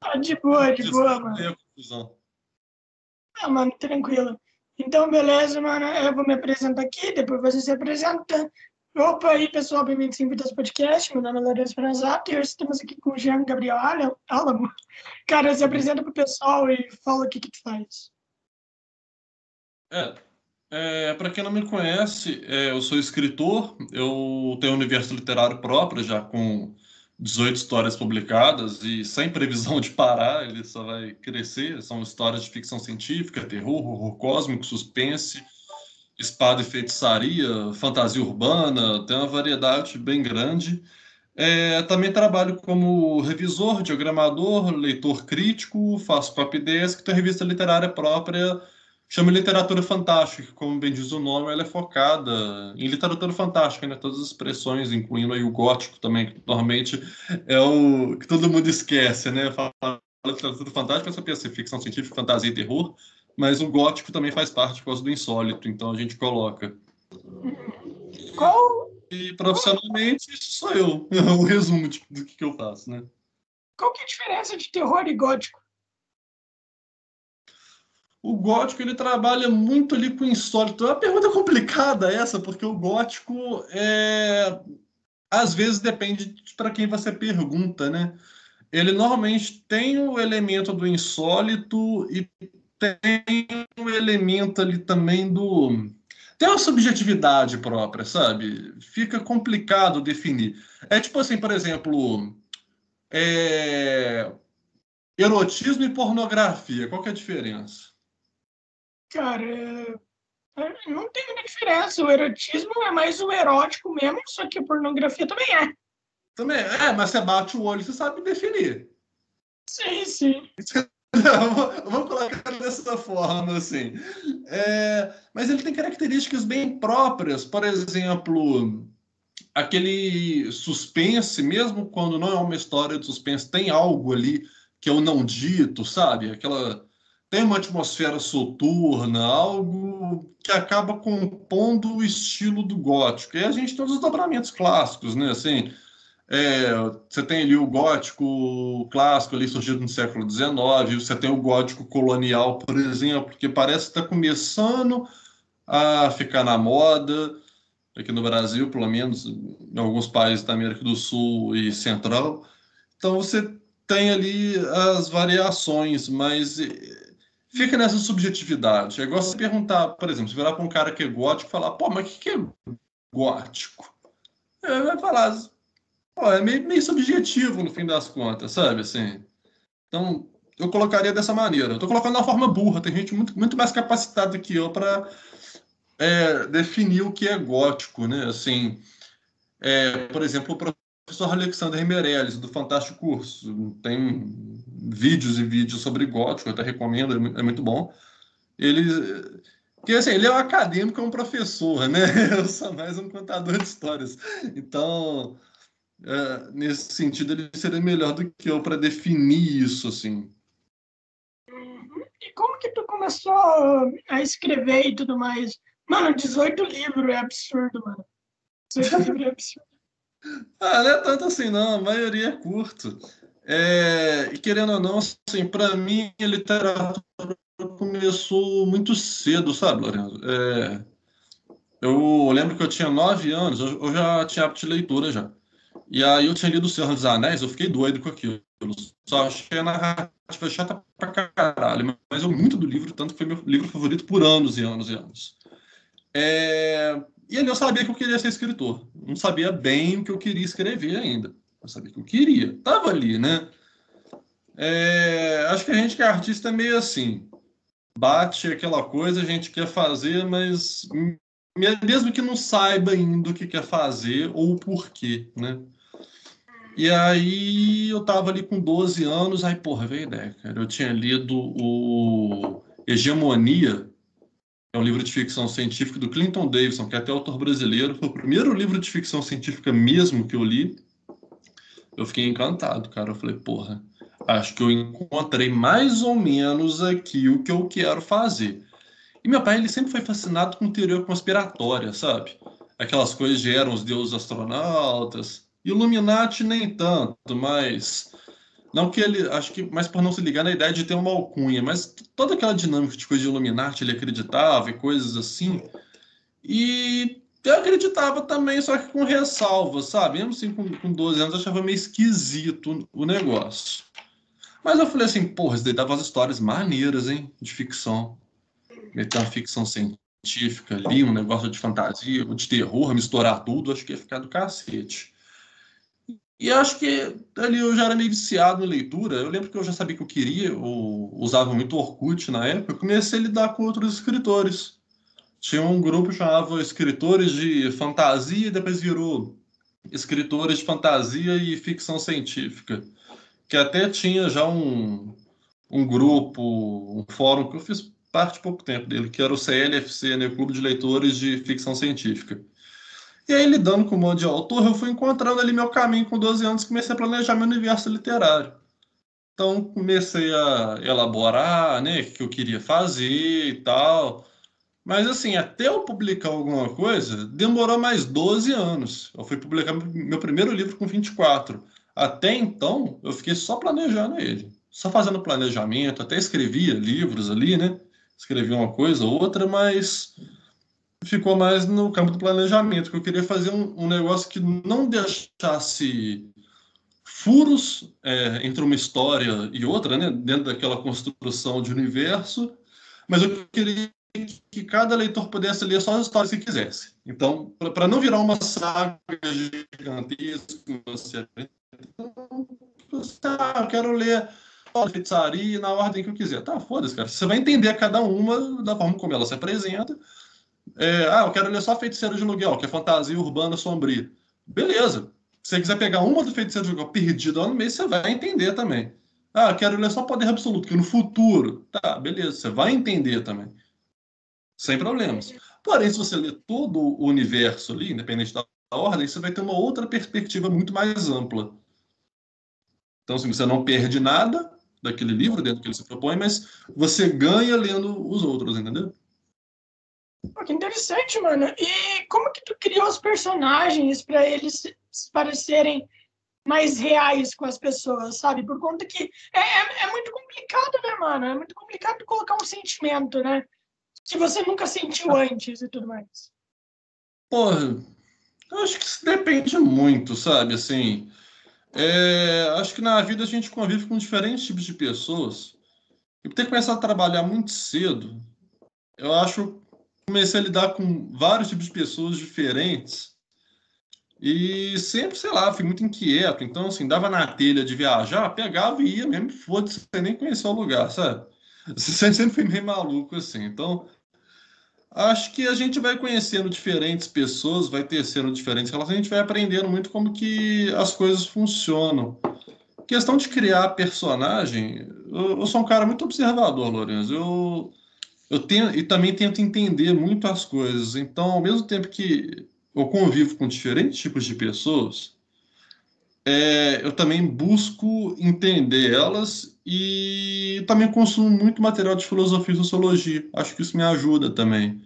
Ah, de boa, de boa, mano. Ah, mano, tranquilo. Então, beleza, mano. Eu vou me apresentar aqui, depois você se apresenta. Opa, aí, pessoal, bem-vindos ao Vidas Podcast. Meu nome é Lourenço Franzato e hoje estamos aqui com o Jean Gabriel Álamo. Cara, se apresenta pro pessoal e fala o que que tu faz. É, é para quem não me conhece, é, eu sou escritor, eu tenho um universo literário próprio, já com 18 histórias publicadas e sem previsão de parar, ele só vai crescer. São histórias de ficção científica, terror, horror cósmico, suspense, espada e feitiçaria, fantasia urbana, tem uma variedade bem grande. É, também trabalho como revisor, diagramador, leitor crítico, faço copy desk, tenho revista literária própria chama literatura fantástica, como bem diz o nome, ela é focada em literatura fantástica, né? Todas as expressões, incluindo aí o gótico também, que normalmente é o que todo mundo esquece, né? Fala literatura fantástica, você pensa em ficção científica, fantasia e terror, mas o gótico também faz parte por causa do insólito, então a gente coloca. Qual? E profissionalmente, isso sou eu, o resumo de, do que, que eu faço, né? Qual que é a diferença de terror e gótico? O gótico ele trabalha muito ali com o insólito. É uma pergunta complicada essa, porque o gótico é às vezes depende para quem você pergunta, né? Ele normalmente tem o elemento do insólito e tem o elemento ali também do tem uma subjetividade própria, sabe? Fica complicado definir. É tipo assim, por exemplo, é... erotismo e pornografia. Qual que é a diferença? Cara, é, é... não tem muita diferença. O erotismo é mais o erótico mesmo, só que a pornografia também é. Também é, mas você bate o olho, você sabe definir. Sim, sim. Vamos colocar dessa forma, assim. É, mas ele tem características bem próprias. Por exemplo, aquele suspense, mesmo quando não é uma história de suspense, tem algo ali que é o não dito, sabe? Aquela tem uma atmosfera soturna, algo que acaba compondo o estilo do gótico. E a gente tem os dobramentos clássicos, né? Assim, é, você tem ali o gótico clássico ali surgido no século XIX, você tem o gótico colonial, por exemplo, que parece estar começando a ficar na moda, aqui no Brasil, pelo menos, em alguns países da América do Sul e Central. Então você tem ali as variações, mas fica nessa subjetividade. É igual você perguntar, por exemplo, se virar para um cara que é gótico e falar, pô, mas o que, que é gótico? Ele vai falar, pô, é meio, meio subjetivo no fim das contas, sabe? Assim, então, eu colocaria dessa maneira. Eu estou colocando de uma forma burra, tem gente muito, muito mais capacitada que eu para é, definir o que é gótico, né? Assim, é, por exemplo, o professor Alexander Meirelles, do Fantástico Curso, tem vídeos e vídeos sobre gótico, eu até recomendo, é, é muito bom. Ele, que assim, ele é um acadêmico, é um professor, né? Eu sou mais um contador de histórias. Então, é, nesse sentido, ele seria melhor do que eu para definir isso, assim. Uhum. E como que tu começou a escrever e tudo mais? Mano, 18 livros é absurdo, mano. 18 livros é absurdo. Ah, não é tanto assim, não. A maioria é curto. É, e querendo ou não, assim, para mim a literatura começou muito cedo, sabe, Lorenzo? É, eu lembro que eu tinha nove anos, eu, já tinha hábito de leitura já. E aí eu tinha lido O Senhor dos Anéis, eu fiquei doido com aquilo. Só achei a narrativa chata pra caralho, mas eu muito do livro, tanto que foi meu livro favorito por anos e anos e anos. É, e ali eu sabia que eu queria ser escritor. Não sabia bem o que eu queria escrever ainda. Eu sabia que eu queria. Tava ali, né? É, acho que a gente que é artista é meio assim. Bate aquela coisa, a gente quer fazer, mas mesmo que não saiba ainda o que quer fazer ou o porquê, né? E aí eu tava ali com 12 anos, aí, porra, veio ideia, cara. Eu tinha lido o Hegemonia, é um livro de ficção científica do Clinton Davidson, que é até autor brasileiro. Foi o primeiro livro de ficção científica mesmo que eu li eu fiquei encantado, cara. Eu falei, porra, acho que eu encontrei mais ou menos aqui o que eu quero fazer. E meu pai, ele sempre foi fascinado com teoria conspiratória, sabe? Aquelas coisas de eram os deuses astronautas. Illuminati nem tanto, mas Não que ele, acho que, mas por não se ligar na ideia de ter uma alcunha, mas toda aquela dinâmica de coisa de Illuminati ele acreditava e coisas assim. E eu acreditava também, só que com ressalva, sabe? Mesmo assim, com, com 12 anos, eu achava meio esquisito o negócio. Mas eu falei assim, porra, isso daí dava umas histórias maneiras, hein? De ficção. Meter uma ficção científica ali, um negócio de fantasia, de terror, misturar tudo, acho que ia ficar do cacete. E acho que ali eu já era meio viciado em leitura. Eu lembro que eu já sabia que eu queria, eu usava muito Orkut na época. Eu comecei a lidar com outros escritores. Tinha um grupo que chamava Escritores de Fantasia, e depois virou Escritores de Fantasia e Ficção Científica. Que até tinha já um, um grupo, um fórum que eu fiz parte pouco tempo dele, que era o CLFC, né, Clube de Leitores de Ficção Científica. E aí, lidando com um monte de autor, eu fui encontrando ali meu caminho com 12 anos, comecei a planejar meu universo literário. Então, comecei a elaborar, né, o que eu queria fazer e tal. Mas, assim, até eu publicar alguma coisa, demorou mais 12 anos. Eu fui publicar meu primeiro livro com 24. Até então, eu fiquei só planejando ele. Só fazendo planejamento, até escrevia livros ali, né? Escrevia uma coisa ou outra, mas ficou mais no campo do planejamento, que eu queria fazer um, um negócio que não deixasse furos é, entre uma história e outra, né, dentro daquela construção de universo, mas eu queria que cada leitor pudesse ler só as histórias que quisesse. Então, para não virar uma saga gigantesca, você, ah, eu quero ler a feitiçaria na ordem que eu quiser. Tá, foda-se, cara. Você vai entender cada uma da forma como ela se apresenta é, ah, eu quero ler só Feiticeiro de Aluguel, que é fantasia urbana sombria. Beleza. Se você quiser pegar uma do Feiticeiro de Aluguel perdida no mês, você vai entender também. Ah, eu quero ler só Poder Absoluto, que no futuro. Tá, beleza, você vai entender também. Sem problemas. Porém, se você ler todo o universo ali, independente da ordem, você vai ter uma outra perspectiva muito mais ampla. Então, assim, você não perde nada daquele livro dentro do que ele se propõe, mas você ganha lendo os outros, entendeu? Pô, que interessante, mano. E como que tu criou os personagens para eles parecerem mais reais com as pessoas, sabe? Por conta que é, é, é, muito complicado, né, mano? É muito complicado colocar um sentimento, né? Que você nunca sentiu antes e tudo mais. Porra, eu acho que isso depende muito, sabe? Assim, é, acho que na vida a gente convive com diferentes tipos de pessoas. E ter começado a trabalhar muito cedo, eu acho comecei a lidar com vários tipos de pessoas diferentes e sempre, sei lá, fui muito inquieto. Então, assim, dava na telha de viajar, pegava e ia mesmo, foda-se, nem conhecer o lugar, sabe? Sempre, sempre fui meio maluco, assim. Então, acho que a gente vai conhecendo diferentes pessoas, vai tecendo diferentes relações, a gente vai aprendendo muito como que as coisas funcionam. Questão de criar personagem, eu, eu sou um cara muito observador, Lourenço. Eu eu tenho e também tento entender muito as coisas. Então, ao mesmo tempo que eu convivo com diferentes tipos de pessoas, é, eu também busco entender elas e também consumo muito material de filosofia e sociologia. Acho que isso me ajuda também,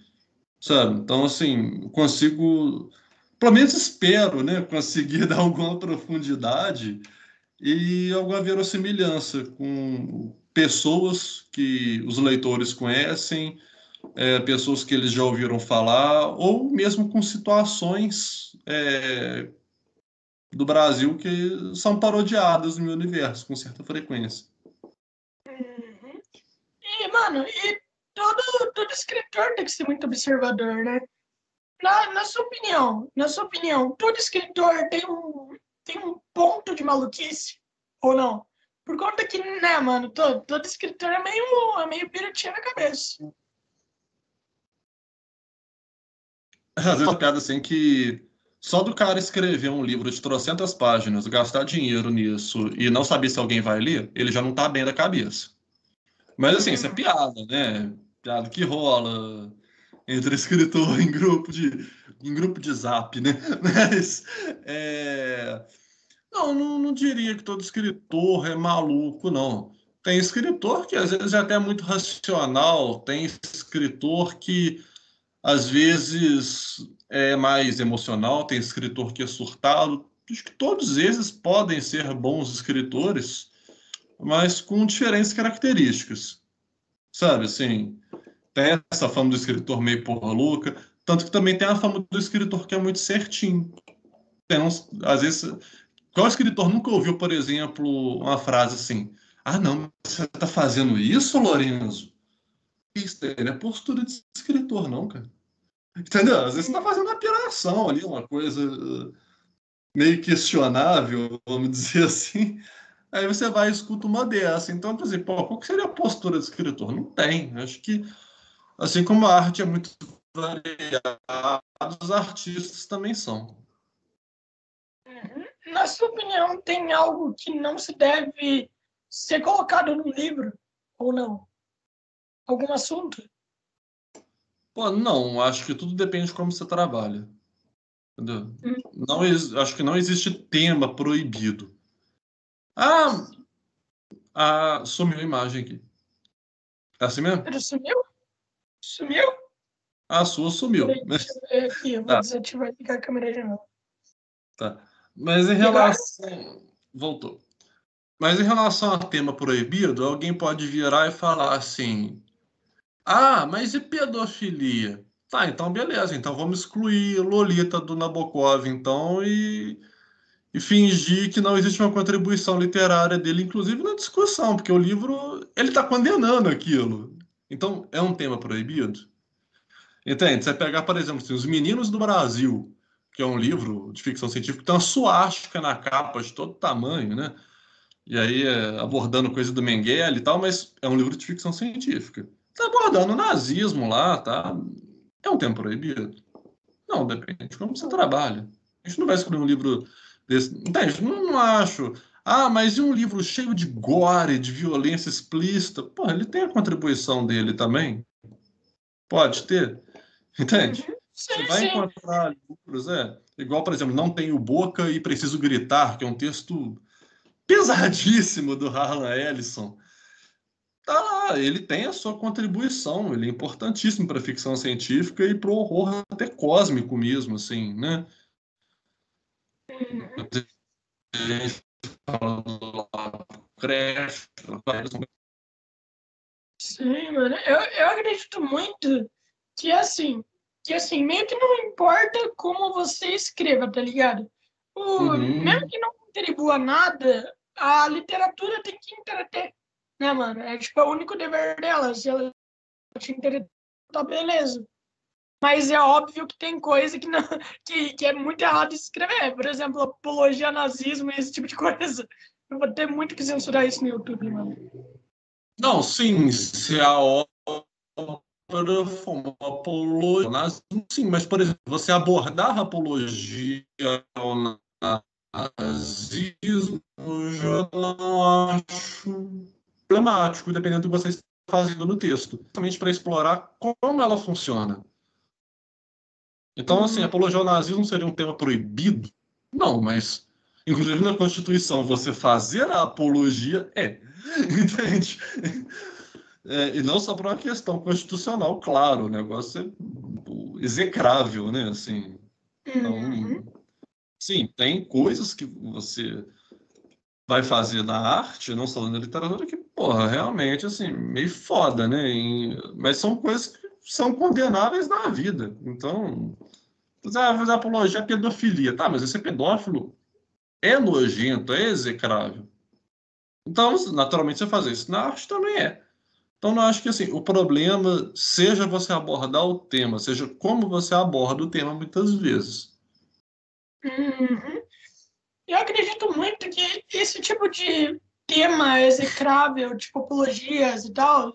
sabe? Então, assim, consigo, pelo menos espero, né, conseguir dar alguma profundidade e alguma verossimilhança com pessoas que os leitores conhecem, é, pessoas que eles já ouviram falar, ou mesmo com situações é, do Brasil que são parodiadas no meu universo com certa frequência. Uhum. E, mano, e todo, todo escritor tem que ser muito observador, né? Na, na sua opinião, na sua opinião, todo escritor tem um, tem um ponto de maluquice ou não? Por conta que, né, mano, todo, todo escritor é meio, é meio pirutinha na cabeça. Às vezes uma piada assim que só do cara escrever um livro de trocentas páginas, gastar dinheiro nisso e não saber se alguém vai ler, ele já não tá bem da cabeça. Mas assim, isso é piada, né? Piada que rola entre escritor em grupo de em grupo de zap, né? Mas é não, não, não diria que todo escritor é maluco, não. Tem escritor que às vezes é até muito racional, tem escritor que às vezes é mais emocional, tem escritor que é surtado. Acho que todos esses podem ser bons escritores, mas com diferentes características. Sabe, assim, tem essa fama do escritor meio porra louca, tanto que também tem a fama do escritor que é muito certinho. Tem uns, às vezes, qual escritor nunca ouviu, por exemplo, uma frase assim: Ah, não, você está fazendo isso, Lorenzo? Isso não é postura de escritor, não, cara. Entendeu? Às vezes você está fazendo uma piração ali, uma coisa meio questionável, vamos dizer assim. Aí você vai e escuta uma dessa. Então, quer dizer, pô, qual seria a postura do escritor? Não tem. Acho que, assim como a arte é muito variada, os artistas também são. Uhum. Na sua opinião, tem algo que não se deve ser colocado no livro ou não? Algum assunto? Pô, não, acho que tudo depende de como você trabalha. Entendeu? Hum. Não, acho que não existe tema proibido. Ah, ah, sumiu a imagem aqui. É assim mesmo? Ele sumiu? Sumiu? A sua sumiu. Aqui, eu vou tá. desativar a câmera de novo. Tá. Mas em relação. Voltou. Mas em relação a tema proibido, alguém pode virar e falar assim: ah, mas e pedofilia? Tá, então beleza. Então vamos excluir Lolita do Nabokov, então, e, e fingir que não existe uma contribuição literária dele, inclusive na discussão, porque o livro ele está condenando aquilo. Então é um tema proibido. Entende? Você pegar, por exemplo, assim, Os Meninos do Brasil, que é um livro de ficção científica, tem uma suástica na capa de todo tamanho, né? E aí é, abordando coisa do Mengele e tal, mas é um livro de ficção científica. Está abordando o nazismo lá, tá? É um tempo proibido? Não, depende de como você trabalha. A gente não vai escrever um livro desse. Entende? Não acho. Ah, mas e um livro cheio de gore, de violência explícita? Pô, ele tem a contribuição dele também. Pode ter. Entende? Sim, você vai sim. encontrar livros, é. Igual, por exemplo, Não Tenho Boca e Preciso Gritar, que é um texto pesadíssimo do Harlan Ellison tá lá, ele tem a sua contribuição, ele é importantíssimo para a ficção científica e para o horror até cósmico mesmo, assim, né? Sim, mano, eu, eu acredito muito que assim, que assim, meio que não importa como você escreva, tá ligado? O, uhum. Mesmo que não contribua nada, a literatura tem que entreter né, mano? É tipo, é o único dever dela. Se ela te interessar, tá beleza. Mas é óbvio que tem coisa que, não, que, que é muito errado escrever. Por exemplo, apologia ao nazismo e esse tipo de coisa. Eu vou ter muito que censurar isso no YouTube, mano. Não, sim, se a obra uma apologia ao nazismo, sim, mas, por exemplo, você abordar a apologia ao nazismo, eu já não acho problemático, dependendo do que você está fazendo no texto, justamente para explorar como ela funciona. Então, assim, uhum. apologia ao nazismo seria um tema proibido? Não, mas, inclusive na Constituição, você fazer a apologia é. Entende? É, e não só para uma questão constitucional, claro, o negócio é execrável, né? Assim, então, uhum. sim, tem coisas que você vai fazer na arte, não só na literatura, que, porra, realmente, assim, meio foda, né? mas são coisas que são condenáveis na vida. Então, você vai fazer apologia à pedofilia. Tá, mas esse pedófilo é nojento, é execrável. Então, naturalmente, você fazer isso na arte também é. Então, não acho que assim, o problema seja você abordar o tema, seja como você aborda o tema muitas vezes. Uhum. Eu acredito muito que esse tipo de tema execrável, de popologias e tal,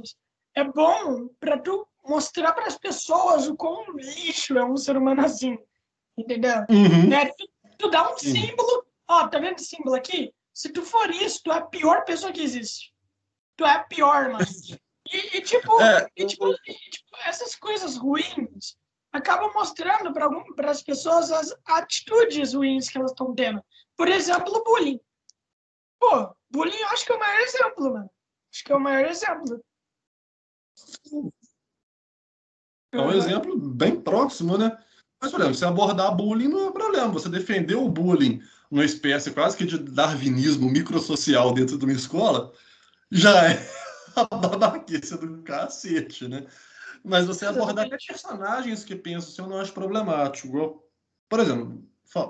é bom para tu mostrar para as pessoas o quão lixo é um ser humano assim, entendeu? Uhum. É, tu, tu, dá um símbolo, ó, tá vendo esse símbolo aqui? Se tu for isso, tu é a pior pessoa que existe. Tu é a pior, mano. E, e, tipo, é, e, tipo, e, tipo, essas coisas ruins acabam mostrando para as pessoas as atitudes ruins que elas estão tendo. Por exemplo, o bullying. Pô, bullying eu acho que é o maior exemplo, mano. Acho que é o maior exemplo. É um exemplo bem próximo, né? Mas, por exemplo, você abordar bullying não é problema. Você defender o bullying, uma espécie quase que de darwinismo microsocial dentro de uma escola, já é a babaquice do cacete, né? Mas você abordar até personagens que pensam assim, eu não acho problemático. Por exemplo,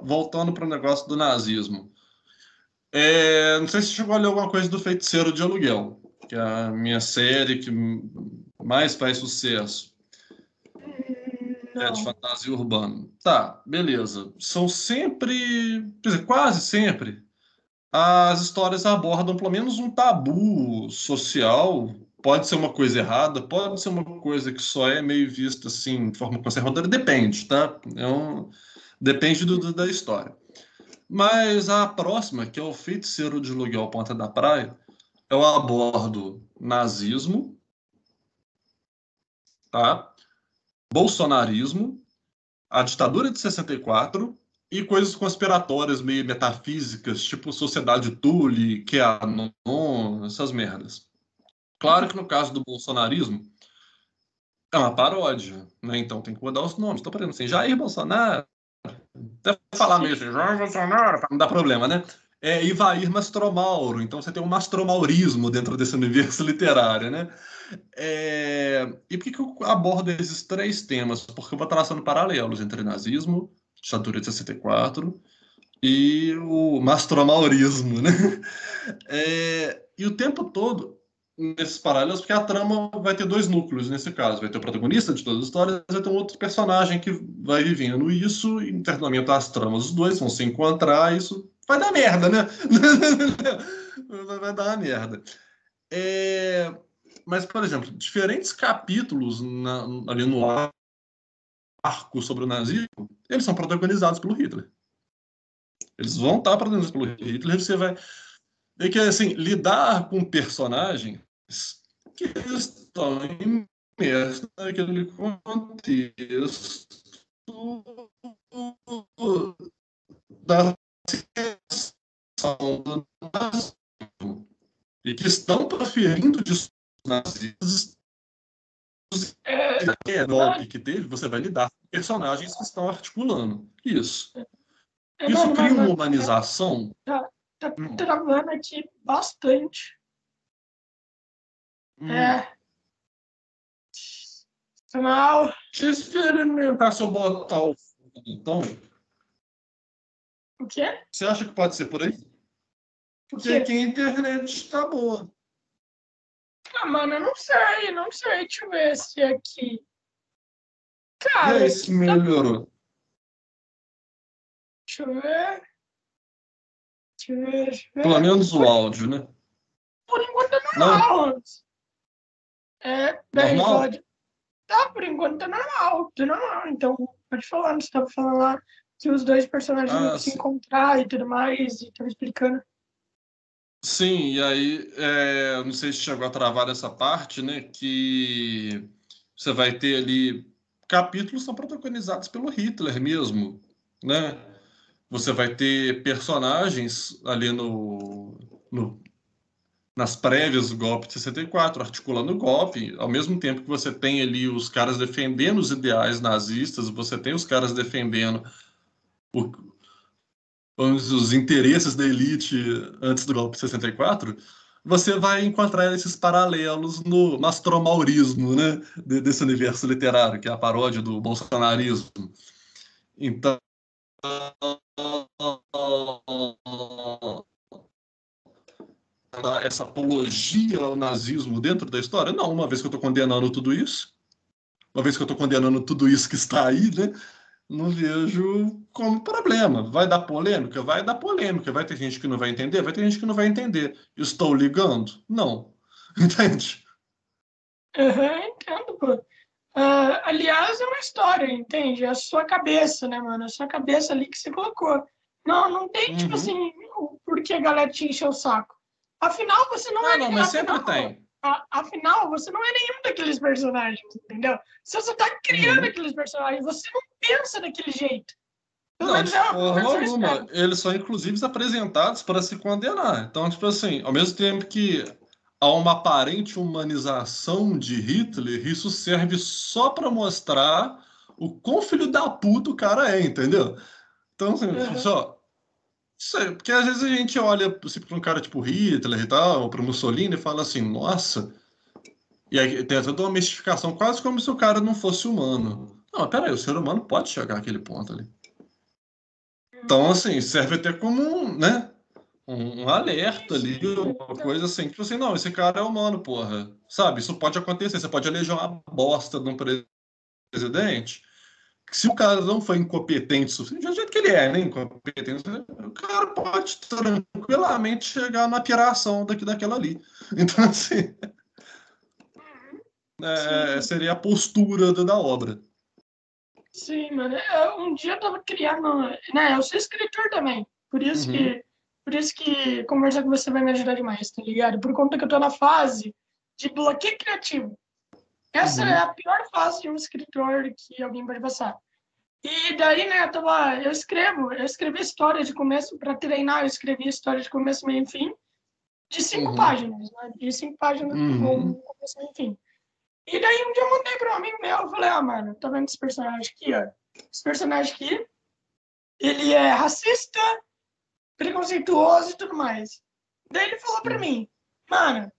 voltando para o negócio do nazismo. É, não sei se chegou a ler alguma coisa do Feiticeiro de Aluguel, que é a minha série que mais faz sucesso. Não. É de fantasia urbana. Tá, beleza. São sempre, quer dizer, quase sempre, as histórias abordam pelo menos um tabu social. Pode ser uma coisa errada, pode ser uma coisa que só é meio vista assim, de forma conservadora, depende, tá? É um, depende do, da história. Mas a próxima, que é o Feiticeiro de Aluguel Ponta da Praia, eu abordo nazismo, tá? bolsonarismo, a ditadura de 64 e coisas conspiratórias meio metafísicas, tipo Sociedade Tule, QAnon, essas merdas. Claro que no caso do bolsonarismo é uma paródia, né? Então tem que mudar os nomes. Estou falando assim, Jair Bolsonaro, até falar mesmo assim, Jair Bolsonaro, para não dar problema, né? É Ivair Mastromauro. Então você tem um mastromaurismo dentro desse universo literário, né? É... E por que, que eu abordo esses três temas? Porque eu vou traçando paralelos entre nazismo, ditadura de 64 e o mastromaurismo, né? É... E o tempo todo nesses paralelos, porque a trama vai ter dois núcleos nesse caso. Vai ter o protagonista de todas as histórias, vai ter um outro personagem que vai vivendo isso, internamente as tramas, os dois vão se encontrar, isso vai dar merda, né? vai dar uma merda. É... Mas, por exemplo, diferentes capítulos na, ali no arco sobre o nazismo, eles são protagonizados pelo Hitler. Eles vão estar protagonizados pelo Hitler, você vai. É que, assim, lidar com personagens que estão imersos naquele contexto da do nazismo e que estão proferindo discursos nazistas é, é golpe que teve, você vai lidar com personagens que estão articulando. Isso. É, Isso não, cria uma humanização. Tá, tá travando aqui bastante. Hum. É. Final. Deixa eu experimentar se eu botar o então. O quê? Você acha que pode ser por aí? Porque aqui a internet está boa. Ah, mano, eu não sei, não sei. Deixa eu ver se aqui. Cara. E aí, se melhorou? Deixa eu ver. Deixa eu ver, deixa eu ver. Pelo menos o áudio, né? Por enquanto é normal. Não. É, bem, normal? pode. Tá, por enquanto tá normal, tá normal. Então, pode falar, você tava falando lá que os dois personagens ah, se encontrar e tudo mais, e tava explicando. Sim, e aí, é, não sei se chegou a travar essa parte, né? Que você vai ter ali capítulos são protagonizados pelo Hitler mesmo, né? Você vai ter personagens ali no, no nas prévias do golpe de 64, articulando o golpe, ao mesmo tempo que você tem ali os caras defendendo os ideais nazistas, você tem os caras defendendo o, os interesses da elite antes do golpe de 64, você vai encontrar esses paralelos no mastromaurismo, né, desse universo literário, que é a paródia do bolsonarismo. Então, essa apologia ao nazismo dentro da história? Não, uma vez que eu estou condenando tudo isso, uma vez que eu estou condenando tudo isso que está aí, né, não vejo como problema. Vai dar polêmica? Vai dar polêmica. Vai ter gente que não vai entender? Vai ter gente que não vai entender. Estou ligando? Não. Entende? Uhum, entendo, pô. Uh, aliás, é uma história, entende? É a sua cabeça, né, mano? É a sua cabeça ali que você colocou. Não, não tem, tipo uhum. tipo assim, o porquê a galera te encheu o saco. Afinal, você não, não é... Não, mas sempre tem afinal, você não é nenhum daqueles personagens, entendeu? Você só tá criando uhum. aqueles personagens, você não pensa daquele jeito. Pelo não, de é forma alguma. Eles são, inclusive, apresentados para se condenar. Então, tipo assim, ao mesmo tempo que há uma aparente humanização de Hitler, isso serve só para mostrar o quão filho da puta o cara é, entendeu? Então, assim, uhum. só, Sei, porque às vezes a gente olha assim, para um cara tipo Hitler e tal, ou para Mussolini e fala assim, nossa. E aí tem toda uma mistificação, quase como se o cara não fosse humano. Não, peraí, o ser humano pode chegar àquele ponto ali. Então, assim, serve até como um, né? Um, alerta ali, uma coisa assim, tipo assim, não, esse cara é humano, porra. Sabe, isso pode acontecer, você pode eleger uma bosta de um presidente se o cara não foi incompetente o suficiente, do jeito que ele é, né? Incompetente, o cara pode tranquilamente chegar na piração daqui, daquela ali. Então, assim. É, seria a postura da obra. Sim, mano. um dia eu tava criando. Né, eu sou escritor também. Por isso uhum. que. Por isso que conversar com você vai me ajudar demais, tá ligado? Por conta que eu tô na fase de bloqueio criativo. Essa uhum. é a pior fase de um escritor que alguém pode passar. E daí, né, eu, tava, eu escrevo, eu escrevi história de começo, para treinar, eu escrevi história de começo, meio e fim, de cinco uhum. páginas, né? De cinco páginas, uhum. começo, meio e fim. E daí um dia eu mandei para um amigo meu, eu falei, ah, mano, tá vendo esse personagem aqui, ó? Esse personagem aqui, ele é racista, preconceituoso e tudo mais. Daí ele falou para mim, mano,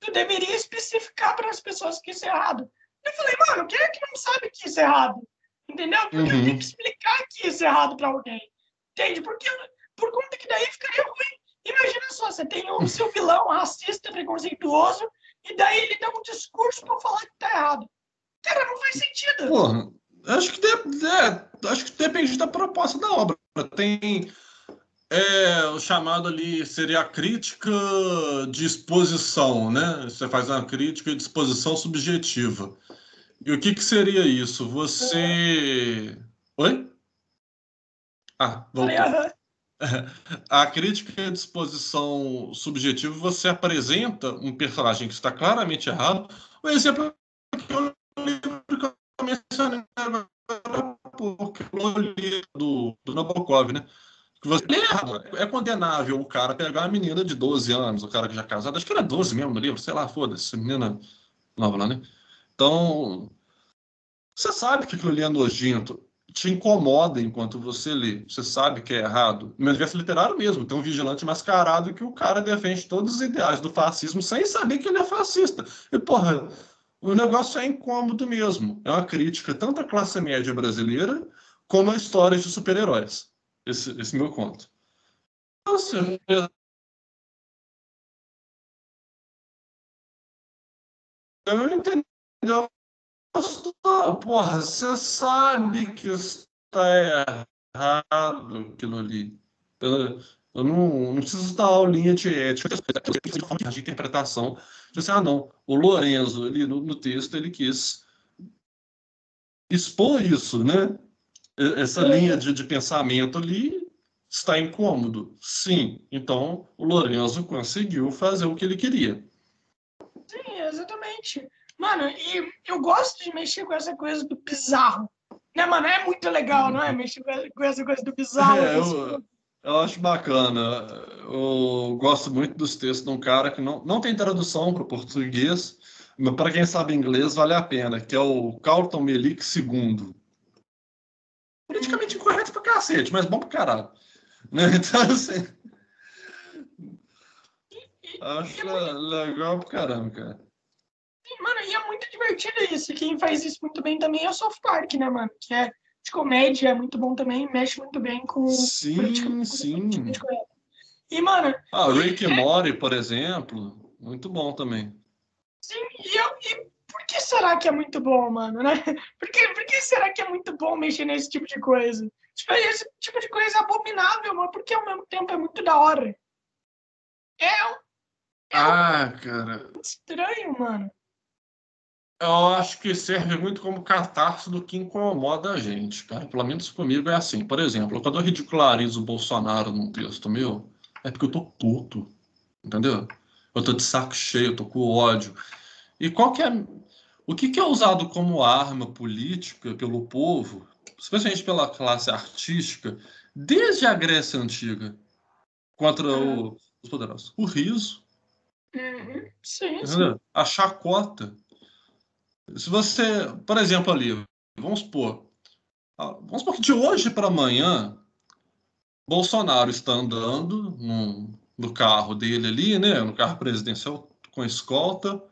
tu deveria especificar para as pessoas que isso é errado. Eu falei, mano, quem é que não sabe que isso é errado? Entendeu? Porque uhum. eu tenho que explicar que isso é errado para alguém. Entende? Porque por conta que daí ficaria ruim. Imagina só, você tem o seu vilão racista, preconceituoso, e daí ele dá um discurso para falar que tá errado. Cara, não faz sentido. Porra, acho que, de, é, acho que depende da proposta da obra. Tem é, o chamado ali seria a crítica de exposição, né? Você faz uma crítica de exposição subjetiva. E o que, que seria isso? Você. Oi? Ah, voltou. A crítica de exposição subjetiva, você apresenta um personagem que está claramente errado. O exemplo que eu mencionei do, do Nabokov, né? Que você é, é condenável o cara pegar uma menina de 12 anos, o cara que já é casado, acho que era 12 mesmo no livro, sei lá, foda-se, menina nova lá, né? Então, você sabe que aquilo ali é nojento, te incomoda enquanto você lê. Você sabe que é errado. No universo literário mesmo, tem um vigilante mascarado que o cara defende todos os ideais do fascismo sem saber que ele é fascista. E, porra, o negócio é incômodo mesmo. É uma crítica tanto à classe média brasileira como a história de super-heróis. Esse, esse meu conto. Nossa, eu não entendi Porra, você sabe que está errado aquilo ali. Eu, eu não, não preciso dar aulinha de ética, de interpretação. Você, ah, não, o Lorenzo, ali no, no texto, ele quis expor isso, né? Essa é. linha de, de pensamento ali está incômodo. Sim, então o Lorenzo conseguiu fazer o que ele queria. Sim, exatamente. Mano, e eu gosto de mexer com essa coisa do bizarro. Né, mano? É muito legal, não é? Mexer com essa coisa do bizarro. É, eu, eu acho bacana. Eu gosto muito dos textos de um cara que não, não tem tradução para o português, mas para quem sabe inglês vale a pena, que é o Carlton Melick II. Politicamente incorreto pra cacete, mas bom pra caralho. Né? Então, assim. Acho legal pra caramba, cara. Mano, e é muito divertido isso. Quem faz isso muito bem também é o South Park, né, mano? Que é de comédia, é muito bom também, mexe muito bem com. Sim, sim. E, mano. Ah, Rick e é... Morty, por exemplo, muito bom também. Sim, e, eu, e por que será que é muito bom, mano, né? Por que, por que será que é muito bom mexer nesse tipo de coisa? Tipo, esse tipo de coisa é abominável, mano, porque ao mesmo tempo é muito da hora. É. é ah, cara. Estranho, mano eu acho que serve muito como catarse do que incomoda a gente, cara. Pelo menos comigo é assim. Por exemplo, quando eu ridicularizo o Bolsonaro num texto meu, é porque eu tô puto, entendeu? Eu tô de saco cheio, eu tô com ódio. E qual que é... O que, que é usado como arma política pelo povo, especialmente pela classe artística, desde a Grécia Antiga, contra o, uhum. os poderosos? O riso. Uhum. Sim, sim. A chacota se você, por exemplo, ali, vamos supor, vamos supor que de hoje para amanhã Bolsonaro está andando no, no carro dele ali, né? No carro presidencial com escolta.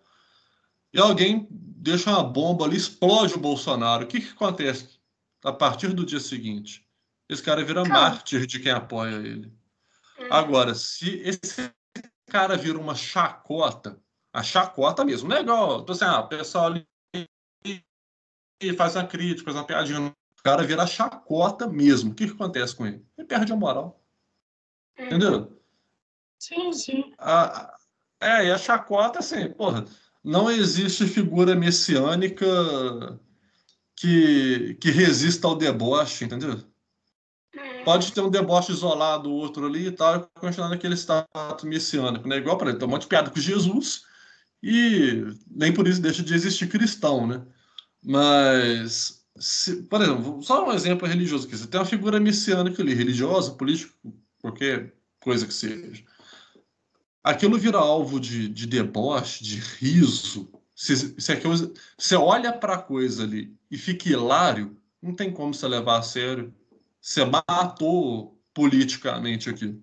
E alguém deixa uma bomba ali, explode o Bolsonaro. O que, que acontece a partir do dia seguinte? Esse cara vira mártir de quem apoia ele. Hum. Agora, se esse cara vira uma chacota, a chacota mesmo, não é igual, então, assim, ah, o pessoal ali faz uma crítica, faz uma piadinha. O cara vira chacota mesmo. O que, que acontece com ele? Ele perde a moral. Hum. Entendeu? Sim, sim. A, é, e a chacota, assim, porra, não existe figura messiânica que, que resista ao deboche, entendeu? Pode ter um deboche isolado, outro ali e tal, e continuar naquele status messiânico, né? Igual, para ele, tem um monte de piada com Jesus e nem por isso deixa de existir cristão, né? Mas, se, por exemplo, só um exemplo religioso aqui. Você tem uma figura messiânica ali, religiosa, política, qualquer coisa que seja. Aquilo vira alvo de, de deboche, de riso. Se, se aquilo, você olha para a coisa ali e fica hilário, não tem como você levar a sério você matou politicamente aqui.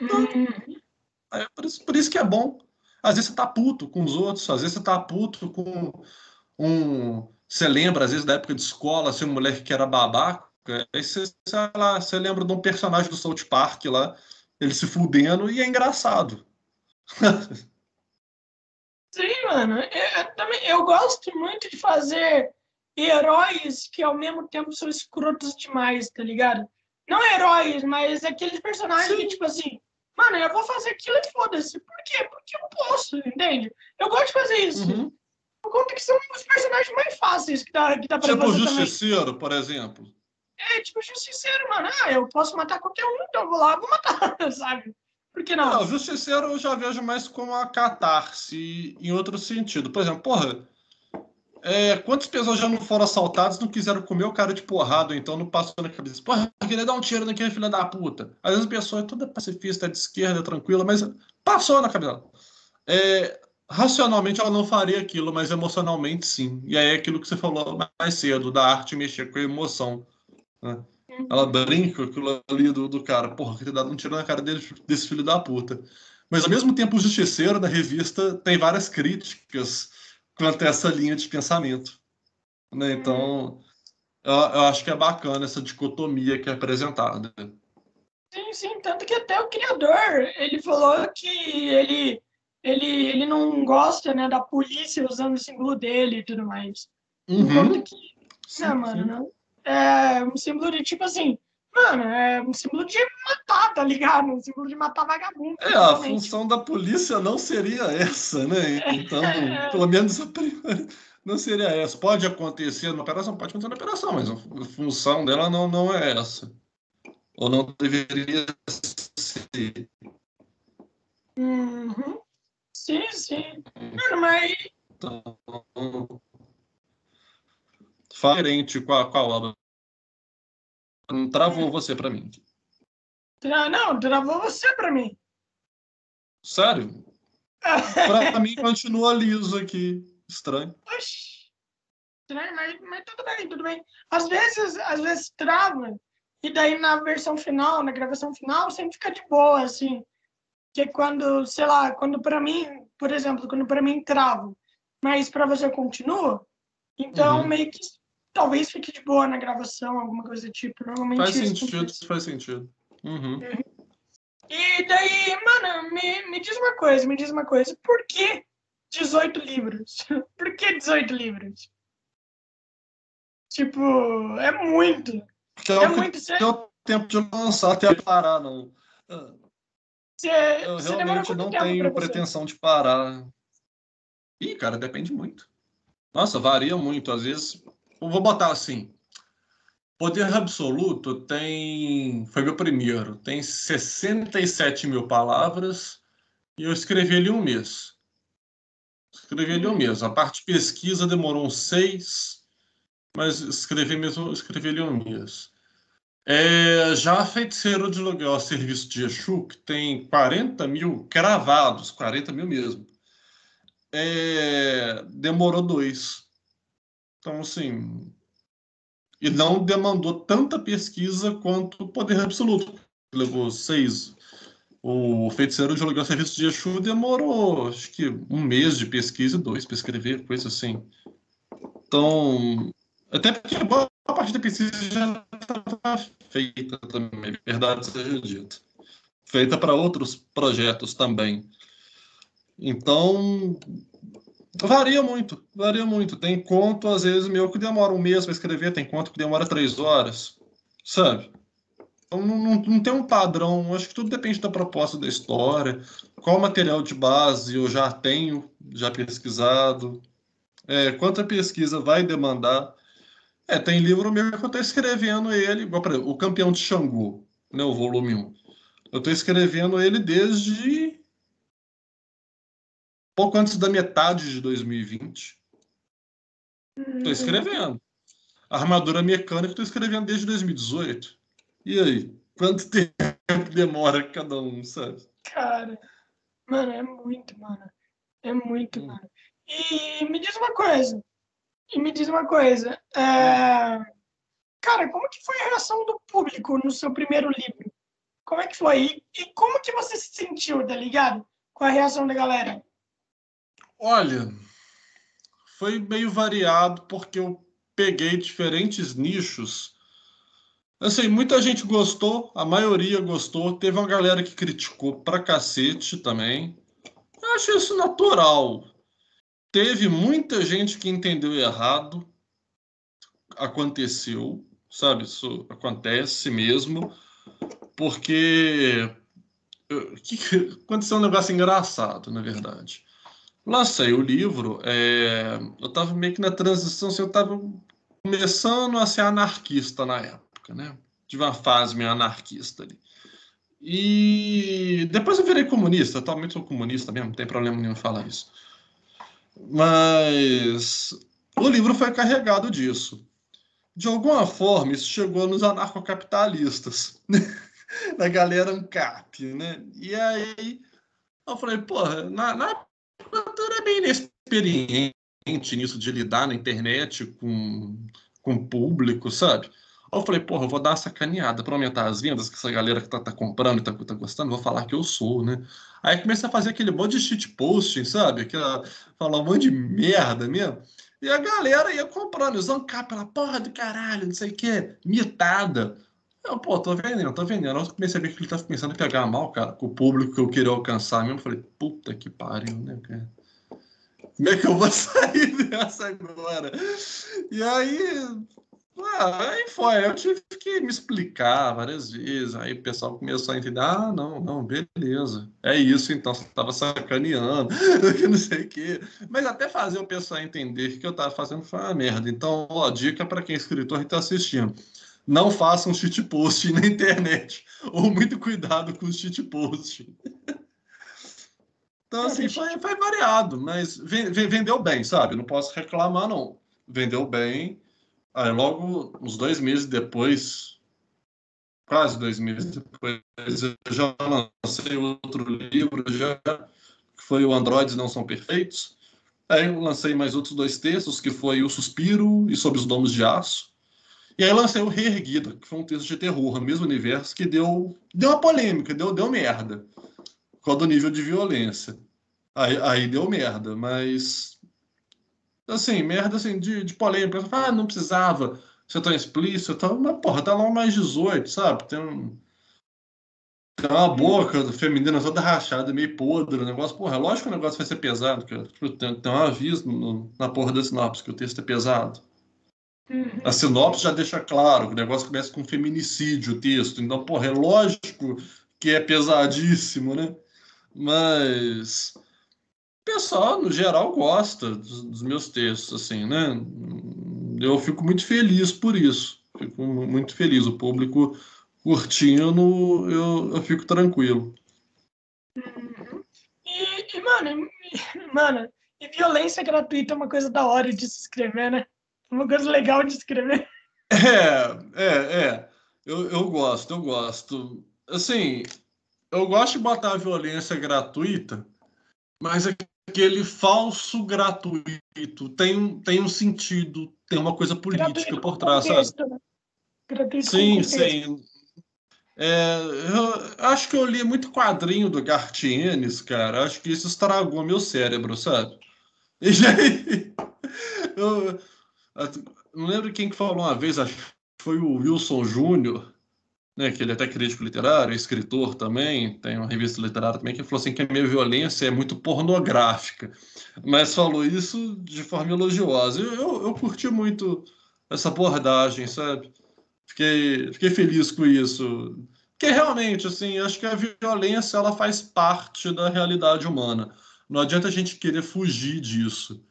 Uhum. É por isso, por isso que é bom. Às vezes você tá puto com os outros, às vezes você tá puto com um. Você lembra, às vezes, da época de escola, assim, um moleque que era babaca. Aí você, sei lá, você lembra de um personagem do South Park lá, ele se fudendo, e é engraçado. Sim, mano. Eu, também, eu gosto muito de fazer heróis que ao mesmo tempo são escrotos demais, tá ligado? Não heróis, mas aqueles personagens Sim. que, tipo assim, mano, eu vou fazer aquilo e foda-se. Por quê? Porque eu posso, entende? Eu gosto de fazer isso. Uhum. Por conta que são os personagens mais fáceis que dá, que dá pra tipo fazer. Tipo o Justiceiro, também. por exemplo. É, tipo o Justiceiro, mano. Ah, eu posso matar qualquer um, então eu vou lá, vou matar, sabe? Por que não? Não, o Justiceiro eu já vejo mais como uma catarse em outro sentido. Por exemplo, porra é, quantas pessoas já não foram assaltadas não quiseram comer o cara de porrada, então não passou na cabeça? Porra, eu queria dar um tiro naquele filho da puta. Às vezes a pessoa é toda pacifista, é de esquerda, tranquila, mas passou na cabeça. É, racionalmente ela não faria aquilo, mas emocionalmente sim. E aí é aquilo que você falou mais cedo, da arte mexer com a emoção. Né? Ela brinca com aquilo ali do, do cara. Porra, queria dar um tiro na cara dele, desse filho da puta. Mas ao mesmo tempo, o Justiceiro, na revista, tem várias críticas quanto a essa linha de pensamento. Né? Então, eu, eu, acho que é bacana essa dicotomia que é apresentada. Sim, sim, tanto que até o criador, ele falou que ele, ele, ele não gosta né, da polícia usando o símbolo dele e tudo mais. Uhum. Que, sim, né, mano, é um símbolo de tipo assim, Mano, é um símbolo de matar, tá ligado? Um símbolo de matar vagabundo. É, a função da polícia não seria essa, né? É. Então, pelo menos a primeira não seria essa. Pode acontecer na operação, pode acontecer na operação, mas a função dela não, não é essa. Ou não deveria ser. Uhum. Sim, sim. Mano, mas. Então, diferente com a, com a obra Travou você para mim. Não, travou você para mim. Sério? para mim continua liso aqui. Estranho. Oxi. Estranho, mas, mas tudo bem, tudo bem. Às vezes, às vezes trava. E daí na versão final, na gravação final, sempre fica de boa, assim. Que é quando, sei lá, quando para mim, por exemplo, quando para mim trava, mas para você continua, então uhum. meio que talvez fique de boa na gravação, alguma coisa do tipo. Normalmente faz sentido, faz sentido. Uhum. E daí, mano, me, me diz uma coisa, me diz uma coisa. Por que 18 livros? Por que 18 livros? Tipo, é muito. Porque é, é muito. Você... É o tempo de lançar até parar, não. Você, eu realmente não tenho pretensão de parar. Ih, cara, depende muito. Nossa, varia muito. Às vezes vou botar assim. Poder Absoluto tem. Foi meu primeiro. Tem 67 mil palavras e eu escrevi ele um mês. Escrevi ele um mês. A parte de pesquisa demorou uns seis, mas escrevi mesmo, escrevi ele um mês. É, já a Feiticeiro de Aluguel, serviço de Exu, que tem 40 mil cravados, 40 mil mesmo. É, demorou dois. Então, assim, E não demandou tanta pesquisa quanto o Poder Absoluto, levou seis. O Feiticeiro de Aluguel Serviço de Exu demorou, acho que um mês de pesquisa e dois para escrever, coisa assim. Então, até porque parte da pesquisa já estava feita também, verdade seja dita. Feita para outros projetos também. Então, varia muito, varia muito. Tem conto, às vezes, meu que demora um mês para escrever, tem conto que demora três horas, sabe? Então, não, não, não, tem um padrão. Acho que tudo depende da proposta da história, qual material de base eu já tenho, já pesquisado, é, quanta pesquisa vai demandar. É, tem livro meu que eu estou escrevendo ele, igual para o Campeão de Xangô, né, o volume 1. Eu estou escrevendo ele desde pouco antes da metade de 2020. Estou escrevendo. A armadura mecânica estou escrevendo desde 2018. E aí? Quanto tempo demora cada um, sabe? Cara, mano, é muito, mano. É muito, hum. mano. E me diz uma coisa. E me diz uma coisa. É... Cara, como que foi a reação do público no seu primeiro livro? Como é que foi? E, como que você se sentiu, tá ligado? Com a reação da galera? Olha, foi meio variado porque eu peguei diferentes nichos Assim, muita gente gostou, a maioria gostou. Teve uma galera que criticou pra cacete também. Eu acho isso natural. Teve muita gente que entendeu errado. Aconteceu, sabe? Isso acontece mesmo. Porque aconteceu um negócio engraçado, na verdade. Lancei o livro, é... eu estava meio que na transição, assim, eu estava começando a ser anarquista na época época, né? Tive uma fase meio anarquista ali. E depois eu virei comunista, atualmente sou comunista mesmo, não tem problema nenhum falar isso. Mas o livro foi carregado disso. De alguma forma, isso chegou nos anarcocapitalistas, na galera ANCAP, né? E aí eu falei, porra, na, na era bem inexperiente nisso de lidar na internet com, com público, sabe? Aí eu falei, porra, eu vou dar uma sacaneada para aumentar as vendas, que essa galera que tá, tá comprando e tá, tá gostando, vou falar que eu sou, né? Aí comecei a fazer aquele monte de shit posting, sabe? Aquela, falar um monte de merda mesmo. E a galera ia comprando, capa pela porra do caralho, não sei o quê, mitada. Eu, pô, tô vendendo, tô vendendo. Eu comecei a ver que ele tava começando a pegar mal, cara, com o público que eu queria alcançar mesmo. Eu falei, puta que pariu, né, cara? Como é que eu vou sair dessa agora? E aí, ah, aí foi, eu tive que me explicar várias vezes. Aí o pessoal começou a entender: ah, não, não, beleza. É isso, então você estava sacaneando, que não sei o quê. Mas até fazer o pessoal entender que eu estava fazendo foi uma merda. Então, ó, dica para quem é escritor e está assistindo: não façam um shitpost na internet. Ou muito cuidado com o shitpost. Então, assim, foi, foi variado, mas vendeu bem, sabe? Não posso reclamar, não. Vendeu bem Aí logo uns dois meses depois, quase dois meses depois, eu já lancei outro livro, já, que foi o Androides Não São Perfeitos. Aí lancei mais outros dois textos, que foi O Suspiro e Sobre os Domos de Aço. E aí lancei o Reerguida, que foi um texto de terror, no mesmo universo, que deu, deu uma polêmica, deu, deu merda. Qual do nível de violência. Aí, aí deu merda, mas assim, merda assim, de, de polêmica. Ah, não precisava ser tão explícito. Mas, porra, tá lá mais 18, sabe? Tem, um, tem uma boca feminina toda rachada, meio podre o negócio. Porra, é lógico que o negócio vai ser pesado, cara. Tem, tem um aviso no, na porra da sinopse que o texto é pesado. Uhum. A sinopse já deixa claro que o negócio começa com feminicídio, o texto. Então, porra, é lógico que é pesadíssimo, né? Mas pessoal, no geral, gosta dos, dos, meus textos, assim, né? Eu fico muito feliz por isso. Fico muito feliz. O público curtindo, eu, eu fico tranquilo. Uhum. E, e, mano, e, mano, e violência gratuita é uma coisa da hora de se escrever, né? Uma coisa legal de escrever. É, é, é. Eu, eu gosto, eu gosto. Assim, eu gosto de botar a violência gratuita, mas é aquele falso gratuito. Tem, tem um sentido, tem uma coisa política gratuito por trás, contexto, sabe? Né? Gratuito sim, sim. É, eu acho que eu li muito quadrinho do Gartienes, cara. Acho que isso estragou meu cérebro, sabe? E aí, eu, não lembro quem que falou uma vez, acho que foi o Wilson Júnior, né, que ele é até crítico literário, escritor também, tem uma revista literária também, que falou assim que a minha violência é muito pornográfica, mas falou isso de forma elogiosa. Eu, eu, eu curti muito essa abordagem, sabe? Fiquei, fiquei feliz com isso. Porque realmente, assim, acho que a violência ela faz parte da realidade humana. Não adianta a gente querer fugir disso.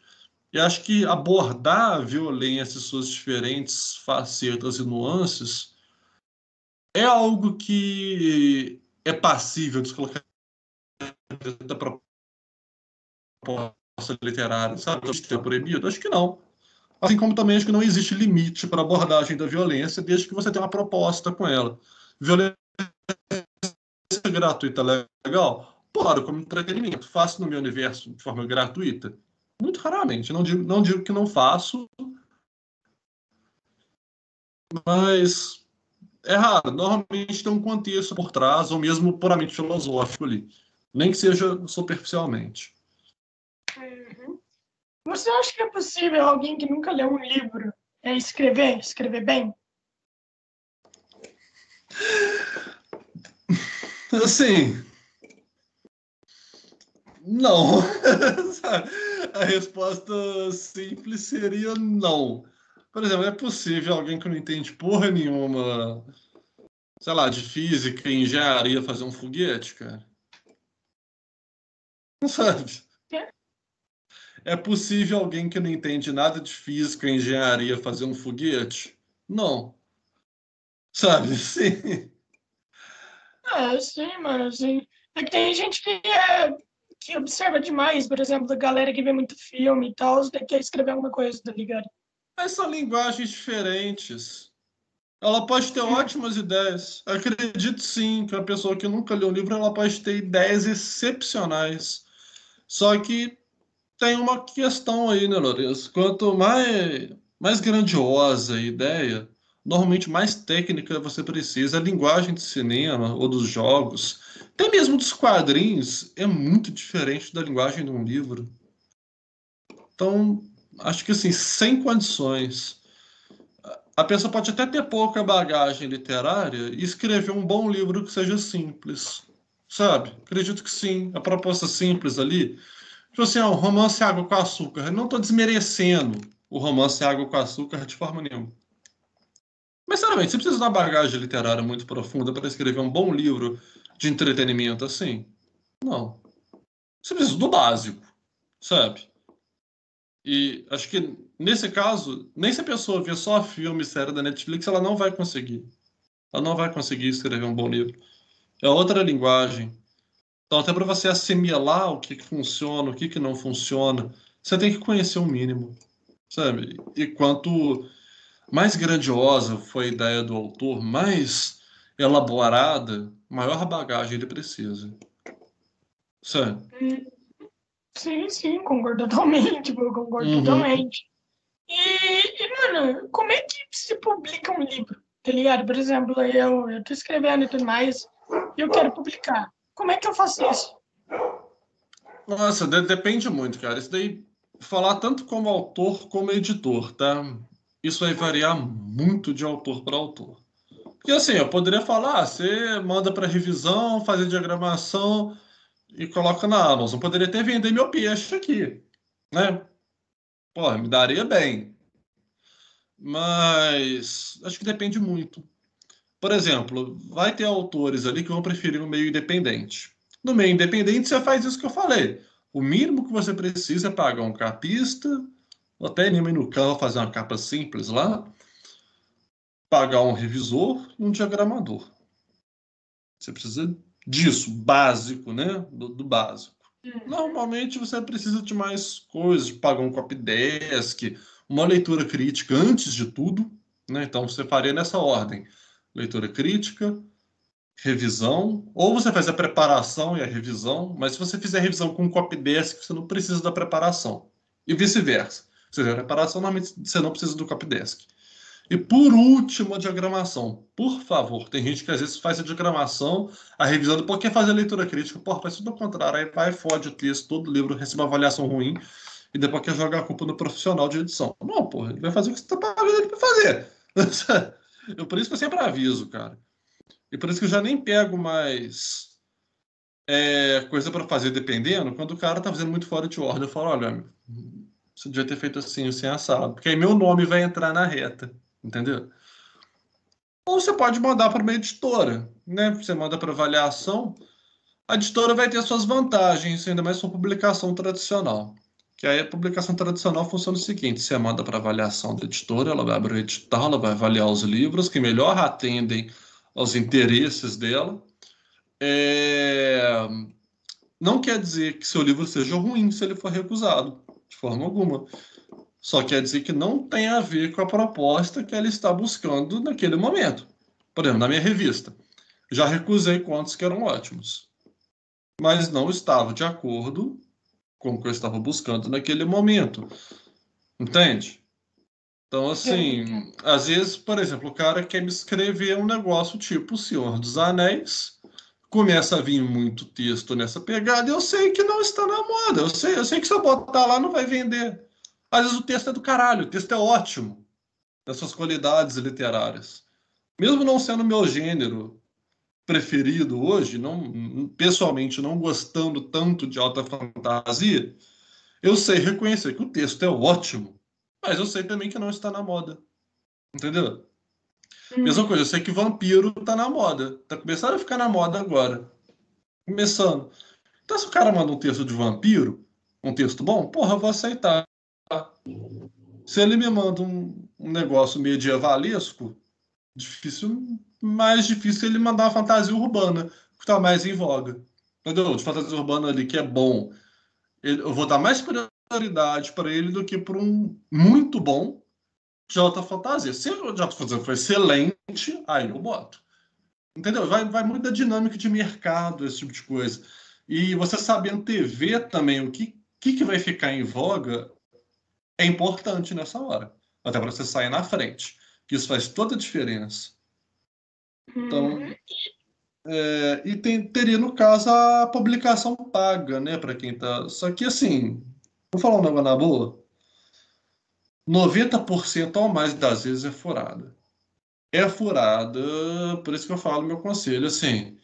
E acho que abordar a violência suas diferentes facetas e nuances é algo que é passível de se colocar da proposta literária, sabe? De proibido? Acho que não. Assim como também acho que não existe limite para abordagem da violência, desde que você tenha uma proposta com ela. Violência gratuita legal? Claro, como entretenimento. Faço no meu universo de forma gratuita? Muito raramente. Não digo, não digo que não faço, mas é raro. Normalmente tem um contexto por trás, ou mesmo puramente filosófico ali. Nem que seja superficialmente. Uhum. Você acha que é possível alguém que nunca leu um livro é escrever, escrever bem? Assim, não. a resposta simples seria não. Por exemplo, é possível alguém que não entende porra nenhuma, sei lá, de física e engenharia fazer um foguete, cara? Não sabe? É possível alguém que não entende nada de física e engenharia fazer um foguete? Não. Sabe? Sim. É, sim, mano, sim. É que tem gente que é que observa demais, por exemplo, a galera que vê muito filme e tal, quer escrever alguma coisa, tá ligado? Mas são linguagens diferentes. Ela pode ter ótimas ideias. Acredito sim que a pessoa que nunca leu um livro ela pode ter ideias excepcionais. Só que tem uma questão aí, né, Lourenço? Quanto mais, mais grandiosa a ideia, normalmente mais técnica você precisa. A linguagem de cinema ou dos jogos, até mesmo dos quadrinhos, é muito diferente da linguagem de um livro. Então, acho que assim, sem condições. A pessoa pode até ter pouca bagagem literária e escrever um bom livro que seja simples. Sabe? Acredito que sim. A proposta simples ali. Tipo assim, ó, um romance Água com Açúcar. Eu não estou desmerecendo o romance Água com Açúcar de forma nenhuma. Mas, sinceramente, você precisa de uma bagagem literária muito profunda para escrever um bom livro de entretenimento assim? Não. Você precisa do básico, sabe? E acho que, nesse caso, nem se a pessoa ver só filme série da Netflix, ela não vai conseguir. Ela não vai conseguir escrever um bom livro. É outra linguagem. Então, até para você assimilar o que, que funciona, o que, que não funciona, você tem que conhecer o mínimo, sabe? E quanto mais grandiosa foi a ideia do autor, mais elaborada, maior bagagem ele precisa. Sabe? Sim, sim, concordo totalmente, eu concordo uhum. totalmente. E, e, mano, como é que se publica um livro? Tá ligado? Por exemplo, eu, eu tô escrevendo e tudo mais, e eu quero publicar. Como é que eu faço isso? Nossa, de depende muito, cara. Isso daí, falar tanto como autor como editor, tá? isso vai variar muito de autor para autor. Porque assim, eu poderia falar, ah, você manda para revisão, fazer diagramação e coloca na Amazon. Poderia até vender meu peixe aqui, né? Pô, me daria bem. Mas acho que depende muito. Por exemplo, vai ter autores ali que vão preferir um meio independente. No meio independente, você faz isso que eu falei. O mínimo que você precisa é pagar um capista, ou até nem no carro fazer uma capa simples lá, pagar um revisor e um diagramador. Você precisa disso, básico, né? Do, do básico. Uhum. Normalmente você precisa de mais coisas, de pagar um copydesk, uma leitura crítica antes de tudo, né? Então você faria nessa ordem: leitura crítica, revisão, ou você faz a preparação e a revisão, mas se você fizer a revisão com copy desk, você não precisa da preparação. E vice-versa. Se fizer a preparação, normalmente você não precisa do copy desk. E por último, a diagramação. Por favor, tem gente que às vezes faz a diagramação, a revisão, depois quer fazer a leitura crítica. Porra, faz tudo ao contrário. Aí vai, fode o texto, todo livro recebe uma avaliação ruim, e depois quer jogar a culpa no profissional de edição. Não, porra, ele vai fazer o que você está pagando ele para fazer. Eu, por isso que eu sempre aviso, cara. E por isso que eu já nem pego mais é, coisa para fazer dependendo, quando o cara tá fazendo muito fora de ordem. Eu falo, olha, você devia ter feito assim, assim, assado. Porque aí meu nome vai entrar na reta. Entendeu? Ou você pode mandar para uma editora, né? Você manda para avaliação, a editora vai ter suas vantagens, ainda mais for publicação tradicional. Que aí a publicação tradicional funciona o seguinte: você manda para avaliação da editora, ela vai abrir o edital, ela vai avaliar os livros que melhor atendem aos interesses dela. É... Não quer dizer que seu livro seja ruim se ele for recusado, de forma alguma. Só quer dizer que não tem a ver com a proposta que ela está buscando naquele momento. Por exemplo, na minha revista, já recusei contos que eram ótimos, mas não estava de acordo com o que eu estava buscando naquele momento. Entende? Então, assim, às vezes, por exemplo, o cara quer me escrever um negócio tipo Senhor dos Anéis, começa a vir muito texto nessa pegada, eu sei que não está na moda, eu sei, eu sei que se eu botar lá não vai vender. Às vezes o texto é do caralho, o texto é ótimo, das suas qualidades literárias. Mesmo não sendo meu gênero preferido hoje, não, pessoalmente não gostando tanto de alta fantasia, eu sei reconhecer que o texto é ótimo, mas eu sei também que não está na moda. Entendeu? Hum. Mesma coisa, eu sei que vampiro está na moda. Está começando a ficar na moda agora. Começando. Então, se o cara manda um texto de vampiro, um texto bom, porra, eu vou aceitar. Se ele me manda um, um negócio medievalesco, difícil, mais difícil ele mandar uma fantasia urbana, que está mais em voga. Entendeu? De fantasia urbana ali que é bom. Eu vou dar mais prioridade para ele do que para um muito bom de alta fantasia. Se o de alta fantasia for excelente, aí eu boto. Entendeu? Vai, vai muito da dinâmica de mercado, esse tipo de coisa. E você sabendo TV também, o que, que, que vai ficar em voga, é importante nessa hora. Até para você sair na frente. Que isso faz toda a diferença. Então, uhum. é, e tem, teria, no caso, a publicação paga, né? Para quem tá. Só que, assim, vou falar um negócio na boa. 90% ou mais das vezes é furada. É furada, por isso que eu falo meu conselho, assim,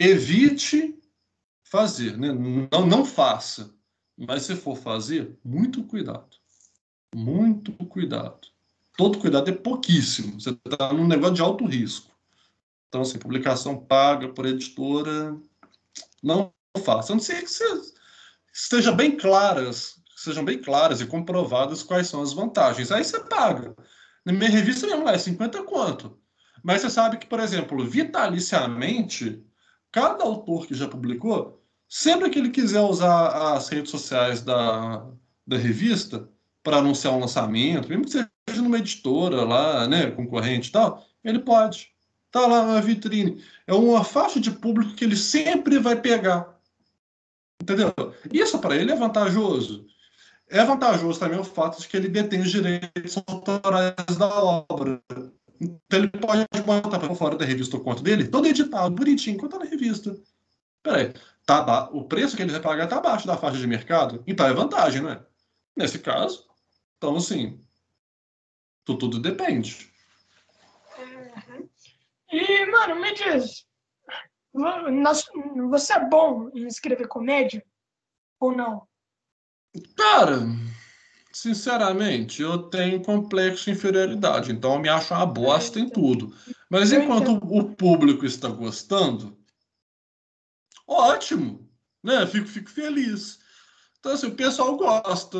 evite fazer, né? não, não faça, mas se for fazer, muito cuidado. Muito cuidado. Todo cuidado é pouquíssimo. Você está num negócio de alto risco. Então, assim, publicação paga por editora, não faça. A não ser que você esteja bem claras, sejam bem claras e comprovadas quais são as vantagens. Aí você paga. Na minha revista mesmo lá é 50 quanto. Mas você sabe que, por exemplo, vitaliciamente, cada autor que já publicou, sempre que ele quiser usar as redes sociais da, da revista, para anunciar um lançamento, mesmo que seja numa editora lá, né, concorrente e tal, ele pode. Tá lá na vitrine. É uma faixa de público que ele sempre vai pegar. Entendeu? Isso para ele é vantajoso. É vantajoso também o fato de que ele detém os direitos autorais da obra. Então ele pode botar para fora da revista o conto dele, todo editado, bonitinho, enquanto tá na revista. Peraí, tá, o preço que ele vai pagar está abaixo da faixa de mercado, então é vantagem, não é? Nesse caso, então, assim, tudo depende. Uhum. E, mano, me diz, você é bom em escrever comédia ou não? Cara, sinceramente, eu tenho complexo de inferioridade, então eu me acho uma bosta em tudo. Mas enquanto o público está gostando, ótimo, né? Fico, fico feliz. Então, assim, o pessoal gosta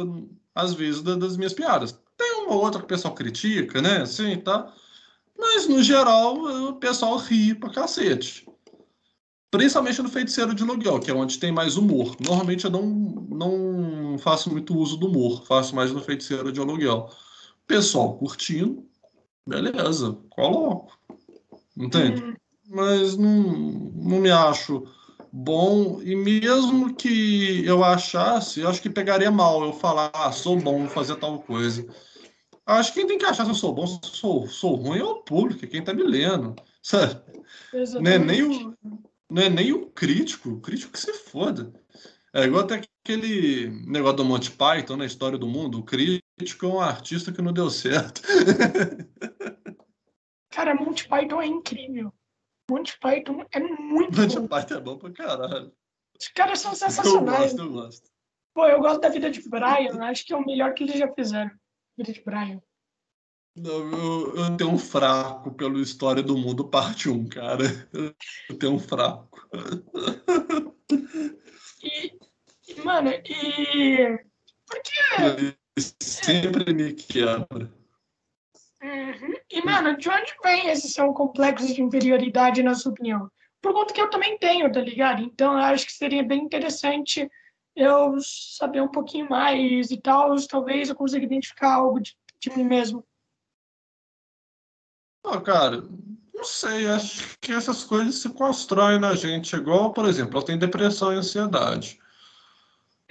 às vezes, da, das minhas piadas. Tem uma outra que o pessoal critica, né? Assim, tá? Mas, no geral, o pessoal ri pra cacete. Principalmente no Feiticeiro de Aluguel, que é onde tem mais humor. Normalmente eu não, não faço muito uso do humor, faço mais no Feiticeiro de Aluguel. Pessoal curtindo, beleza, coloco. Entende? Hum. mas não, não me acho bom. E mesmo que eu achasse, eu acho que pegaria mal eu falar, ah, sou bom, vou fazer tal coisa. Acho que quem tem que achar se eu sou bom, se eu sou, sou ruim é o público, quem tá me lendo. Sabe? Não é, nem o, não é nem o crítico, o crítico que se foda. É igual até aquele negócio do Monty Python na história do mundo. O crítico é um artista que não deu certo. Cara, Monty Python é incrível. Monty Python é muito Monty bom. Python é bom pra caralho. Os caras são sensacionais. Eu gosto, eu gosto. Pô, eu gosto da vida de Brian. Acho que é o melhor que eles já fizeram. Vida de Brian. Não, eu, eu, tenho um fraco pelo História do Mundo, parte 1, cara. Eu tenho um fraco. E, e mano, e. Por que. sempre me quebra. Uhum. E, mano, de onde vem esse seu complexo de inferioridade, na sua opinião? Por conta que eu também tenho, tá ligado? Então, eu acho que seria bem interessante eu saber um pouquinho mais e tal. Talvez eu consiga identificar algo de, de mim mesmo. Ah, cara, não sei. Acho que essas coisas se constroem na gente. Igual, por exemplo, eu tenho depressão e ansiedade.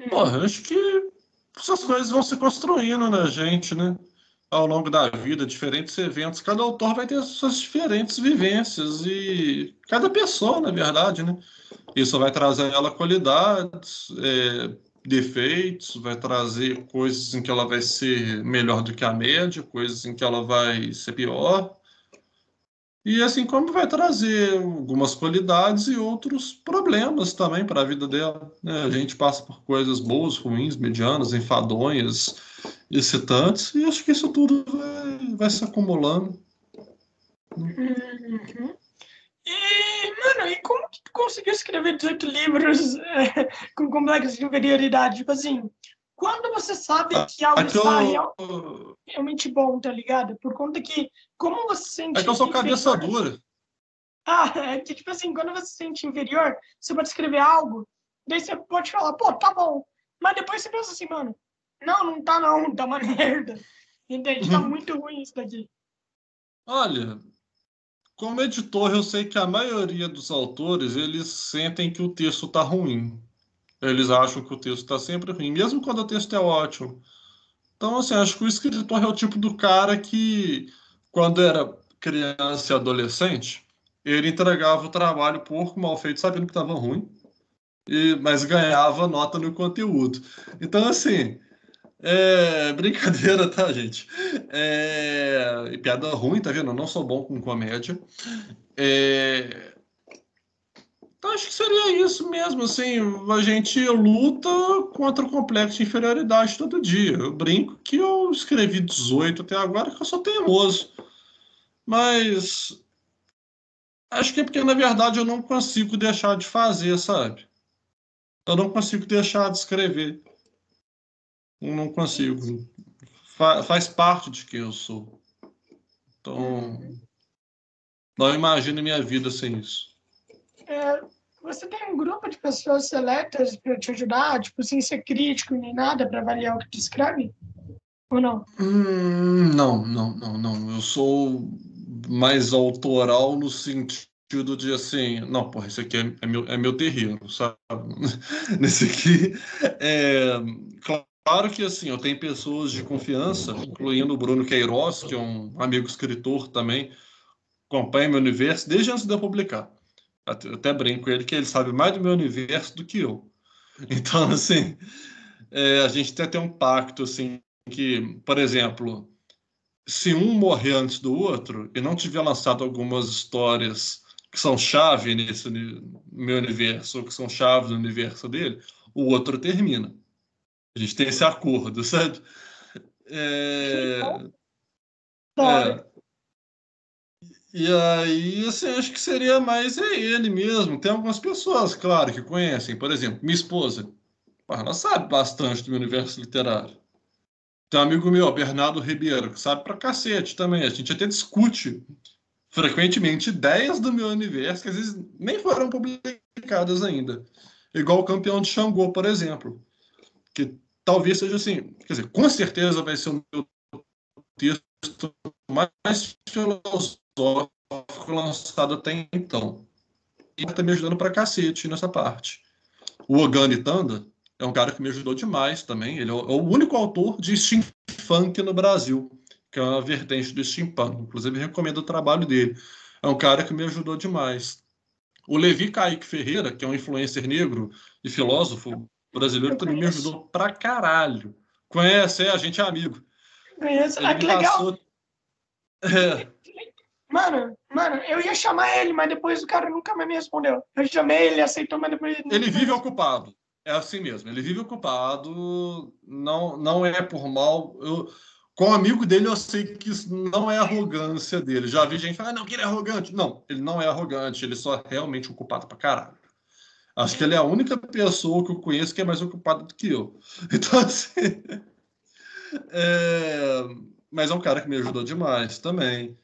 Porra, acho que essas coisas vão se construindo na gente, né? Ao longo da vida, diferentes eventos. Cada autor vai ter suas diferentes vivências e cada pessoa, na verdade, né? Isso vai trazer ela qualidades, é, defeitos, vai trazer coisas em que ela vai ser melhor do que a média, coisas em que ela vai ser pior. E assim como vai trazer algumas qualidades e outros problemas também para a vida dela. Né? A gente passa por coisas boas, ruins, medianas, enfadonhas, excitantes, e acho que isso tudo vai, vai se acumulando. Uhum. E, mano, e como que tu conseguiu escrever 18 livros é, com complexo de inferioridade? Tipo assim, quando você sabe que algo está real, realmente bom, tá ligado? Por conta que, como você se sente. É que eu sou cabeça dura. Ah, é que, tipo assim, quando você se sente inferior, você pode escrever algo, daí você pode falar, pô, tá bom. Mas depois você pensa assim, mano, não, não tá não, tá uma merda. Entende? Tá muito ruim isso daqui. Olha, como editor, eu sei que a maioria dos autores, eles sentem que o texto tá ruim. Eles acham que o texto está sempre ruim, mesmo quando o texto é ótimo. Então, assim, acho que o escritor é o tipo do cara que, quando era criança e adolescente, ele entregava o trabalho porco mal feito, sabendo que estava ruim, e, mas ganhava nota no conteúdo. Então, assim, é brincadeira, tá, gente? É, piada ruim, tá vendo? Eu não sou bom com comédia. É, então, acho que seria isso mesmo, assim, a gente luta contra o complexo de inferioridade todo dia. Eu brinco que eu escrevi 18 até agora, que eu sou teimoso. Mas acho que é porque, na verdade, eu não consigo deixar de fazer, sabe? Eu não consigo deixar de escrever. Não consigo. Fa faz parte de quem eu sou. Então, não imagino minha vida sem isso. É, você tem um grupo de pessoas seletas para te ajudar, tipo, sem ser crítico nem nada, para avaliar o que tu escreve? Ou não? Hum, não, não, não, não. Eu sou mais autoral no sentido de assim, não, porra, esse aqui é, é meu, é meu terreno, sabe? Nesse aqui, é, claro que assim, eu tenho pessoas de confiança, incluindo o Bruno Queiroz, que é um amigo escritor também, acompanha meu universo desde antes de eu publicar. Até brinco com ele que ele sabe mais do meu universo do que eu. Então, assim, é, a gente até tem um pacto, assim, que, por exemplo, se um morrer antes do outro e não tiver lançado algumas histórias que são chave nesse meu universo, ou que são chaves no universo dele, o outro termina. A gente tem esse acordo, sabe? É... É... E aí, assim, acho que seria mais é ele mesmo. Tem algumas pessoas, claro, que conhecem. Por exemplo, minha esposa. Ela sabe bastante do meu universo literário. Tem um amigo meu, Bernardo Ribeiro, que sabe pra cacete também. A gente até discute frequentemente ideias do meu universo que às vezes nem foram publicadas ainda. Igual o campeão de Xangô, por exemplo. Que talvez seja assim, quer dizer, com certeza vai ser o meu texto mais filosófico lançado até então. E tá me ajudando pra cacete nessa parte. O Ogani Tanda é um cara que me ajudou demais também. Ele é o único autor de steampunk no Brasil, que é uma vertente do steampunk. Inclusive, recomendo o trabalho dele. É um cara que me ajudou demais. O Levi Kaique Ferreira, que é um influencer negro e filósofo brasileiro, também me ajudou pra caralho. Conhece, é, a gente é amigo. Conheço. Ah, que legal. É. Mano, mano, eu ia chamar ele, mas depois o cara nunca mais me respondeu. Eu chamei ele, aceitou, mas depois. Ele vive ocupado. É assim mesmo, ele vive ocupado, não, não é por mal. Eu, com o amigo dele, eu sei que isso não é arrogância dele. Já vi gente falar, ah, não, que ele é arrogante. Não, ele não é arrogante, ele só é realmente ocupado pra caralho. Acho que ele é a única pessoa que eu conheço que é mais ocupada do que eu. Então, assim. É... Mas é um cara que me ajudou demais também.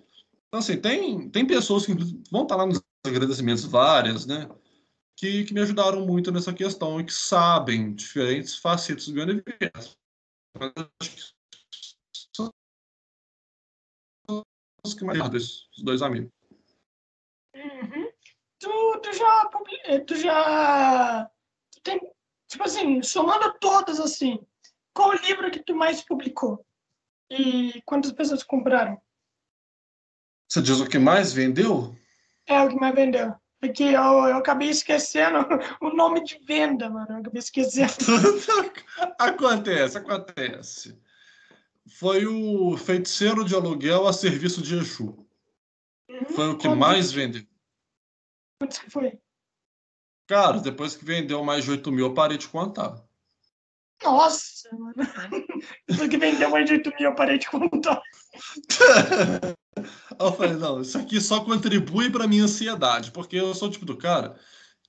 Então, assim, tem, tem pessoas que vão estar lá nos agradecimentos várias, né? Que, que me ajudaram muito nessa questão e que sabem diferentes facetas do meu universo. Mas acho que são os que mais dois amigos. Uhum. Tu, tu já tu já tu tem tipo assim somando todas assim qual o livro que tu mais publicou e quantas pessoas compraram você diz o que mais vendeu? É, o que mais vendeu. É eu, eu acabei esquecendo o nome de venda, mano. Eu acabei esquecendo. acontece, acontece. Foi o feiticeiro de aluguel a serviço de Exu. Uhum, foi o que mais vendeu. Quanto que foi? Cara, depois que vendeu mais de 8 mil, eu parei de contar. Nossa, mano. Depois que vendeu mais de 8 mil, eu parei de contar. eu falei, não, isso aqui só contribui para minha ansiedade, porque eu sou o tipo do cara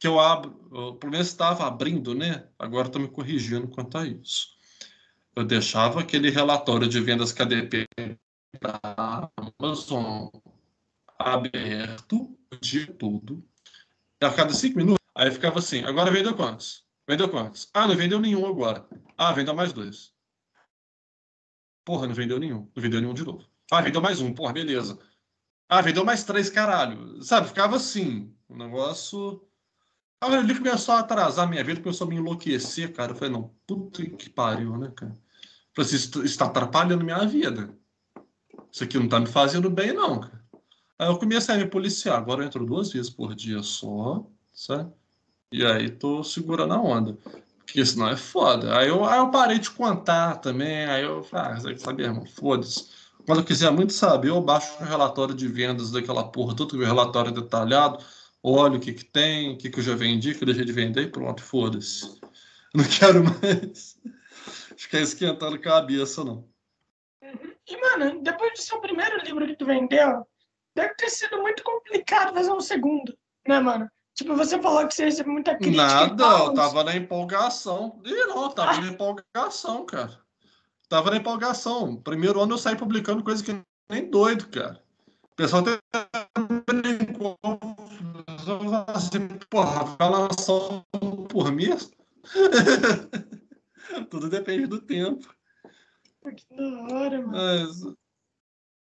que eu abro, eu, pelo menos estava abrindo, né? Agora estou me corrigindo quanto a isso. Eu deixava aquele relatório de vendas KDP da Amazon aberto o dia todo. A cada cinco minutos, aí ficava assim, agora vendeu quantos? Vendeu quantos? Ah, não vendeu nenhum agora. Ah, vendeu mais dois. Porra, não vendeu nenhum. Não vendeu nenhum de novo. Ah, vendeu mais um. Porra, beleza. Ah, vendeu mais três, caralho. Sabe, ficava assim. O negócio. Aí ele começou a atrasar minha vida, começou a me enlouquecer, cara. Eu falei, não, puta que pariu, né, cara? Falei, isso está atrapalhando minha vida. Isso aqui não tá me fazendo bem, não, cara. Aí eu comecei a me policiar. Agora eu entro duas vezes por dia só, sabe? E aí tô segurando a onda. Porque senão é foda. Aí eu, aí eu parei de contar também. Aí eu falei, ah, sabe, irmão, foda-se. Quando eu quiser muito saber, eu baixo o relatório de vendas daquela porra, todo o relatório detalhado, olho o que, que tem, o que, que eu já vendi, que eu deixei de vender e pronto, foda-se. Não quero mais ficar esquentando cabeça, não. E, mano, depois do seu primeiro livro que tu vendeu, deve ter sido muito complicado fazer um segundo, né, mano? Tipo, você falou que você recebeu muita crítica. Nada, eu tava na empolgação. Ih, não, tava ah. na empolgação, cara. Tava na empolgação. Primeiro ano eu saí publicando coisa que nem doido, cara. O pessoal até brincou. Assim, porra, vai lançar por mês? Tudo depende do tempo. Que da hora, mano. Mas,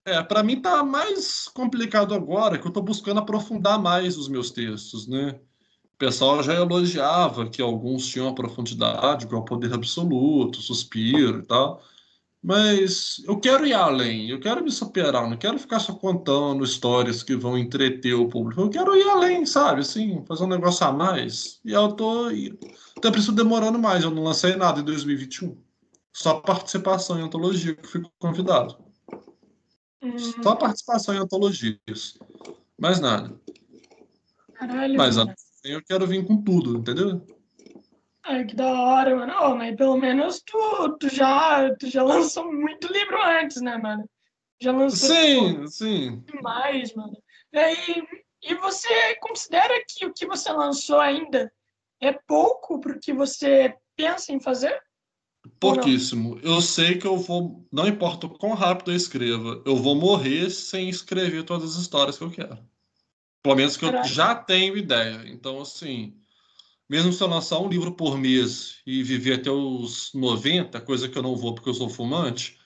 é, para mim tá mais complicado agora, que eu tô buscando aprofundar mais os meus textos, né? O pessoal já elogiava que alguns tinham a profundidade, igual Poder Absoluto, Suspiro e tal. Mas eu quero ir além, eu quero me superar, não quero ficar só contando histórias que vão entreter o público. Eu quero ir além, sabe? Assim, fazer um negócio a mais. E eu tô. Até por isso demorando mais, eu não lancei nada em 2021. Só participação em antologia que fico convidado. Só participação em antologias. Mais nada. Caralho. Mas assim, eu quero vir com tudo, entendeu? Ai, que da hora, mano. Oh, mas pelo menos tu, tu, já, tu já lançou muito livro antes, né, mano? Já lançou. Sim, sim. Demais, mano. E, e você considera que o que você lançou ainda é pouco pro que você pensa em fazer? Pouquíssimo. Eu sei que eu vou. Não importa o quão rápido eu escreva, eu vou morrer sem escrever todas as histórias que eu quero. Pelo menos que eu já tenho ideia. Então, assim mesmo se eu lançar um livro por mês e viver até os 90, coisa que eu não vou porque eu sou fumante,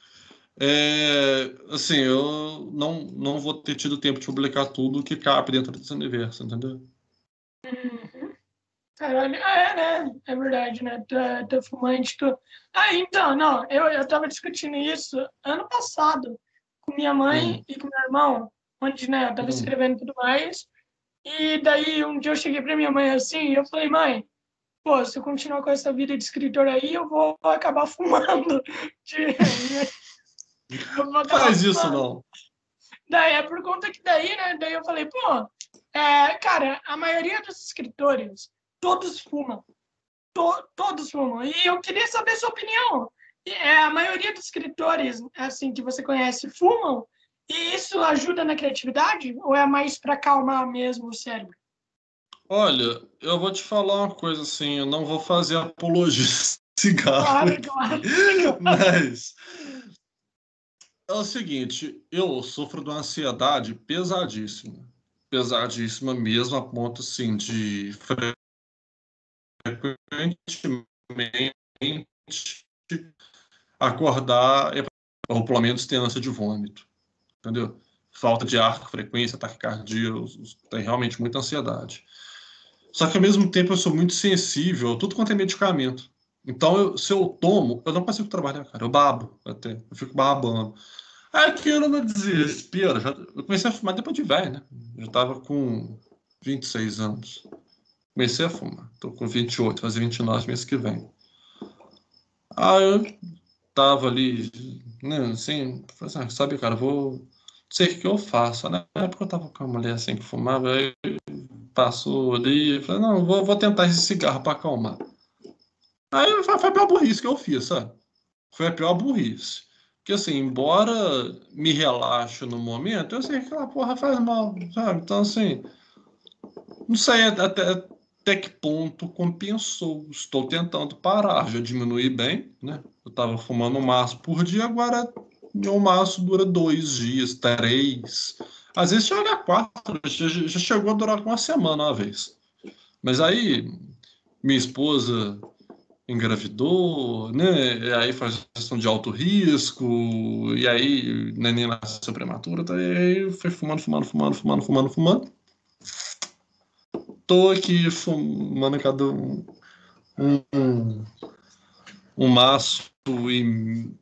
é, assim, eu não, não vou ter tido tempo de publicar tudo que cabe dentro desse universo, entendeu? Uhum. Caralho, é, né? É verdade, né? Tu é, tu é fumante, tu... Ah, então, não, eu, eu tava discutindo isso ano passado com minha mãe hum. e com meu irmão, onde, né, eu tava hum. escrevendo tudo mais, e daí um dia eu cheguei pra minha mãe assim, e eu falei, mãe, pô, se eu continuar com essa vida de escritor aí, eu vou acabar fumando. De... Faz isso não. Daí é por conta que daí, né? Daí eu falei, pô, é, cara, a maioria dos escritores, todos fumam. To, todos fumam. E eu queria saber sua opinião. É, a maioria dos escritores, assim, que você conhece, fumam. E isso ajuda na criatividade? Ou é mais para acalmar mesmo o cérebro? Olha, eu vou te falar uma coisa assim, eu não vou fazer apologia cigarro. Claro, claro. Mas é o seguinte, eu sofro de uma ansiedade pesadíssima. Pesadíssima mesmo, a ponto assim, de frequentemente acordar ou pelo menos ter ânsia de vômito. Entendeu? Falta de ar, frequência, taquicardia, tem realmente muita ansiedade. Só que ao mesmo tempo eu sou muito sensível a tudo quanto é medicamento. Então, eu, se eu tomo, eu não consigo trabalhar, cara. Eu babo até. Eu fico babando. Aquilo no desespero. Já, eu comecei a fumar depois de velho, né? Eu tava com 26 anos. Comecei a fumar. Tô com 28, fazer 29 mês que vem. Aí eu tava ali, né, assim, assim sabe, cara, vou. Não sei o que eu faço. Na época eu tava com uma mulher assim que fumava, aí passou ali, falei, não, vou, vou tentar esse cigarro para acalmar. Aí foi a pior burrice que eu fiz, sabe? Foi a pior burrice. Porque assim, embora me relaxe no momento, eu sei que aquela porra faz mal, sabe? Então assim, não sei até, até que ponto compensou. Estou tentando parar, já diminui bem, né? Eu tava fumando um maço por dia, agora o maço dura dois dias, três. Às vezes chega a quatro, já, já chegou a durar uma semana uma vez. Mas aí minha esposa engravidou, né? E aí faz questão de alto risco, e aí neném nasceu prematura, tá? e aí foi fumando, fumando, fumando, fumando, fumando, fumando. Tô aqui fumando cada um, um, um maço e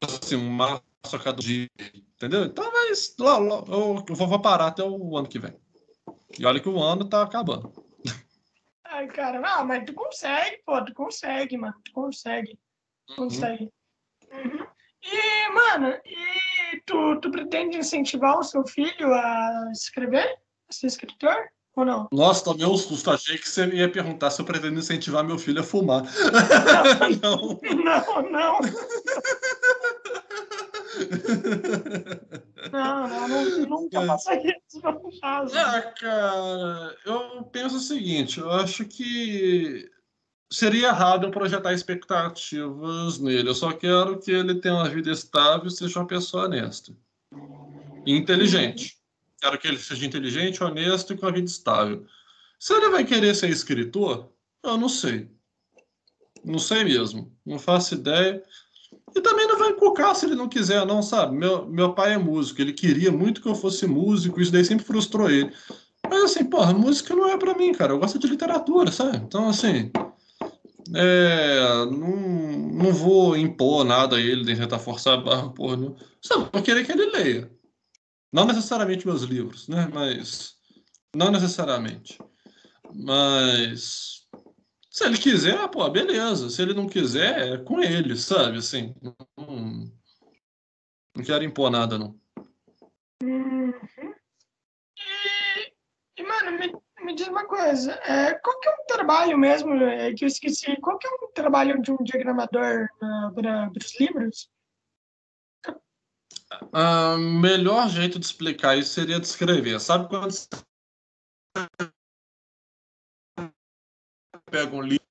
assim, um maço a cada dia, entendeu? Então, mas lá, lá, eu, eu vou parar até o ano que vem. E olha que o ano tá acabando. Ai, cara, ah, mas tu consegue, pô, tu consegue, mano, tu consegue. Uhum. Consegue. Uhum. E, mano, e tu, tu pretende incentivar o seu filho a escrever? A ser escritor? Ou não? Nossa, tomei um susto. Achei que você ia perguntar se eu pretendo incentivar meu filho a fumar. Não, não. não. Não, não, não nunca faça isso, não faz. É, cara, eu penso o seguinte, eu acho que seria errado eu projetar expectativas nele. Eu só quero que ele tenha uma vida estável e seja uma pessoa honesta. E inteligente. Quero que ele seja inteligente, honesto e com a vida estável. Se ele vai querer ser escritor, eu não sei. Não sei mesmo. Não faço ideia. E também não vai encucar se ele não quiser, não, sabe? Meu, meu pai é músico, ele queria muito que eu fosse músico, isso daí sempre frustrou ele. Mas assim, porra, música não é para mim, cara. Eu gosto de literatura, sabe? Então, assim. É, não, não vou impor nada a ele, tentar forçar a barra, porra. Não. Sabe, eu querer que ele leia. Não necessariamente meus livros, né? Mas. Não necessariamente. Mas se ele quiser, pô, beleza. Se ele não quiser, é com ele, sabe? Assim, não, não quero impor nada, não. Uhum. E, e, mano, me, me diz uma coisa. É, qual que é um trabalho mesmo, é, que eu esqueci, qual que é um trabalho de um diagramador uh, para os livros? O uh, melhor jeito de explicar isso seria descrever. Sabe quando pega um livro,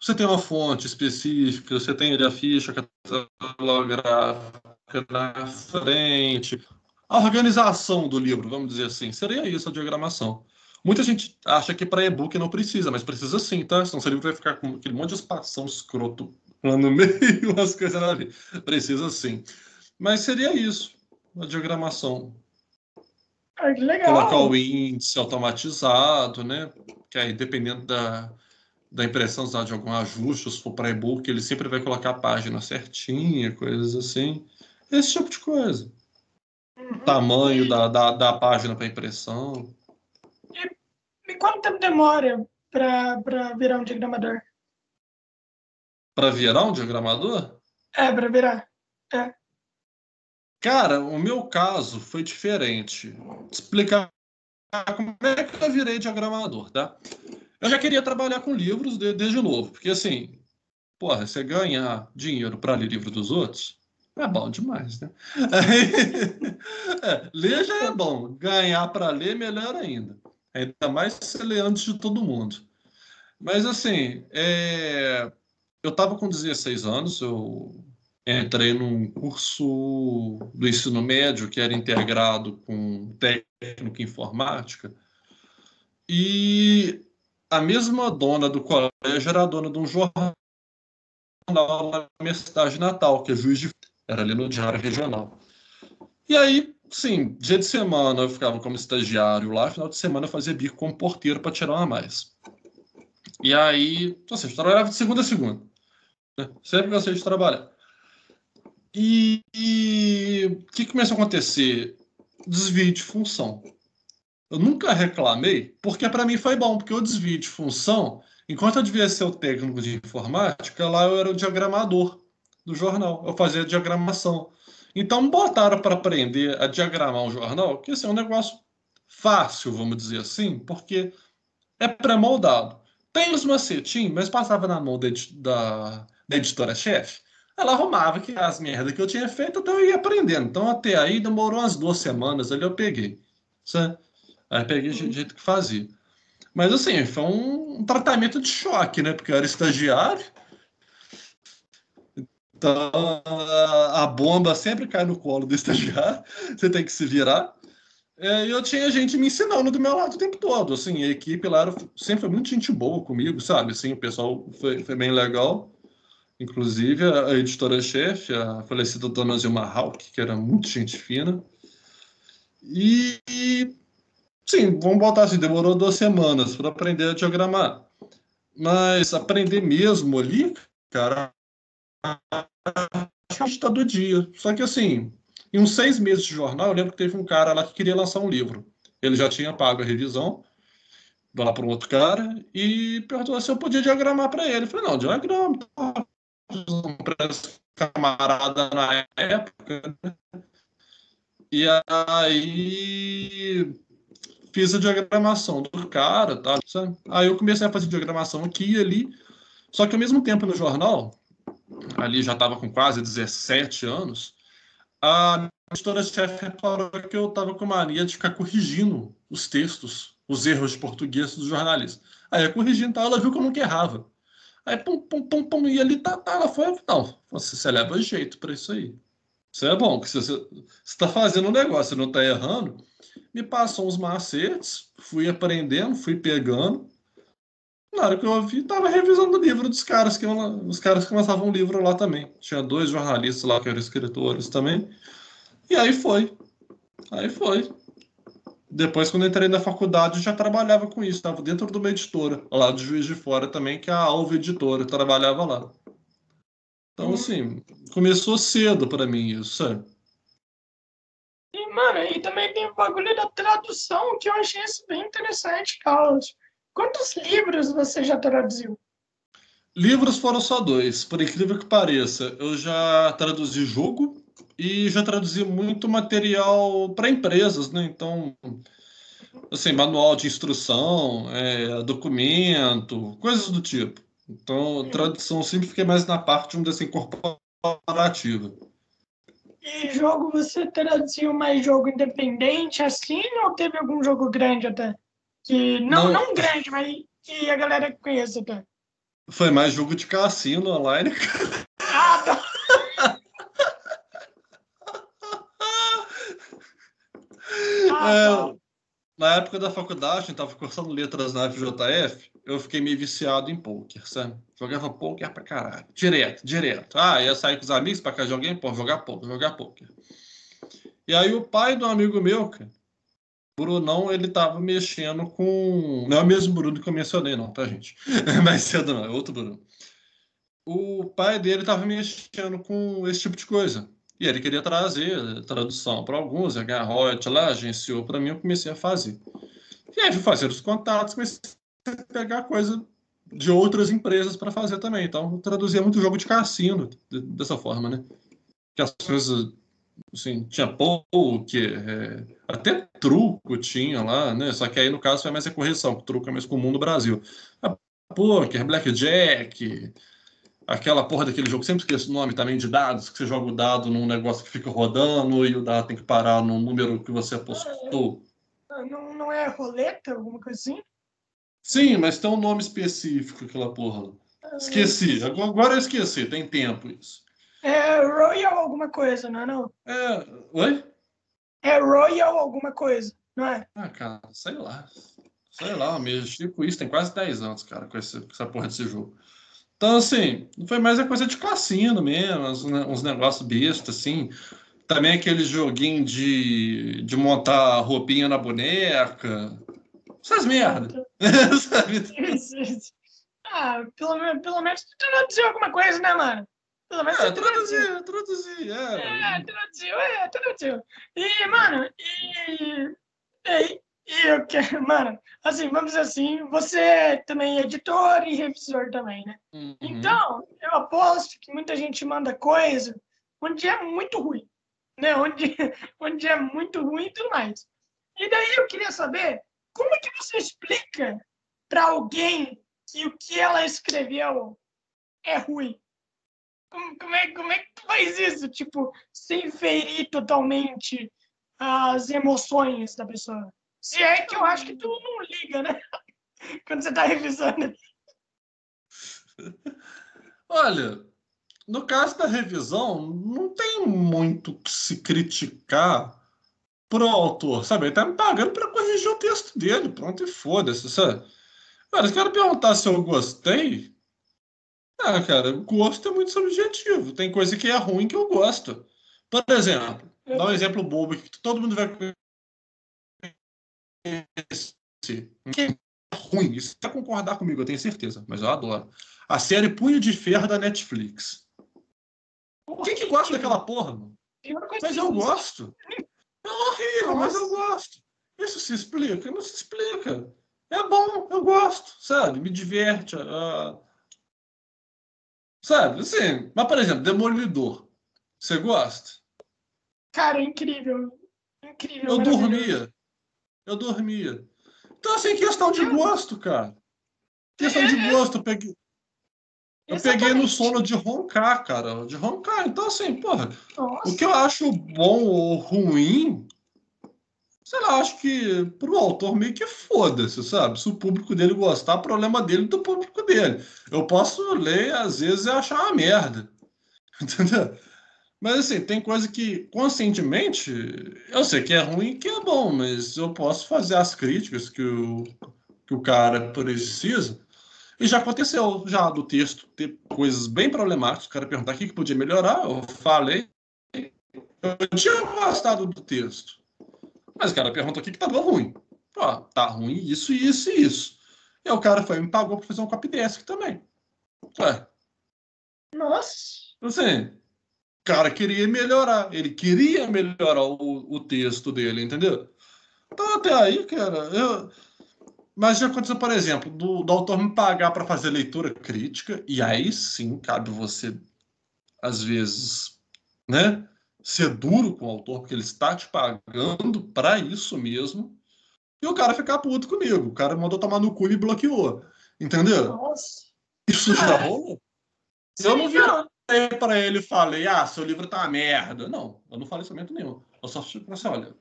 você tem uma fonte específica, você tem a ficha catalográfica na frente. A organização do livro, vamos dizer assim, seria isso a diagramação. Muita gente acha que para e-book não precisa, mas precisa sim, tá? Senão seu livro vai ficar com aquele monte de espação escroto lá no meio, umas coisas ali. Precisa sim. Mas seria isso, a diagramação. Ah, que legal. Colocar o índice automatizado, né? Que aí, dependendo da, da impressão, de algum ajuste, se for para e-book, ele sempre vai colocar a página certinha, coisas assim. Esse tipo de coisa. Uhum. Tamanho da, da, da página para impressão. E, e quanto tempo demora para virar um diagramador? Para virar um diagramador? É, para virar. É. Cara, o meu caso foi diferente. Explicar como é que eu virei diagramador, tá? Eu já queria trabalhar com livros desde novo, porque assim, porra, você ganhar dinheiro para ler livro dos outros é bom demais, né? é, ler já é bom, ganhar para ler melhor ainda. Ainda mais se você lê antes de todo mundo. Mas assim, é... eu estava com 16 anos, eu entrei num curso do ensino médio que era integrado com técnico informática. E a mesma dona do colégio era a dona de um jornal na minha cidade natal, que é Juiz de era ali no Diário Regional. E aí, sim, dia de semana eu ficava como estagiário lá, final de semana eu fazia bico como porteiro para tirar uma mais. E aí, ou seja, trabalhava de segunda a segunda. Sempre gostei de trabalhar. E o que começou a acontecer? Desvio de função. Eu nunca reclamei, porque para mim foi bom, porque o desvio de função, enquanto eu devia ser o técnico de informática, lá eu era o diagramador do jornal. Eu fazia diagramação. Então botaram para aprender a diagramar um jornal, que esse é um negócio fácil, vamos dizer assim, porque é pré-moldado. Tem os macetinhos, mas passava na mão da, da, da editora-chefe ela arrumava que as merdas que eu tinha feito, então eu ia aprendendo. Então até aí demorou umas duas semanas ali eu peguei. Sabe? Aí peguei do jeito que fazia. Mas assim, foi um, um, tratamento de choque, né? Porque eu era estagiário. Então a, a bomba sempre cai no colo do estagiário. Você tem que se virar. É, e eu tinha gente me ensinando do meu lado o tempo todo. Assim, a equipe lá era, sempre foi muito gente boa comigo, sabe? Assim, o pessoal foi, foi bem legal. Inclusive, a editora-chefe, a falecida Dona Zilma Hawk, que era muito gente fina. E, sim, vamos botar assim, demorou duas semanas para aprender a diagramar. Mas aprender mesmo ali, cara, a gente está do dia. Só que assim, em uns seis meses de jornal, eu lembro que teve um cara lá que queria lançar um livro. Ele já tinha pago a revisão, lá para um outro cara, e perguntou se eu podia diagramar para ele. Eu falei, não, diagrama, tá camarada na época. Né? E aí fiz a diagramação do cara, tá? Aí eu comecei a fazer diagramação aqui e ali. Só que ao mesmo tempo no jornal, ali já estava com quase 17 anos, a editora-chefe reparou que eu estava com mania de ficar corrigindo os textos, os erros de português dos jornalistas. Aí, corrigindo, ela viu que eu nunca errava. Aí, pum, pum, pum, pum, e ali tá, tá, ela foi, não, você, você leva jeito para isso aí. Isso é bom, que você está fazendo um negócio, você não está errando. Me passou uns macetes, fui aprendendo, fui pegando. Na hora que eu vi, estava revisando o livro dos caras, que os caras que lançavam um livro lá também. Tinha dois jornalistas lá que eram escritores também. E aí foi. Aí foi. Depois, quando entrei na faculdade, já trabalhava com isso. Estava dentro de uma editora, lá do Juiz de Fora também, que é a Alva Editora. trabalhava lá. Então, hum. assim, começou cedo para mim isso, sabe? E, mano, e também tem o bagulho da tradução, que eu achei isso bem interessante, Carlos. Quantos livros você já traduziu? Livros foram só dois, por incrível que pareça. Eu já traduzi jogo e já traduzi muito material para empresas, né? Então, assim, manual de instrução, é, documento, coisas do tipo. Então, tradução sempre fiquei mais na parte, dizer assim, corporativa. E jogo, você traduziu mais jogo independente assim, ou teve algum jogo grande até? Que, não, não, não grande, mas que a galera conhece até. Foi mais jogo de cassino online. Ah, tá. Ah, é, na época da faculdade, a gente tava cursando letras na FJF, eu fiquei meio viciado em poker, sabe? Jogava poker pra caralho. Direto, direto. Ah, ia sair com os amigos pra casa de alguém, pô, jogar poker, jogar poker. E aí o pai do amigo meu, cara, Brunão, ele tava mexendo com. Não é o mesmo Bruno que eu mencionei, não, tá, gente? Mais cedo não, é outro Bruno. O pai dele tava mexendo com esse tipo de coisa. E ele queria trazer tradução para alguns, a Garrote lá, agenciou para mim, eu comecei a fazer. E aí, fui fazer os contatos, comecei a pegar coisa de outras empresas para fazer também. Então, traduzia muito jogo de cassino dessa forma, né? Que as coisas assim, tinha poker, é, até truco tinha lá, né? Só que aí no caso foi mais a correção, que truco é mais comum no Brasil. A poker, blackjack, aquela porra daquele jogo, sempre esqueço o nome também de dados, que você joga o dado num negócio que fica rodando e o dado tem que parar no número que você apostou. Ah, não, não é roleta, alguma coisa assim? Sim, mas tem um nome específico aquela porra. Ah, esqueci, agora eu esqueci, tem tempo isso. É Royal alguma coisa, não é não? É. Oi? É Royal alguma coisa, não é? Ah, cara, sei lá. Sei lá, mexi com isso tem quase 10 anos, cara, com, esse, com essa porra desse jogo. Então, assim, foi mais a coisa de cassino mesmo, uns, uns negócios bestas, assim. Também aquele joguinho de, de montar roupinha na boneca. Essas merda. ah, pelo, pelo menos traduziu alguma coisa, né, mano? Pelo menos é, traduziu, traduziu, é. É, traduziu, é, traduziu. E, mano, e. E, e eu quero, mano, assim, vamos dizer assim, você é também editor e revisor também, né? Uhum. Então, eu aposto que muita gente manda coisa onde é muito ruim, né? Onde, onde é muito ruim e tudo mais. E daí eu queria saber como é que você explica para alguém que o que ela escreveu é ruim? Como, como, é, como é que tu faz isso? Tipo, sem ferir totalmente as emoções da pessoa. Se é que eu acho que tu não liga, né? Quando você tá revisando. Olha, no caso da revisão, não tem muito que se criticar pro autor, sabe? Ele tá me pagando para corrigir o texto dele, pronto, e foda-se, sabe? Cara, se quero perguntar se eu gostei, ah, cara, gosto é muito subjetivo. Tem coisa que é ruim que eu gosto. Por exemplo, dá um exemplo bobo que todo mundo vai conhecer. Que é ruim. Isso vai concordar comigo, eu tenho certeza, mas eu adoro. A série Punho de Ferro da Netflix. Quem que gosta daquela porra, mano? Mas eu gosto. É horrível, mas eu gosto. Isso se explica? Não se explica. É bom, eu gosto, sabe? Me diverte. Uh, Sabe, assim. Mas, por exemplo, Demolidor. Você gosta? Cara, incrível. Incrível. Eu dormia. Eu dormia. Então, assim, questão de gosto, cara. Questão é, de gosto. Eu peguei. Eu peguei no sono de roncar, cara. De roncar. Então, assim, porra. Nossa. O que eu acho bom ou ruim sei lá, acho que pro autor meio que foda-se, sabe? Se o público dele gostar, problema dele do público dele. Eu posso ler, às vezes, e achar uma merda. Entendeu? Mas assim, tem coisa que conscientemente eu sei que é ruim e que é bom, mas eu posso fazer as críticas que o, que o cara precisa. E já aconteceu já do texto ter coisas bem problemáticas, o cara perguntar o que, que podia melhorar, eu falei. Eu tinha gostado do texto. Mas o cara perguntou aqui que tava ruim. Ó, tá ruim isso, isso e isso. E o cara foi me pagou para fazer um copy desk também. Ué. Nossa! Assim, o cara queria melhorar. Ele queria melhorar o, o texto dele, entendeu? Então, até aí, cara, eu... Mas já aconteceu, por exemplo, do, do autor me pagar para fazer leitura crítica, e aí sim cabe você, às vezes, né? ser duro com o autor, porque ele está te pagando para isso mesmo, e o cara ficar puto comigo. O cara mandou tomar no cu e bloqueou. Entendeu? Nossa. Isso já rolou? Eu não virei para ele e falei, ah, seu livro tá uma merda. Não, eu não falei isso momento nenhum. Eu só falei assim, olha,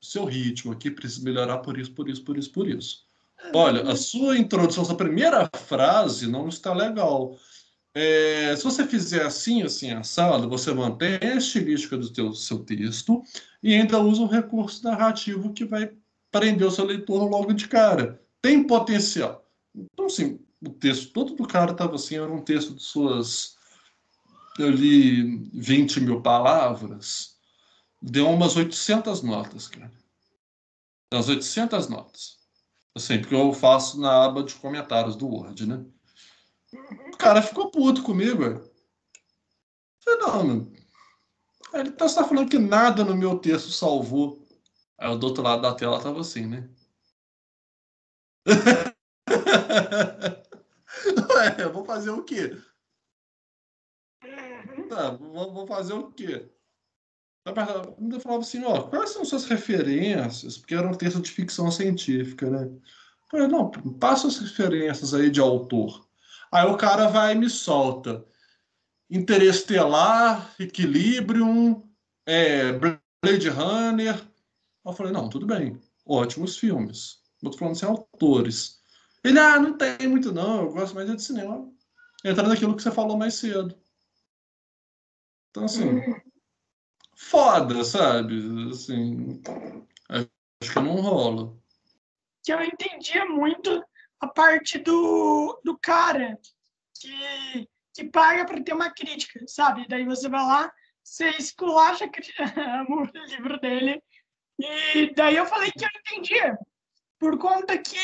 seu ritmo aqui precisa melhorar por isso, por isso, por isso, por isso. Olha, a sua introdução, a primeira frase não está legal. É, se você fizer assim, assim, assado, você mantém a estilística do teu, seu texto e ainda usa um recurso narrativo que vai prender o seu leitor logo de cara. Tem potencial. Então, assim, o texto todo do cara estava assim, era um texto de suas. Eu li 20 mil palavras, deu umas 800 notas, cara. Umas 800 notas. Assim, porque eu faço na aba de comentários do Word, né? O cara ficou puto comigo, velho. Falei, não, mano. Ele tá só falando que nada no meu texto salvou. Aí do outro lado da tela tava assim, né? Ué, eu vou fazer o quê? Tá, vou, vou fazer o quê? Ainda falava assim, ó, quais são suas referências? Porque era um texto de ficção científica, né? Eu falei, não, passa as referências aí de autor. Aí o cara vai e me solta. Interestelar, Equilibrium, é, Blade Runner. Eu falei, não, tudo bem. Ótimos filmes. Eu tô falando sem autores. Ele, ah, não tem muito não, eu gosto mais de cinema. Entrando naquilo que você falou mais cedo. Então, assim, foda, sabe? Assim, acho que não rola. Que eu entendia muito a parte do, do cara que, que paga para ter uma crítica, sabe? Daí você vai lá, você esculacha o livro dele, e daí eu falei que eu entendia, por conta que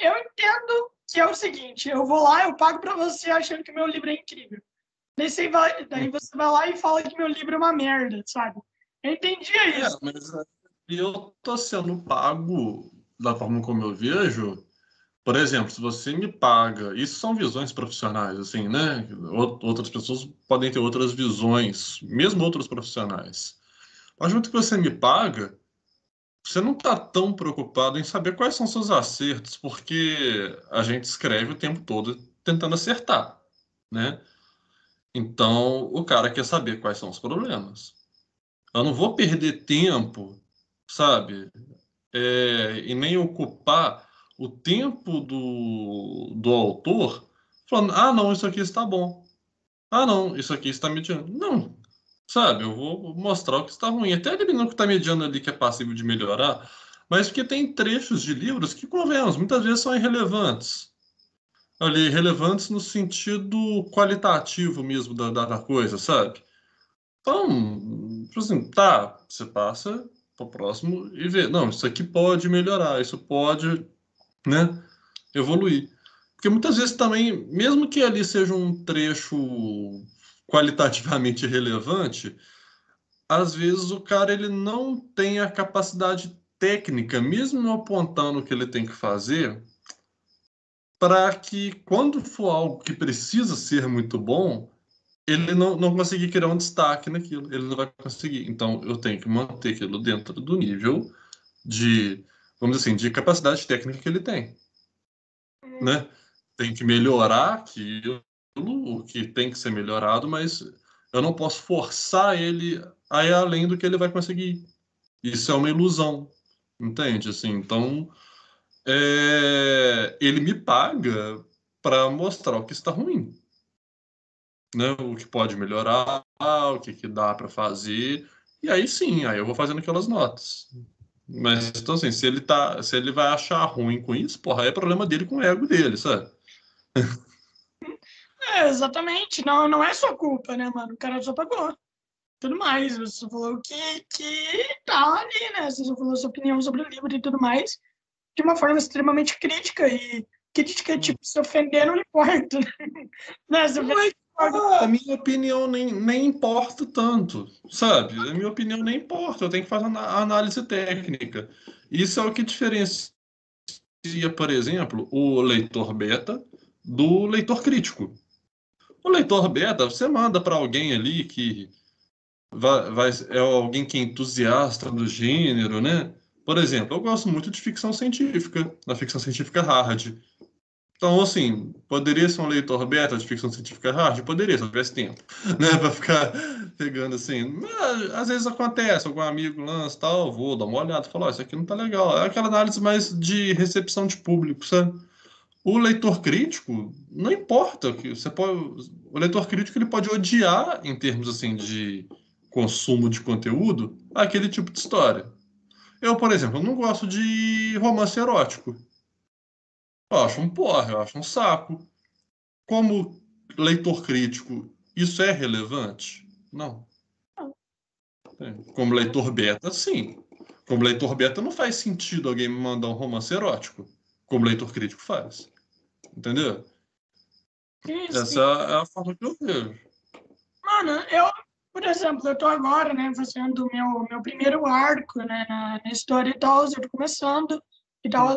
eu entendo que é o seguinte, eu vou lá, eu pago para você achando que meu livro é incrível. Daí você, vai, daí você vai lá e fala que meu livro é uma merda, sabe? Eu entendia é, isso. É, mas eu tô sendo pago da forma como eu vejo, por exemplo, se você me paga, isso são visões profissionais, assim, né? Outras pessoas podem ter outras visões, mesmo outros profissionais. Mas junto que você me paga, você não está tão preocupado em saber quais são seus acertos, porque a gente escreve o tempo todo tentando acertar, né? Então, o cara quer saber quais são os problemas. Eu não vou perder tempo, sabe? É, e nem ocupar o tempo do, do autor falando, ah, não, isso aqui está bom. Ah, não, isso aqui está mediano. Não, sabe, eu vou mostrar o que está ruim. Até eliminando o que está mediano ali, que é passivo de melhorar, mas porque tem trechos de livros que, convenhamos, muitas vezes são irrelevantes. Ali, relevantes no sentido qualitativo mesmo da, da, coisa, sabe? Então, tipo assim, tá, você passa para o próximo e vê, não, isso aqui pode melhorar, isso pode né, evoluir. Porque muitas vezes também, mesmo que ali seja um trecho qualitativamente relevante, às vezes o cara ele não tem a capacidade técnica, mesmo apontando o que ele tem que fazer, para que quando for algo que precisa ser muito bom, ele não, não conseguir criar um destaque naquilo, ele não vai conseguir. Então eu tenho que manter aquilo dentro do nível de vamos dizer assim, de capacidade técnica que ele tem. Né? Tem que melhorar aquilo que tem que ser melhorado, mas eu não posso forçar ele a ir além do que ele vai conseguir. Isso é uma ilusão, entende? Assim, então, é, ele me paga para mostrar o que está ruim, né? O que pode melhorar, o que, que dá para fazer, e aí sim, aí eu vou fazendo aquelas notas. Mas, então, assim, se ele, tá, se ele vai achar ruim com isso, porra, é problema dele com o ego dele, sabe? É, exatamente. Não, não é sua culpa, né, mano? O cara só pagou. Tudo mais. Você falou que, que tá ali, né? Você só falou sua opinião sobre o livro e tudo mais de uma forma extremamente crítica. E crítica, tipo, se ofender não importa. né? Se ofender, ah, a minha opinião nem, nem importa tanto, sabe? A minha opinião nem importa, eu tenho que fazer a análise técnica. Isso é o que diferencia, por exemplo, o leitor beta do leitor crítico. O leitor beta, você manda para alguém ali que vai, vai, é alguém que é entusiasta do gênero, né? Por exemplo, eu gosto muito de ficção científica, da ficção científica hard. Então, assim, poderia ser um leitor beta de ficção científica hard? Poderia, se tivesse tempo, né? Para ficar pegando assim. Mas, às vezes acontece, algum amigo lança tal, vou dar uma olhada, falar, oh, isso aqui não tá legal. É aquela análise mais de recepção de público, sabe? O leitor crítico, não importa, que você pode, o leitor crítico ele pode odiar em termos assim de consumo de conteúdo aquele tipo de história. Eu, por exemplo, não gosto de romance erótico. Eu acho um porra, eu acho um saco. Como leitor crítico, isso é relevante? Não. Como leitor beta, sim. Como leitor beta, não faz sentido alguém me mandar um romance erótico. Como leitor crítico faz. Entendeu? Sim, Essa é a forma que eu vejo. Mano, eu, por exemplo, eu tô agora, né, fazendo o meu, meu primeiro arco, né, na, na história e tal, eu tô começando e tal.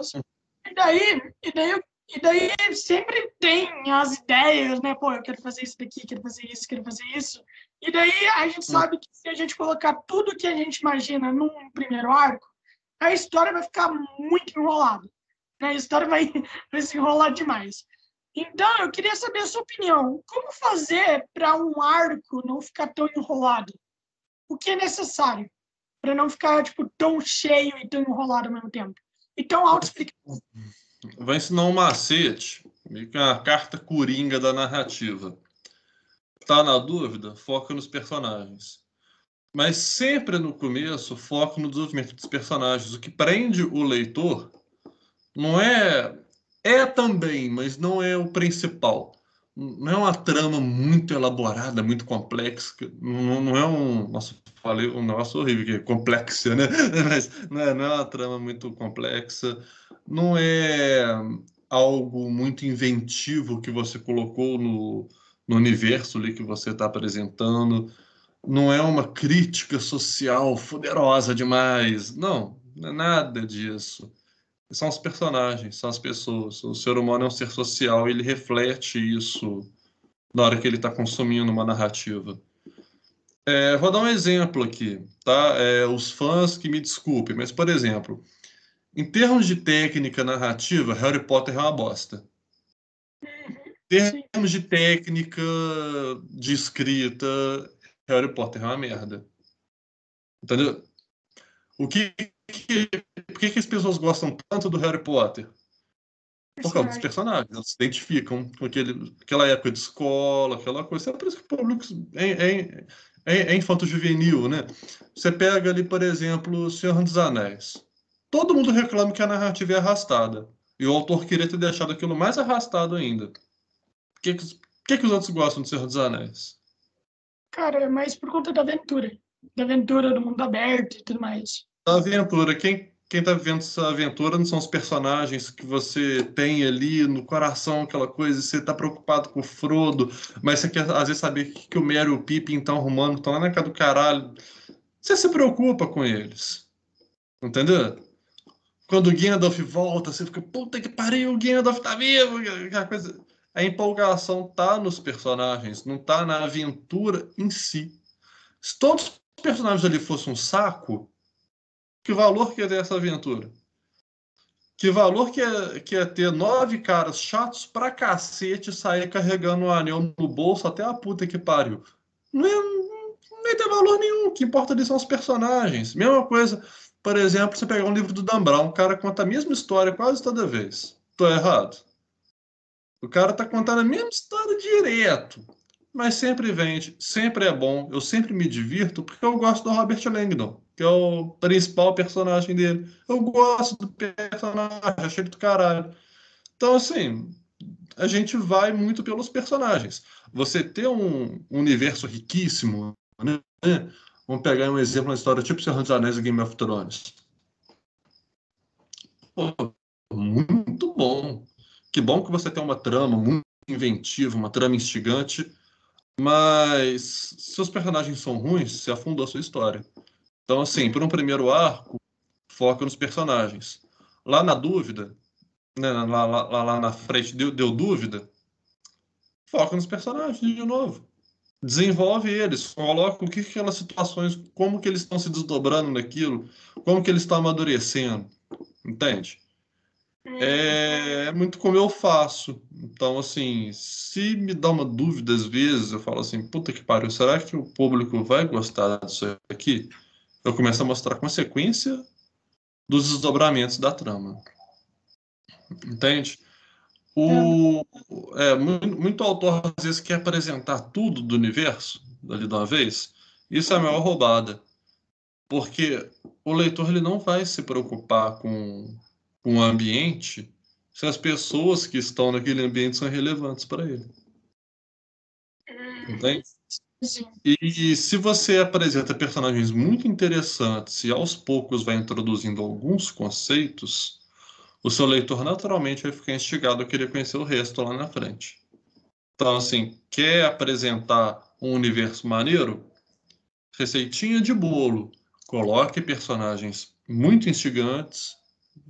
E daí, e daí, e daí sempre tem as ideias, né, pô, eu quero fazer isso daqui, quero fazer isso, quero fazer isso. E daí a gente sabe que se a gente colocar tudo que a gente imagina num primeiro arco, a história vai ficar muito enrolada. Né? A história vai, vai se enrolar demais. Então, eu queria saber a sua opinião. Como fazer para um arco não ficar tão enrolado? O que é necessário para não ficar tipo, tão cheio e tão enrolado ao mesmo tempo? E tão auto-explicativo? Vai ensinar um macete, meio que uma carta coringa da narrativa. Tá na dúvida? Foca nos personagens. Mas sempre no começo, foco no desenvolvimento dos personagens. O que prende o leitor não é é também, mas não é o principal. Não é uma trama muito elaborada, muito complexa. Não, não é um. Nossa, falei um negócio horrível, que é complexa, né? Mas não é, não é uma trama muito complexa. Não é algo muito inventivo que você colocou no, no universo ali que você está apresentando. Não é uma crítica social poderosa demais. Não, não é nada disso são os personagens, são as pessoas. O ser humano é um ser social e ele reflete isso na hora que ele está consumindo uma narrativa. É, vou dar um exemplo aqui, tá? É, os fãs que me desculpem, mas, por exemplo, em termos de técnica narrativa, Harry Potter é uma bosta. Em termos de técnica de escrita, Harry Potter é uma merda. Entendeu? O que que, por que, que as pessoas gostam tanto do Harry Potter? Por causa dos personagens, eles se identificam com aquele, aquela época de escola, aquela coisa. É por isso que o público é, é, é, é infanto-juvenil, né? Você pega ali, por exemplo, O Senhor dos Anéis. Todo mundo reclama que a narrativa é arrastada. E o autor queria ter deixado aquilo mais arrastado ainda. Por que, que, que, que os outros gostam do Senhor dos Anéis? Cara, é mais por conta da aventura. Da aventura do mundo aberto e tudo mais a aventura. Quem quem está vivendo essa aventura não são os personagens que você tem ali no coração, aquela coisa, você está preocupado com o Frodo, mas você quer às vezes saber que, que o Merry e o Pippin estão arrumando, estão lá na casa do caralho. Você se preocupa com eles. Entendeu? Quando o Gandalf volta, você fica, puta que pariu, o Gandalf tá vivo! Aquela coisa. A empolgação tá nos personagens, não tá na aventura em si. Se todos os personagens ali fossem um saco, que valor que é ter essa aventura? Que valor que é, que é ter nove caras chatos pra cacete sair carregando o um anel no bolso até a puta que pariu? Não, é, não ia ter valor nenhum. O que importa ali são os personagens. Mesma coisa, por exemplo, você pegar um livro do Dan Brown, o cara conta a mesma história quase toda vez. Tô errado? O cara tá contando a mesma história direto mas sempre vende, sempre é bom, eu sempre me divirto porque eu gosto do Robert Langdon, que é o principal personagem dele. Eu gosto do personagem, achei do caralho. Então, assim, a gente vai muito pelos personagens. Você ter um universo riquíssimo, né? Vamos pegar um exemplo na história tipo Senhor dos Anéis e Game of Thrones. Pô, muito bom. Que bom que você tem uma trama muito inventiva, uma trama instigante mas se os personagens são ruins, se afunda a sua história. Então, assim, por um primeiro arco, foca nos personagens. Lá na dúvida, né, lá, lá, lá, na frente deu, deu dúvida, foca nos personagens de novo. Desenvolve eles, coloca o que aquelas situações, como que eles estão se desdobrando naquilo, como que eles estão amadurecendo, entende? É, é muito como eu faço. Então, assim, se me dá uma dúvida às vezes, eu falo assim, puta que pariu, será que o público vai gostar disso aqui? Eu começo a mostrar a consequência dos desdobramentos da trama. Entende? O, é, muito, muito autor às vezes quer apresentar tudo do universo ali de uma vez. Isso é a maior roubada. Porque o leitor ele não vai se preocupar com, o ambiente se as pessoas que estão naquele ambiente são relevantes para ele. Entende? E se você apresenta personagens muito interessantes e aos poucos vai introduzindo alguns conceitos, o seu leitor naturalmente vai ficar instigado a querer conhecer o resto lá na frente. Então, assim, quer apresentar um universo maneiro? Receitinha de bolo. Coloque personagens muito instigantes,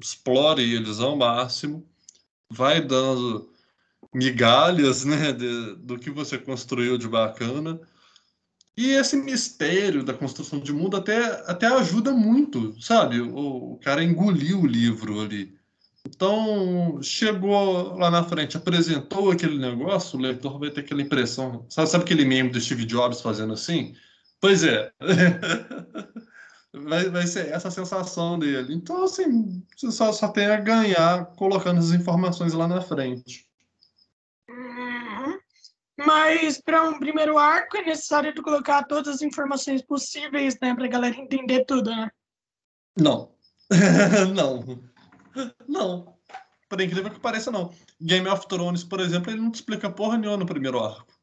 explore eles ao máximo, vai dando migalhas né, de, do que você construiu de bacana. E esse mistério da construção de mundo até, até ajuda muito, sabe? O, o cara engoliu o livro ali. Então, chegou lá na frente, apresentou aquele negócio, o leitor vai ter aquela impressão. Sabe, sabe aquele meme do Steve Jobs fazendo assim? Pois é. vai, vai ser essa sensação dele. Então, assim, você só, só tem a ganhar colocando as informações lá na frente. Uhum. Mas para um primeiro arco é necessário tu colocar todas as informações possíveis, né, para a galera entender tudo, né? Não. não. Não. Por incrível que pareça, não. Game of Thrones, por exemplo, ele não te explica porra nenhuma no primeiro arco.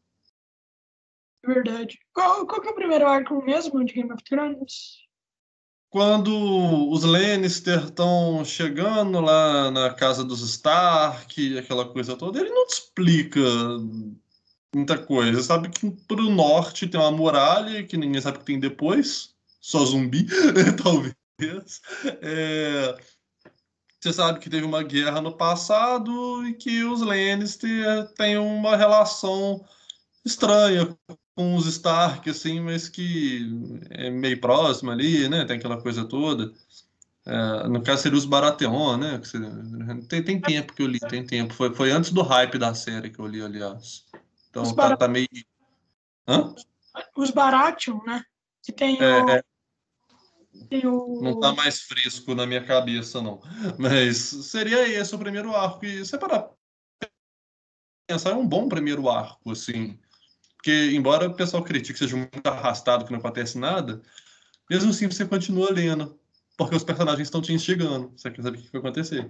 Verdade. Qual, qual que é o primeiro arco mesmo de Game of Thrones? Quando os Lannister estão chegando lá na casa dos Stark, aquela coisa toda, ele não te explica muita coisa. Sabe que pro norte tem uma muralha que ninguém sabe o que tem depois. Só zumbi, talvez. É... Você sabe que teve uma guerra no passado e que os Lannister têm uma relação estranha com os Stark, assim, mas que é meio próximo ali, né? Tem aquela coisa toda. É, no caso seria os Baratheon, né? Tem, tem tempo que eu li, tem tempo. Foi, foi antes do hype da série que eu li, aliás. Então tá, Bar... tá, meio. Hã? Os Baratheon, né? Que tem é, o... É. tem o. Não tá mais fresco na minha cabeça, não. Mas seria esse o primeiro arco. E você para pensar, é um bom primeiro arco, assim. Porque, embora o pessoal critique que seja muito arrastado, que não acontece nada, mesmo assim você continua lendo, porque os personagens estão te instigando. Você quer saber o que vai acontecer.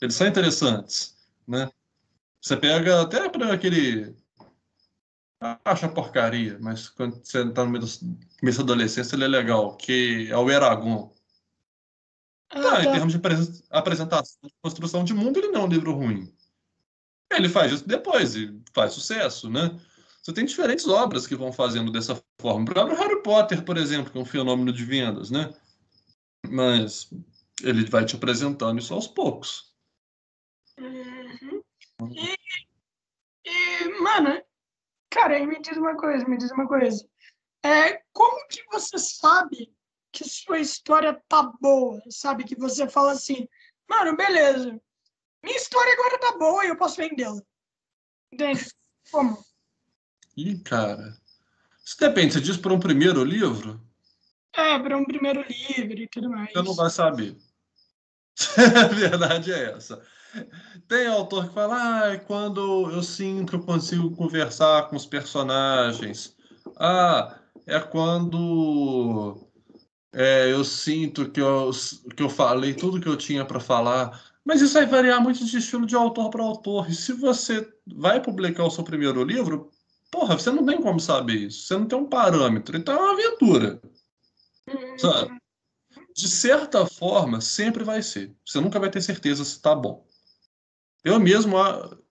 Eles são interessantes, né? Você pega até para aquele. Acha porcaria, mas quando você está no começo da adolescência, ele é legal, que é o Eragon. Ah, tá, tá. Em termos de apresentação, de construção de mundo, ele não é um livro ruim. Ele faz isso depois e faz sucesso, né? Você tem diferentes obras que vão fazendo dessa forma. O próprio Harry Potter, por exemplo, que é um fenômeno de vendas, né? Mas ele vai te apresentando isso aos poucos. Uhum. E, e, mano, cara, me diz uma coisa, me diz uma coisa. É, como que você sabe que sua história tá boa? Sabe? Que você fala assim, mano, beleza. Minha história agora tá boa e eu posso vendê-la. Entende? Como? Ih, cara. Isso depende, você diz para um primeiro livro? É, para um primeiro livro e tudo mais. Você não vai saber. A verdade é essa. Tem autor que fala, ah, quando eu sinto que eu consigo conversar com os personagens. Ah, é quando é, eu sinto que eu, que eu falei tudo que eu tinha para falar. Mas isso vai variar muito de estilo de autor para autor. E se você vai publicar o seu primeiro livro, Porra, você não tem como saber isso. Você não tem um parâmetro. Então é uma aventura. Sabe? De certa forma, sempre vai ser. Você nunca vai ter certeza se tá bom. Eu mesmo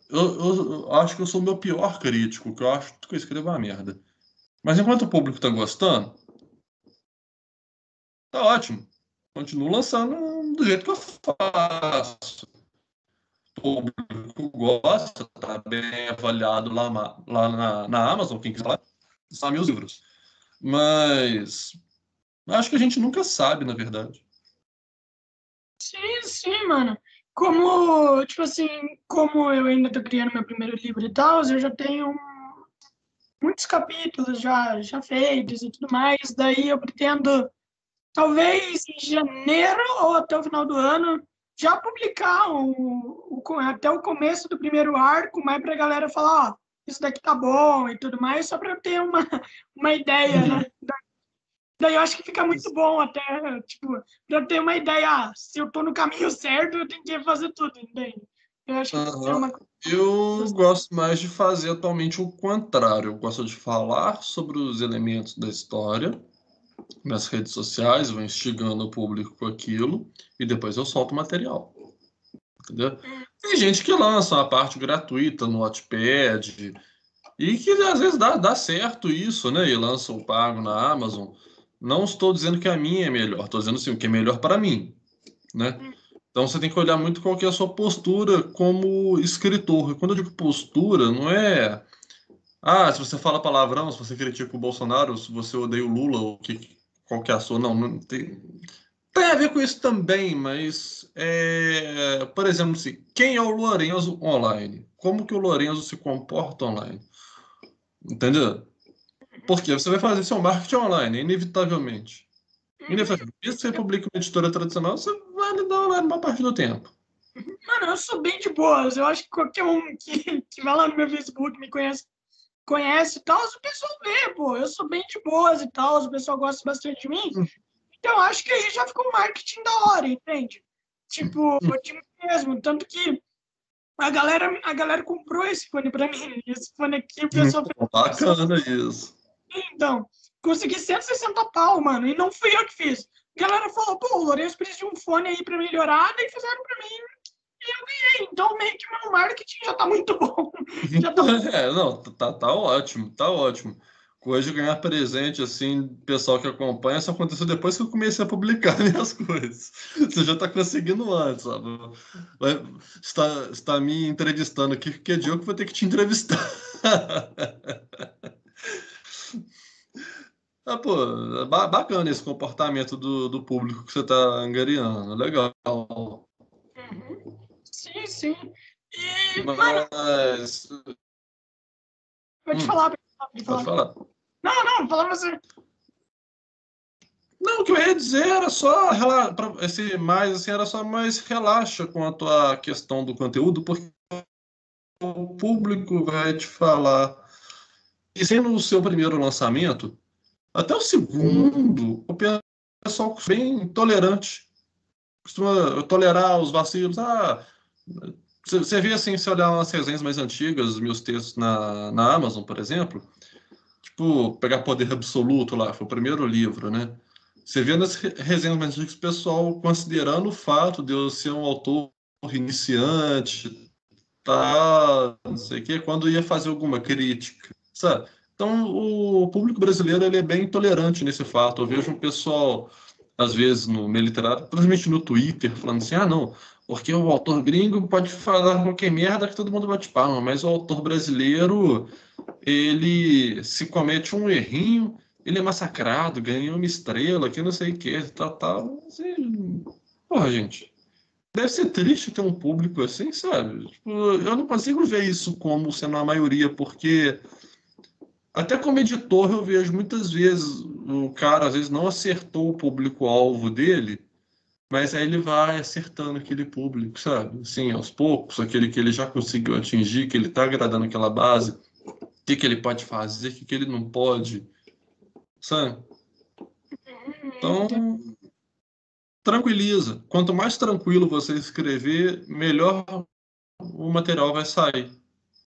eu, eu, acho que eu sou o meu pior crítico, que eu acho que eu escrevo uma merda. Mas enquanto o público tá gostando, tá ótimo. Continuo lançando do jeito que eu faço público gosta, está bem avaliado lá, lá na, na Amazon, quem quiser lá, são meus livros. Mas acho que a gente nunca sabe, na verdade. Sim, sim, mano. Como, tipo assim, como eu ainda tô criando meu primeiro livro e tal, eu já tenho muitos capítulos já, já feitos e tudo mais. Daí eu pretendo, talvez em janeiro ou até o final do ano, já publicar o, o, até o começo do primeiro arco, mais para a galera falar, ó, isso daqui tá bom e tudo mais, só para ter uma, uma ideia, né? Daí eu acho que fica muito bom até, tipo, pra ter uma ideia, ah, se eu tô no caminho certo, eu tenho que fazer tudo, entende? Eu acho que uhum. é uma Eu gosto mais de fazer atualmente o contrário. Eu gosto de falar sobre os elementos da história nas redes sociais, vou instigando o público com aquilo e depois eu solto o material. Entendeu? Tem gente que lança uma parte gratuita no Wattpad e que às vezes dá, dá certo isso, né? E lança o pago na Amazon. Não estou dizendo que a minha é melhor, estou dizendo assim, o que é melhor para mim, né? Então você tem que olhar muito qual que é a sua postura como escritor. E quando eu digo postura, não é ah, se você fala palavrão, se você critica o Bolsonaro, se você odeia o Lula, o que, qual que é a sua. Não, não tem. Tem a ver com isso também, mas, é, por exemplo, assim, quem é o Lorenzo online? Como que o Lorenzo se comporta online? Entendeu? Porque você vai fazer seu marketing online, inevitavelmente. Inevitavelmente. Se você publica uma editora tradicional, você vai lidar online uma parte do tempo. Mano, eu sou bem de boas. Eu acho que qualquer um que, que vai lá no meu Facebook me conhece, conhece e tal, o pessoal vê, pô. Eu sou bem de boas e tal, o pessoal gosta bastante de mim. Hum. Então, acho que aí já ficou um marketing da hora, entende? Tipo, hum. time mesmo. Tanto que a galera, a galera comprou esse fone pra mim. Esse fone aqui, o pessoal fez. Bacana isso. Então, consegui 160 pau, mano, e não fui eu que fiz. A galera falou, pô, o Lourenço precisa de um fone aí pra melhorar, daí fizeram pra mim e eu ganhei. Então, meio que meu marketing já tá muito bom. já tá... É, não, tá, tá ótimo, tá ótimo. Hoje ganhar presente, assim, pessoal que acompanha, só aconteceu depois que eu comecei a publicar minhas coisas. Você já está conseguindo antes, sabe? está, está me entrevistando aqui, porque dia eu vou ter que te entrevistar. ah, pô, bacana esse comportamento do, do público que você está angariando. Legal. Uhum. Sim, sim. E, Mas... Pode hum. falar, pode falar. Pode falar. Não, não, fala você. Não, o que eu ia dizer era só esse mais assim, era só mais relaxa quanto à questão do conteúdo, porque o público vai te falar. E sendo o seu primeiro lançamento, até o segundo, o pessoal bem tolerante. Costuma tolerar os vacilos. Ah, você vê assim, se olhar umas resenhas mais antigas, meus textos na, na Amazon, por exemplo, tipo, pegar Poder Absoluto lá, foi o primeiro livro, né? Você vê nas resenhas mais antigas o pessoal considerando o fato de eu ser um autor iniciante, tá, não sei o quê, quando ia fazer alguma crítica, sabe? Então, o público brasileiro ele é bem intolerante nesse fato. Eu vejo um pessoal, às vezes, no meio literário, principalmente no Twitter, falando assim: ah, não, porque o autor gringo pode falar qualquer merda que todo mundo bate palma, mas o autor brasileiro, ele se comete um errinho, ele é massacrado, ganha uma estrela, que não sei o que, tal, tal. Porra, gente. Deve ser triste ter um público assim, sabe? Tipo, eu não consigo ver isso como sendo a maioria, porque até como editor eu vejo muitas vezes o cara às vezes não acertou o público-alvo dele mas aí ele vai acertando aquele público, sabe? Assim, aos poucos, aquele que ele já conseguiu atingir, que ele está agradando aquela base, o que, que ele pode fazer, o que, que ele não pode, sabe? Então, tranquiliza. Quanto mais tranquilo você escrever, melhor o material vai sair.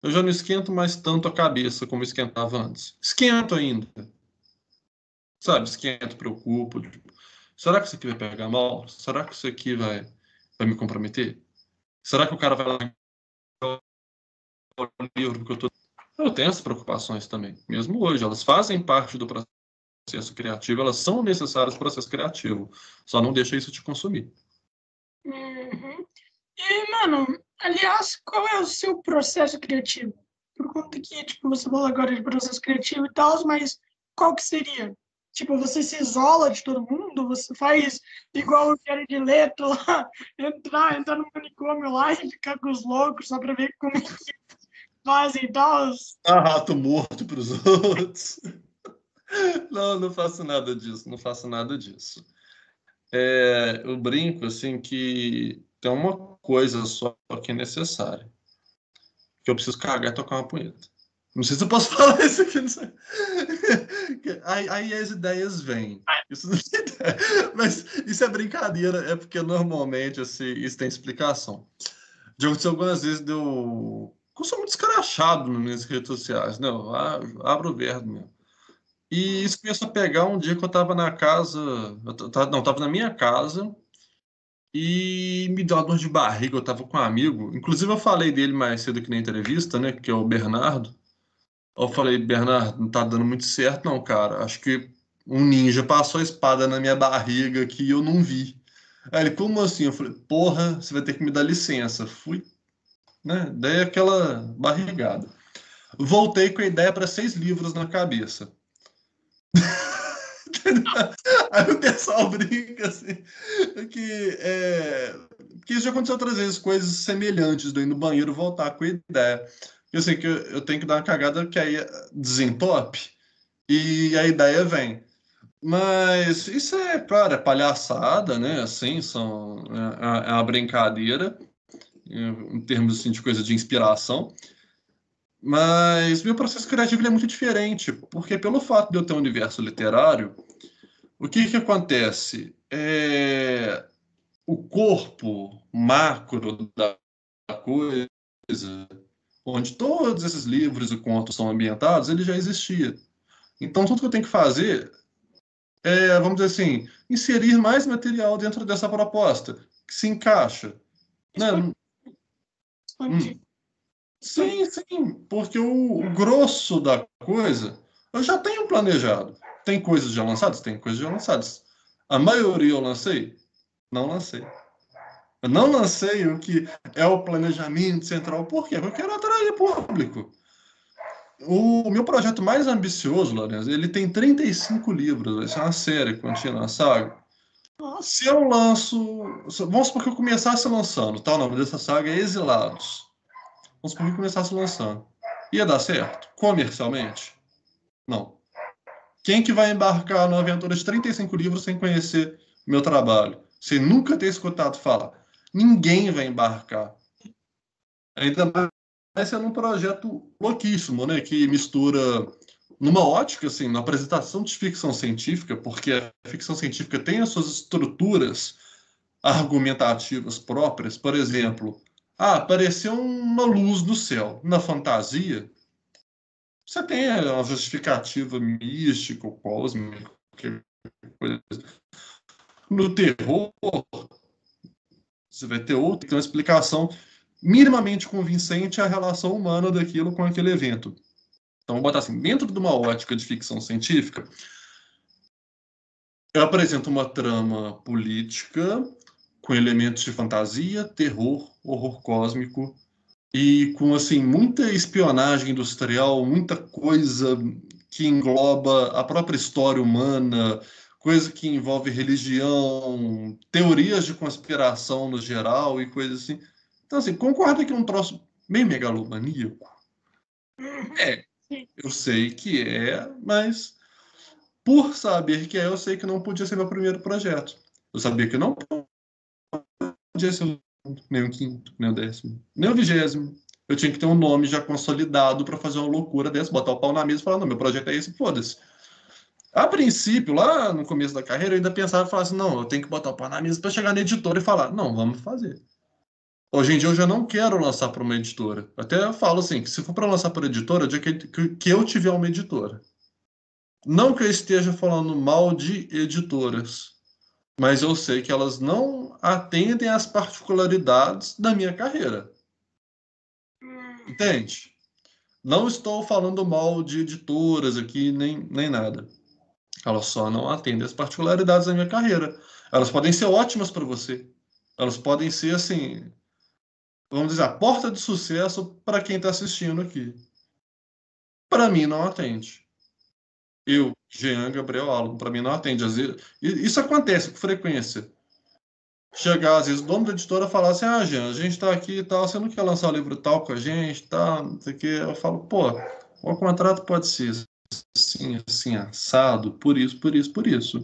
Eu já não esquento mais tanto a cabeça como esquentava antes. Esquento ainda. Sabe, esquento, preocupo. Tipo, Será que isso aqui vai pegar mal? Será que isso aqui vai, vai me comprometer? Será que o cara vai lá o livro que eu tô. Eu tenho essas preocupações também, mesmo hoje. Elas fazem parte do processo criativo, elas são necessárias para o processo criativo. Só não deixa isso te consumir. Uhum. E, mano, aliás, qual é o seu processo criativo? Por conta que, tipo, você falou agora de processo criativo e tal, mas qual que seria? Tipo, você se isola de todo mundo, você faz igual o Jared Leto lá, entrar, entrar no manicômio lá e ficar com os loucos só pra ver como é que fazem e tal. Ah, rato morto pros outros. Não, não faço nada disso, não faço nada disso. É, eu brinco, assim, que tem uma coisa só que é necessária. Que eu preciso cagar e tocar uma punheta. Não sei se eu posso falar isso aqui. Aí, aí as ideias vêm. Isso Mas isso é brincadeira, é porque normalmente assim, isso tem explicação. Já aconteceu algumas vezes deu. Eu sou muito escrachado nas minhas redes sociais, né? Eu abro o verbo mesmo. E isso começou a pegar um dia que eu estava na casa. Eu não, estava na minha casa e me deu uma dor de barriga. Eu estava com um amigo, inclusive eu falei dele mais cedo aqui na entrevista, né? Que é o Bernardo. Eu falei, Bernardo, não tá dando muito certo, não, cara. Acho que um ninja passou a espada na minha barriga aqui e eu não vi. Aí ele, como assim? Eu falei, porra, você vai ter que me dar licença. Fui, né? Dei aquela barrigada. Voltei com a ideia para seis livros na cabeça. Aí o pessoal brinca assim, que, é, que isso já aconteceu outras vezes, coisas semelhantes do ir no banheiro voltar com a ideia. Eu sei que eu, eu tenho que dar uma cagada que aí desentope e a ideia vem. Mas isso é, claro, é palhaçada, né? Assim, são, é, é uma brincadeira em termos assim, de coisa de inspiração. Mas meu processo criativo é muito diferente, porque pelo fato de eu ter um universo literário, o que, que acontece? É, o corpo macro da coisa, onde todos esses livros e contos são ambientados, ele já existia. Então, tudo que eu tenho que fazer é, vamos dizer assim, inserir mais material dentro dessa proposta, que se encaixa. Né? Hum. Sim, sim, porque o, o, grosso da coisa eu já tenho planejado. Tem coisas já lançadas? Tem coisas já lançadas. A maioria eu lancei? Não lancei. Eu não lancei o que é o planejamento central. Por quê? Porque eu quero atrair público. O meu projeto mais ambicioso, Lourenço, ele tem 35 livros, vai ser uma série contínua, uma saga. Se eu lanço. Vamos supor que eu começasse lançando, tá? O nome dessa saga é Exilados. Vamos supor que eu começasse lançando. Ia dar certo? Comercialmente? Não. Quem que vai embarcar numa aventura de 35 livros sem conhecer meu trabalho? Sem nunca ter escutado falar? Ninguém vai embarcar. Ainda mais é um projeto louquíssimo, né? Que mistura numa ótica, assim, na apresentação de ficção científica, porque a ficção científica tem as suas estruturas argumentativas próprias. Por exemplo, ah, apareceu uma luz no céu. Na fantasia, você tem uma justificativa mística cósmica. No terror, você vai ter outra, uma explicação minimamente convincente a relação humana daquilo com aquele evento. Então, vou botar assim, dentro de uma ótica de ficção científica, eu apresento uma trama política com elementos de fantasia, terror, horror cósmico e com assim muita espionagem industrial, muita coisa que engloba a própria história humana, coisa que envolve religião, teorias de conspiração no geral e coisas assim. Então, assim, concorda que é um troço meio megalomaníaco? É, eu sei que é, mas por saber que é, eu sei que não podia ser meu primeiro projeto. Eu sabia que não podia ser nem o quinto, nem o décimo, nem o vigésimo. Eu tinha que ter um nome já consolidado para fazer uma loucura dessa, botar o pau na mesa e falar: não, meu projeto é esse, foda-se. A princípio, lá no começo da carreira, eu ainda pensava falava assim: não, eu tenho que botar o pau na mesa para chegar na editora e falar: não, vamos fazer. Hoje em dia eu já não quero lançar para uma editora. Até falo assim, que se for para lançar para editora, é que, que, que eu tiver uma editora. Não que eu esteja falando mal de editoras, mas eu sei que elas não atendem às particularidades da minha carreira. Entende? Não estou falando mal de editoras aqui, nem, nem nada. Elas só não atendem às particularidades da minha carreira. Elas podem ser ótimas para você. Elas podem ser, assim, vamos dizer, a porta de sucesso para quem está assistindo aqui. Para mim, não atende. Eu, Jean Gabriel Alon, para mim não atende. Às vezes, isso acontece com frequência. Chegar, às vezes, o dono da editora falar assim: Ah, Jean, a gente está aqui e tal, você não quer lançar o livro tal com a gente, tal, não sei o quê. Eu falo: Pô, o contrato pode ser assim, assim, assado, por isso, por isso, por isso.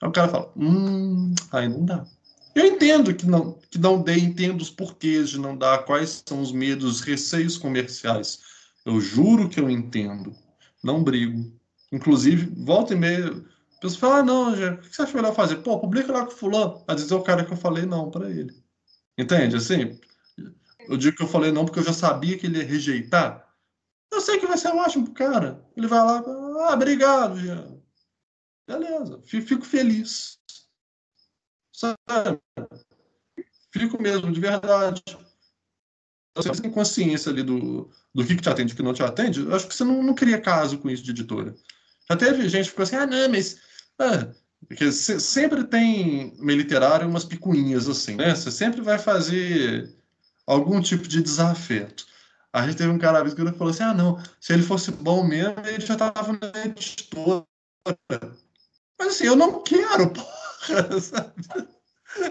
Aí o cara fala: Hum, aí não dá. Eu entendo que não, que não dê, entendo os porquês de não dar, quais são os medos, os receios comerciais. Eu juro que eu entendo. Não brigo. Inclusive, volta e meia, a pessoa fala, ah, não, já, o que você acha melhor fazer? Pô, publica lá com fulano. Às vezes é o cara que eu falei não para ele. Entende? Assim, eu digo que eu falei não porque eu já sabia que ele ia rejeitar. Sei que vai ser ótimo pro cara. Ele vai lá, ah, obrigado. Beleza, fico feliz. Sabe? Fico mesmo, de verdade. Você tem consciência ali do, do que, que te atende e que não te atende, eu acho que você não, não cria caso com isso de editora. Já teve gente que ficou assim, ah, não, mas. Ah, porque sempre tem meio literário umas picuinhas assim, né? Você sempre vai fazer algum tipo de desafeto. A gente teve um cara que falou assim: ah, não, se ele fosse bom mesmo, ele já estava na editora. Mas assim, eu não quero, porra, sabe?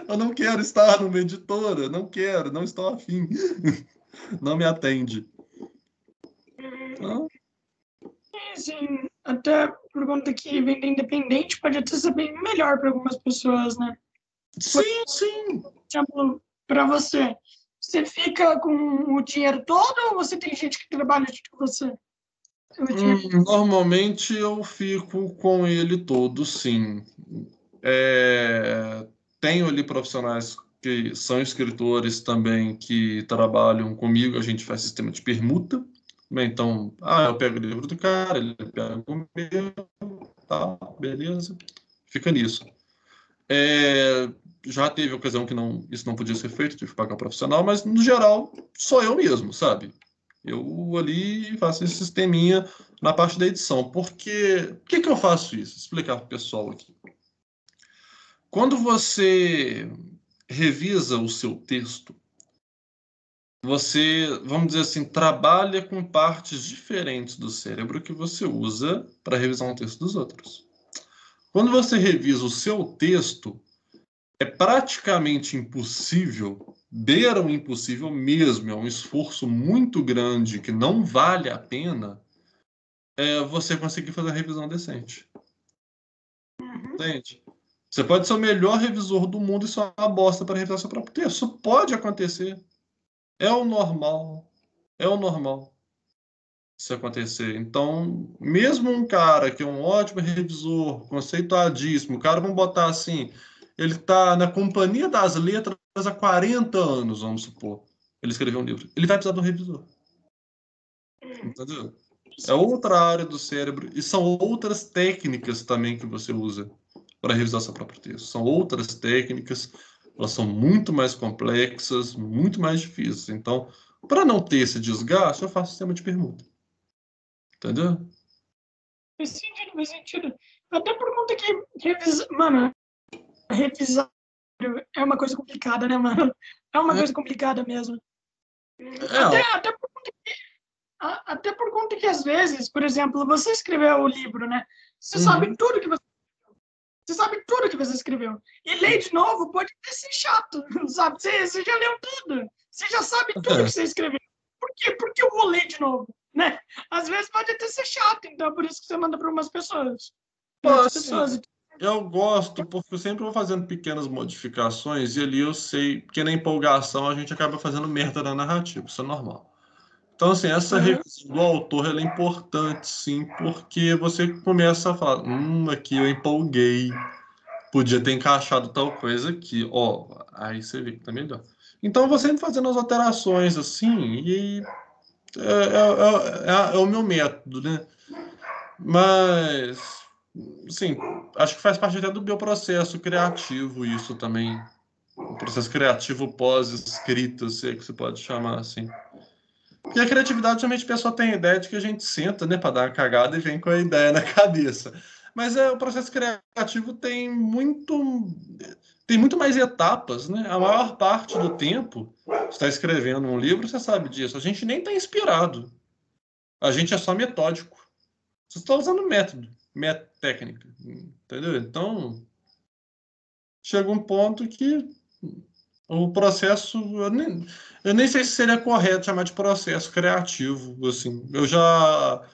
Eu não quero estar numa editora, não quero, não estou afim. Não me atende. Não? Sim, até por conta que vender independente pode até ser bem melhor para algumas pessoas, né? Sim, sim. Por exemplo, para você, você fica com o dinheiro todo ou você tem gente que trabalha com você? Hum, normalmente eu fico com ele todo, sim. É, tenho ali profissionais que são escritores também que trabalham comigo, a gente faz sistema de permuta. Né? Então, ah, eu pego o livro do cara, ele pega o meu, tá, beleza, fica nisso. É, já teve ocasião que não, isso não podia ser feito, tive que pagar profissional, mas no geral sou eu mesmo, sabe? Eu ali faço esse sisteminha na parte da edição. Porque, por que, que eu faço isso? Explicar para o pessoal aqui. Quando você revisa o seu texto, você, vamos dizer assim, trabalha com partes diferentes do cérebro que você usa para revisar um texto dos outros. Quando você revisa o seu texto, é praticamente impossível, beira o impossível mesmo, é um esforço muito grande que não vale a pena é, você conseguir fazer a revisão decente. Uhum. Entende? Você pode ser o melhor revisor do mundo e só uma bosta para revisar seu próprio texto. Isso pode acontecer. É o normal. É o normal isso acontecer. Então, mesmo um cara que é um ótimo revisor, conceituadíssimo, o cara, vamos botar assim, ele está na companhia das letras há 40 anos, vamos supor. Ele escreveu um livro. Ele vai precisar de um revisor. Entendeu? É outra área do cérebro e são outras técnicas também que você usa para revisar seu próprio texto. São outras técnicas, elas são muito mais complexas, muito mais difíceis. Então, para não ter esse desgaste, eu faço sistema de permuta. Entendeu? Faz sentido, faz sentido. Até por conta que revisar, mano, revisar é uma coisa complicada, né, mano? É uma é. coisa complicada mesmo. Até, até, por conta que, até por conta que, às vezes, por exemplo, você escreveu o livro, né? Você uhum. sabe tudo que você você sabe tudo que você escreveu. E ler de novo pode ser chato, sabe? Você, você já leu tudo. Você já sabe tudo que você escreveu. Por quê? Porque eu vou ler de novo, né? Às vezes pode até ser chato, então é por isso que você manda para umas pessoas. Pô, pessoas. Eu gosto, porque eu sempre vou fazendo pequenas modificações e ali eu sei que na empolgação a gente acaba fazendo merda na narrativa, isso é normal. Então, assim, essa uhum. revisão do autor é importante, sim, porque você começa a falar: hum, aqui eu empolguei, podia ter encaixado tal coisa aqui, ó, aí você vê que tá melhor. Então, eu vou sempre fazendo as alterações, assim, e é, é, é, é o meu método, né? Mas, sim, acho que faz parte até do meu processo criativo, isso também. O processo criativo pós-escrita, se é que se pode chamar assim. E a criatividade, geralmente, a pessoa tem a ideia de que a gente senta, né, para dar uma cagada e vem com a ideia na cabeça. Mas é, o processo criativo tem muito tem muito mais etapas, né? A maior parte do tempo, está escrevendo um livro, você sabe disso. A gente nem está inspirado. A gente é só metódico. Você está usando método técnica, entendeu? Então, chega um ponto que o processo, eu nem, eu nem sei se seria correto chamar de processo criativo, assim. Eu já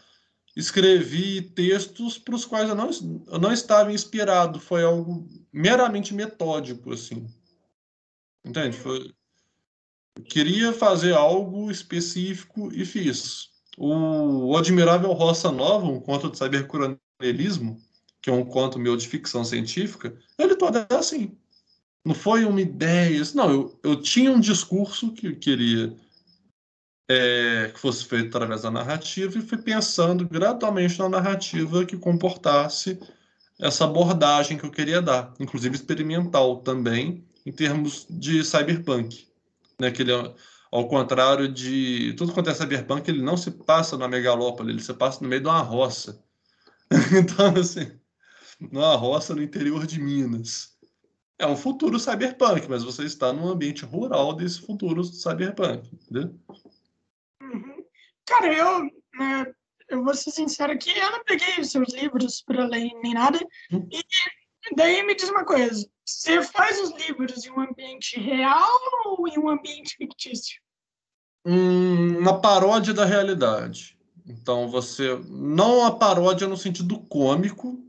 escrevi textos para os quais eu não, eu não estava inspirado, foi algo meramente metódico, assim. Entende? Foi, eu queria fazer algo específico e fiz. O, Admirável Roça Nova, um conto de cybercoronelismo, que é um conto meu de ficção científica, ele todo é assim. Não foi uma ideia. Não, eu, eu tinha um discurso que eu queria é, que fosse feito através da narrativa e fui pensando gradualmente na narrativa que comportasse essa abordagem que eu queria dar, inclusive experimental também, em termos de cyberpunk. Né, que ele é, ao contrário de tudo quanto é cyberpunk, ele não se passa na megalópole, ele se passa no meio de uma roça. então, assim, numa roça no interior de Minas. É um futuro cyberpunk, mas você está num ambiente rural desse futuro cyberpunk, entendeu? Uhum. Cara, eu, né, eu vou ser sincero aqui, eu não peguei os seus livros para ler nem nada. Uhum. E daí me diz uma coisa: você faz os livros em um ambiente real ou em um ambiente fictício? Hum, uma paródia da realidade. Então você. Não a paródia no sentido cômico,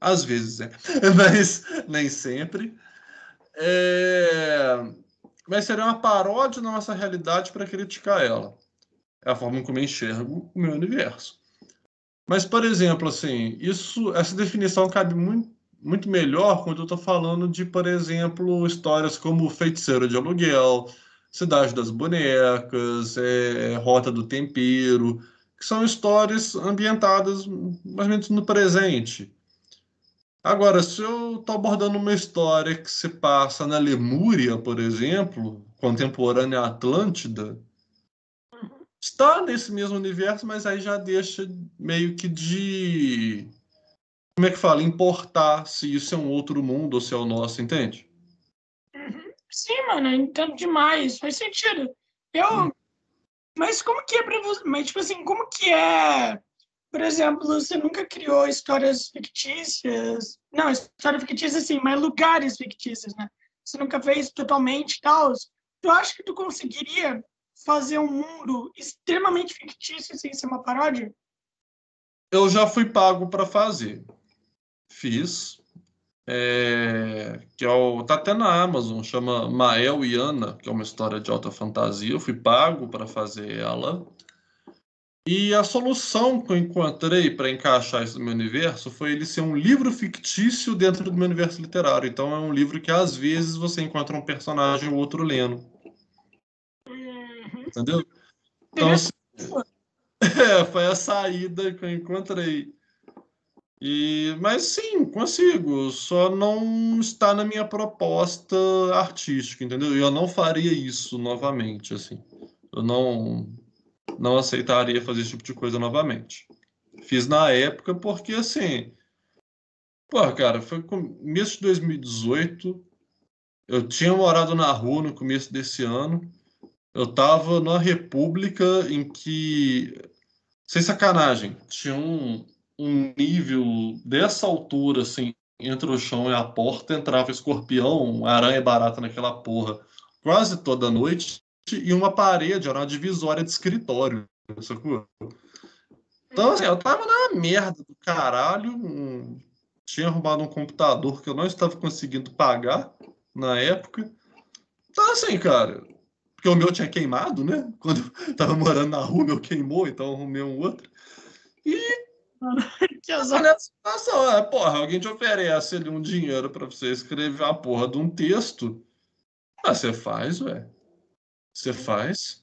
às vezes é, mas nem sempre. É... Mas seria uma paródia da nossa realidade para criticar ela. É a forma como eu enxergo o meu universo. Mas, por exemplo, assim, isso, essa definição cabe muito, muito melhor quando eu estou falando de, por exemplo, histórias como Feiticeiro de Aluguel, Cidade das Bonecas, é, Rota do Tempero, que são histórias ambientadas mais ou menos no presente. Agora, se eu estou abordando uma história que se passa na Lemúria, por exemplo, contemporânea à Atlântida, está nesse mesmo universo, mas aí já deixa meio que de. Como é que fala? Importar se isso é um outro mundo ou se é o nosso, entende? Uhum. Sim, mano, eu entendo demais. Faz sentido. Eu. Mas como que é pra você. Mas, tipo assim, como que é. Por exemplo, você nunca criou histórias fictícias. Não, história fictícia, sim, mas lugares fictícios, né? Você nunca fez totalmente tal. Tu acha que tu conseguiria fazer um mundo extremamente fictício sem ser uma paródia? Eu já fui pago para fazer. Fiz. É, que é o, tá até na Amazon, chama Mael e Ana, que é uma história de alta fantasia. Eu fui pago para fazer ela. E a solução que eu encontrei para encaixar isso no meu universo foi ele ser um livro fictício dentro do meu universo literário. Então é um livro que às vezes você encontra um personagem ou outro lendo. Entendeu? Então, assim, é, foi a saída que eu encontrei. E, mas sim, consigo. Só não está na minha proposta artística, entendeu? Eu não faria isso novamente, assim. Eu não, não aceitaria fazer esse tipo de coisa novamente. Fiz na época porque, assim... Pô, cara, foi começo de 2018. Eu tinha morado na rua no começo desse ano. Eu tava numa república em que, sem sacanagem, tinha um, um nível dessa altura, assim, entre o chão e a porta, entrava escorpião, aranha barata naquela porra quase toda noite, e uma parede, era uma divisória de escritório, sacou? Então, assim, eu tava na merda do caralho, um... tinha arrumado um computador que eu não estava conseguindo pagar na época. Então, assim, cara, porque o meu tinha queimado, né? Quando eu tava morando na rua, meu queimou, então eu arrumei um outro. E. que azar nessa situação. É, porra, alguém te oferece ali um dinheiro para você escrever a porra de um texto. Ah, você faz, ué. Você faz.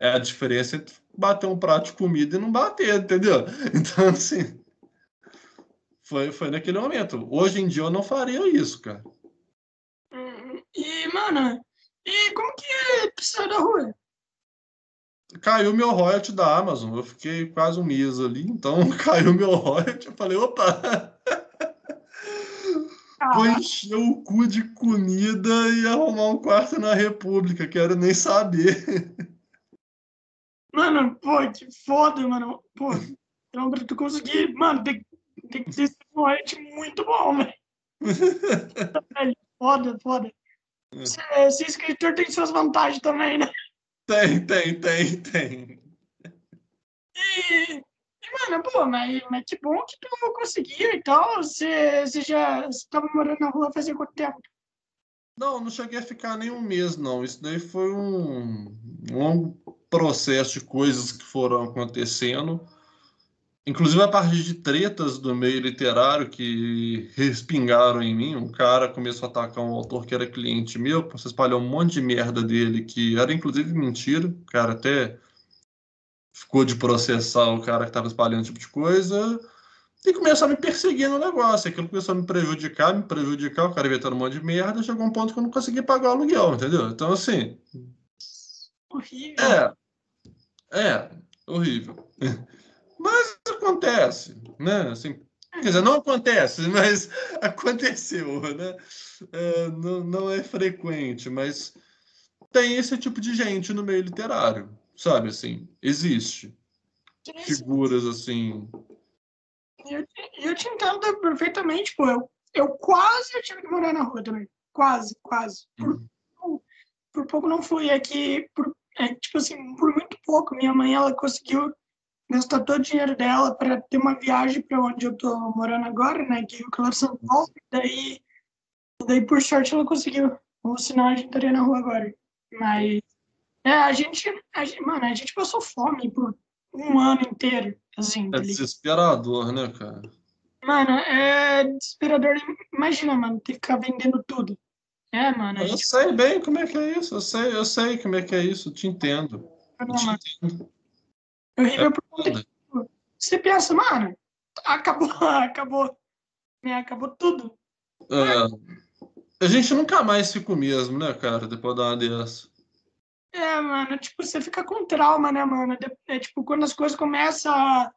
É a diferença entre bater um prato de comida e não bater, entendeu? Então, assim. Foi, foi naquele momento. Hoje em dia eu não faria isso, cara. Hum, e, mano, e como que é precisar da rua? Caiu meu royalty da Amazon. Eu fiquei quase um mês ali, então caiu meu royalty. Eu falei, opa! Ah. Vou encher o cu de comida e arrumar um quarto na República. Quero nem saber. Mano, pô, que foda, mano. Pô, então pra tu conseguir, mano, tem, tem que ser um royalty muito bom, velho. foda, foda. Ser, ser escritor tem suas vantagens também, né? Tem, tem, tem, tem. E, e mano, pô, mas, mas que bom que tu conseguiu e tal. Você, você já estava morando na rua fazia quanto tempo? Não, não cheguei a ficar nem um mês, não. Isso daí foi um longo processo de coisas que foram acontecendo, inclusive a partir de tretas do meio literário que respingaram em mim. Um cara começou a atacar um autor que era cliente meu, você espalhou um monte de merda dele, que era inclusive mentira. O cara até ficou de processar o cara que estava espalhando esse tipo de coisa e começou a me perseguir no negócio. Aquilo começou a me prejudicar, me prejudicar, o cara inventando um monte de merda, chegou um ponto que eu não consegui pagar o aluguel, entendeu? Então, assim. Horrível. É. É, horrível. Mas acontece, né? Assim, quer dizer, não acontece, mas aconteceu, né? É, não, não é frequente, mas tem esse tipo de gente no meio literário, sabe? Assim, existe. Figuras assim eu, eu te entendo perfeitamente, pô. Eu, eu quase tive que morar na rua também. Quase, quase. Por, uhum. por pouco não fui. aqui por, é, tipo assim, por muito pouco. Minha mãe, ela conseguiu gastar todo o dinheiro dela para ter uma viagem para onde eu tô morando agora, né? Que é o Claro São Paulo. Daí, daí, por sorte, ela conseguiu. Ou senão a gente estaria na rua agora. Mas, é, a gente, a gente, mano, a gente passou fome por um ano inteiro. Assim, é desesperador, né, cara? Mano, é desesperador. Imagina, mano, ter que ficar vendendo tudo. É, mano. Eu gente... sei bem como é que é isso. Eu sei, eu sei como é que é isso. Eu te entendo. Eu te entendo. É horrível é porque você pensa, mano, acabou, acabou. Né, acabou tudo. É, a gente nunca mais fica o mesmo, né, cara, depois de uma dessa. É, mano, tipo, você fica com trauma, né, mano? É tipo, quando as coisas começam a,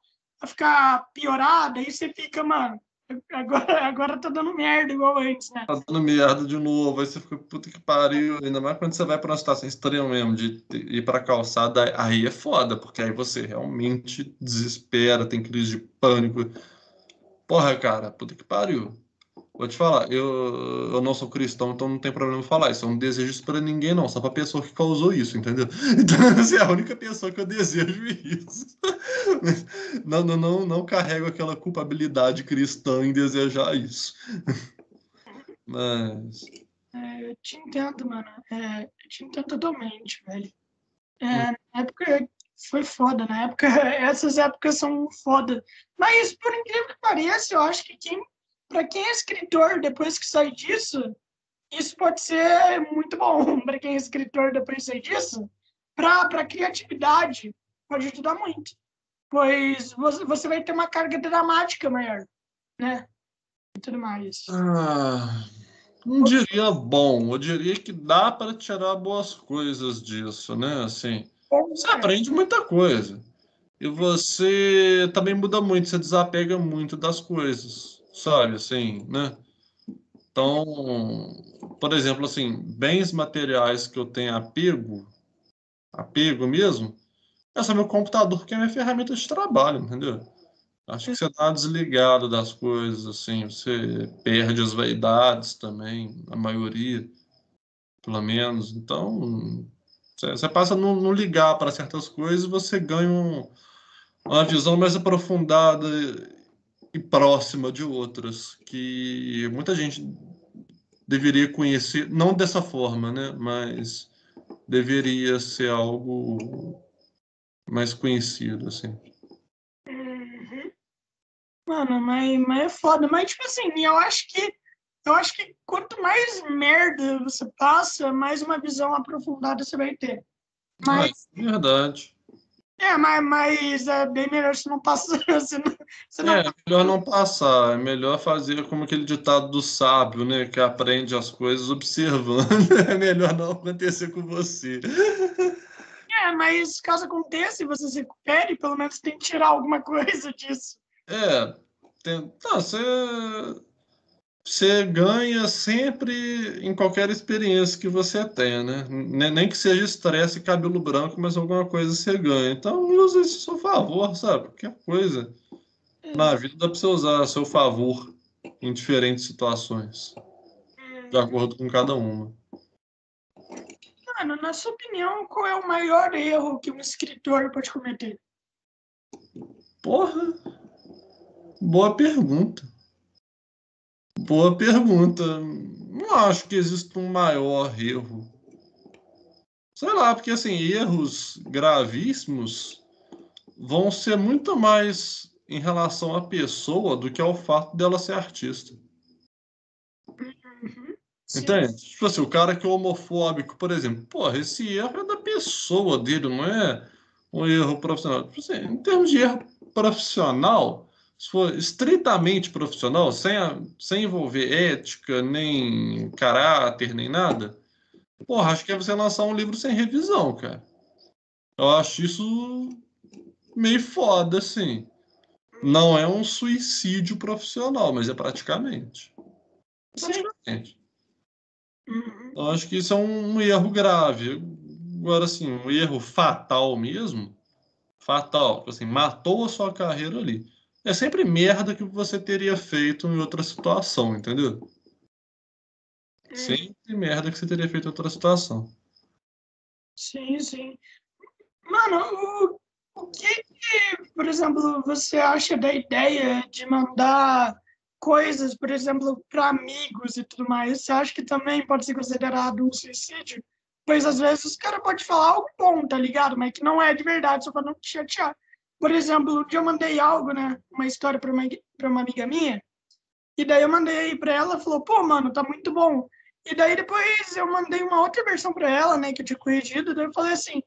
ficar piorada, aí você fica, mano, agora, agora tá dando merda igual antes, né? Tá dando merda de novo, aí você fica, puta que pariu. Ainda mais quando você vai pra uma situação extrema mesmo, de ir pra calçada, aí é foda, porque aí você realmente desespera, tem crise de pânico. Porra, cara, puta que pariu. Vou te falar, eu, eu não sou cristão, então não tem problema falar. Isso eu não desejo isso pra ninguém, não. Só pra pessoa que causou isso, entendeu? Então, você é a única pessoa que eu desejo isso. Não, não, não, não carrego aquela culpabilidade cristã em desejar isso. Mas. É, eu te entendo, mano. É, eu te entendo totalmente, velho. É, hum. Na época foi foda. Na época, essas épocas são foda. Mas, por incrível que pareça, eu acho que quem para quem é escritor, depois que sai disso, isso pode ser muito bom. Para quem é escritor, depois que sai disso, para criatividade, pode ajudar muito. Pois você vai ter uma carga dramática maior, né? E tudo mais. Ah, não diria bom, eu diria que dá para tirar boas coisas disso, né? Assim, você aprende muita coisa. E você também muda muito, você desapega muito das coisas sabe, assim, né? Então, por exemplo, assim, bens materiais que eu tenho apego, apego mesmo, é só meu computador, que é minha ferramenta de trabalho, entendeu? Acho que você tá desligado das coisas, assim, você perde as vaidades também, a maioria, pelo menos. Então, você passa a não, ligar para certas coisas e você ganha um, uma visão mais aprofundada e próxima de outras que muita gente deveria conhecer, não dessa forma, né? Mas deveria ser algo mais conhecido, assim. Uhum. Mano, mas, mas é foda. Mas, tipo assim, eu acho que eu acho que quanto mais merda você passa, mais uma visão aprofundada você vai ter. Mas, é verdade. É, mas, mas é bem melhor se não passar. Se não, se não... É, melhor não passar. É melhor fazer como aquele ditado do sábio, né? Que aprende as coisas observando. É melhor não acontecer com você. É, mas caso aconteça e você se recupere, pelo menos tem que tirar alguma coisa disso. É, tem... Não, você você ganha sempre em qualquer experiência que você tenha, né? Nem que seja estresse e cabelo branco, mas alguma coisa você ganha. Então, use isso a seu favor, sabe? Qualquer coisa na vida dá para você usar a seu favor em diferentes situações, de acordo com cada uma. Mano, na sua opinião, qual é o maior erro que um escritor pode cometer? Porra, boa pergunta. Boa pergunta. Não acho que exista um maior erro. sei lá, porque assim, erros gravíssimos vão ser muito mais em relação à pessoa do que ao fato dela ser artista. Uhum. Entende? Tipo assim, o cara que é homofóbico, por exemplo, porra, esse erro é da pessoa dele, não é um erro profissional. Tipo assim, em termos de erro profissional, se for estritamente profissional, sem, sem envolver ética, nem caráter, nem nada, porra, acho que é você lançar um livro sem revisão, cara. Eu acho isso meio foda, assim. Não é um suicídio profissional, mas é praticamente. Praticamente. Uhum. Eu acho que isso é um, um erro grave. Agora, assim, um erro fatal mesmo, fatal, assim, matou a sua carreira ali. É sempre merda que você teria feito em outra situação, entendeu? Hum. Sempre merda que você teria feito em outra situação. Sim, sim. Mano, o, o que, por exemplo, você acha da ideia de mandar coisas, por exemplo, para amigos e tudo mais, você acha que também pode ser considerado um suicídio? Pois às vezes os caras podem falar algo bom, tá ligado? Mas que não é de verdade, só para não te chatear. Por exemplo, um dia eu mandei algo, né? Uma história para uma, pra uma amiga minha, e daí eu mandei para ela, falou, pô, mano, tá muito bom. E daí depois eu mandei uma outra versão para ela, né, que eu tinha corrigido, daí eu falei assim,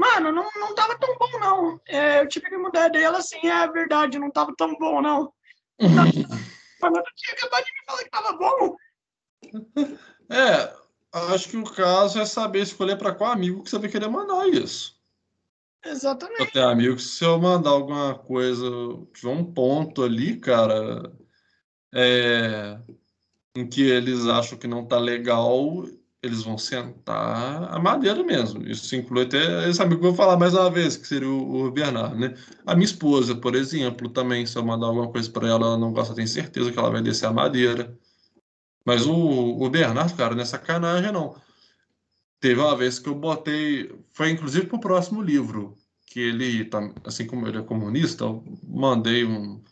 mano, não, não tava tão bom, não. É, eu tive que mudar. Daí ela assim, é verdade, não tava tão bom, não. Falando tinha acabado de me falar que tava bom. É, acho que o caso é saber escolher para qual amigo que você vai querer mandar isso. Exatamente. Eu tenho amigos se eu mandar alguma coisa, tiver um ponto ali, cara, é, em que eles acham que não tá legal, eles vão sentar a madeira mesmo. Isso inclui até esse amigo que eu vou falar mais uma vez, que seria o, Bernardo, né? A minha esposa, por exemplo, também, se eu mandar alguma coisa para ela, ela não gosta, tenho certeza que ela vai descer a madeira. Mas o, o Bernardo, cara, não é sacanagem, não. Teve uma vez que eu botei, foi inclusive pro próximo livro, que ele, tá, assim como ele é comunista, eu mandei um,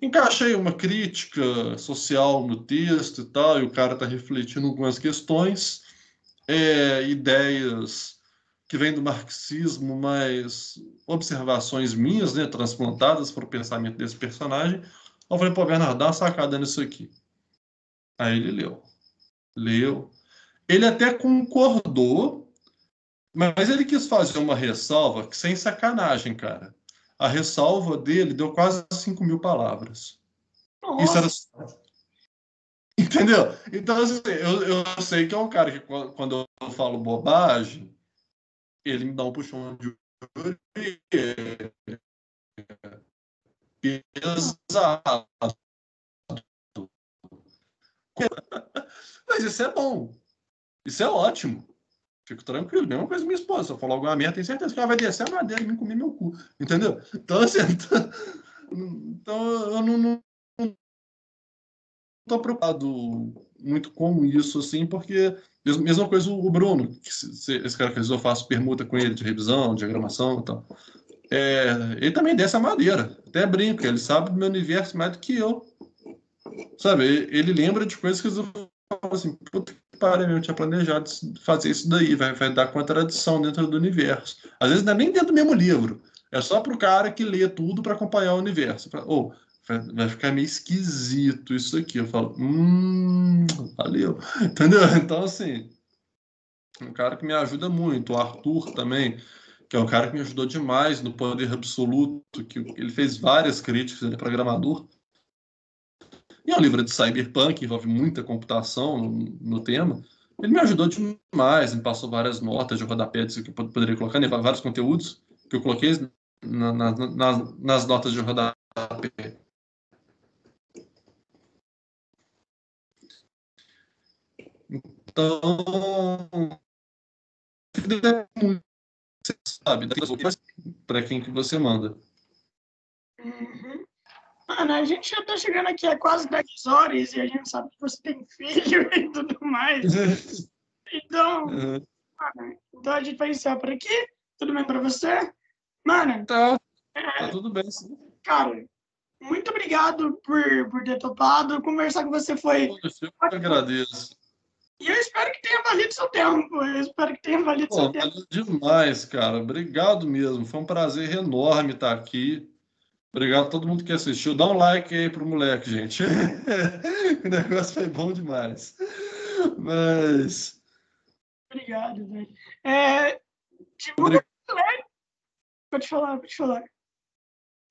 encaixei uma crítica social no texto e tal, e o cara está refletindo algumas questões é, ideias que vêm do marxismo, mas observações minhas, né, transplantadas para o pensamento desse personagem. Eu falei, pô, Bernardo, dá uma sacada nisso aqui. Aí ele leu. Leu. Ele até concordou, mas ele quis fazer uma ressalva que sem sacanagem, cara. A ressalva dele deu quase 5 mil palavras. Nossa. Isso era Entendeu? Então, assim, eu, eu sei que é um cara que quando eu falo bobagem, ele me dá um puxão de. Pesado. Mas isso é bom. Isso é ótimo. Fico tranquilo. Mesma coisa minha esposa. Se eu falar alguma merda, tenho certeza que ela vai descer a madeira e me comer meu cu. Entendeu? Então, assim, então eu não, não, tô preocupado muito com isso, assim, porque mesma coisa o Bruno, que se, esse cara que eu faço permuta com ele de revisão, diagramação e tal. É, ele também desce a madeira, até brinca, ele sabe do meu universo mais do que eu. Sabe, ele, ele lembra de coisas que eu falo assim, puta eu tinha planejado fazer isso daí, vai, vai dar contradição dentro do universo. Às vezes não é nem dentro do mesmo livro, é só para o cara que lê tudo para acompanhar o universo. Ou, oh, vai ficar meio esquisito isso aqui. Eu falo, hum, valeu. Entendeu? Então, assim, um cara que me ajuda muito. O Arthur também, que é um cara que me ajudou demais no Poder Absoluto, que ele fez várias críticas, ele é programador. É um livro de cyberpunk, envolve muita computação no, tema. Ele me ajudou demais, me passou várias notas de rodapé que eu poderia colocar, né, vários conteúdos que eu coloquei na, na, nas, nas notas de rodapé. Então, você sabe para quem que você manda. Uhum. Mano, a gente já tá chegando aqui a quase 10 horas e a gente sabe que você tem filho e tudo mais. Então, uhum. mano, então a gente vai iniciar por aqui. Tudo bem para você? Mano, tá, é, tá tudo bem, sim. Cara, muito obrigado por, por ter topado. Conversar com você foi. Poxa, eu que agradeço. E eu espero que tenha valido seu tempo. Eu espero que tenha valido Pô, seu tempo. demais, cara. Obrigado mesmo. Foi um prazer enorme estar aqui. Obrigado a todo mundo que assistiu. Dá um like aí pro moleque, gente. o negócio foi bom demais. Mas. Obrigado, velho. É, divulga Obrigado. Pode falar, pode falar.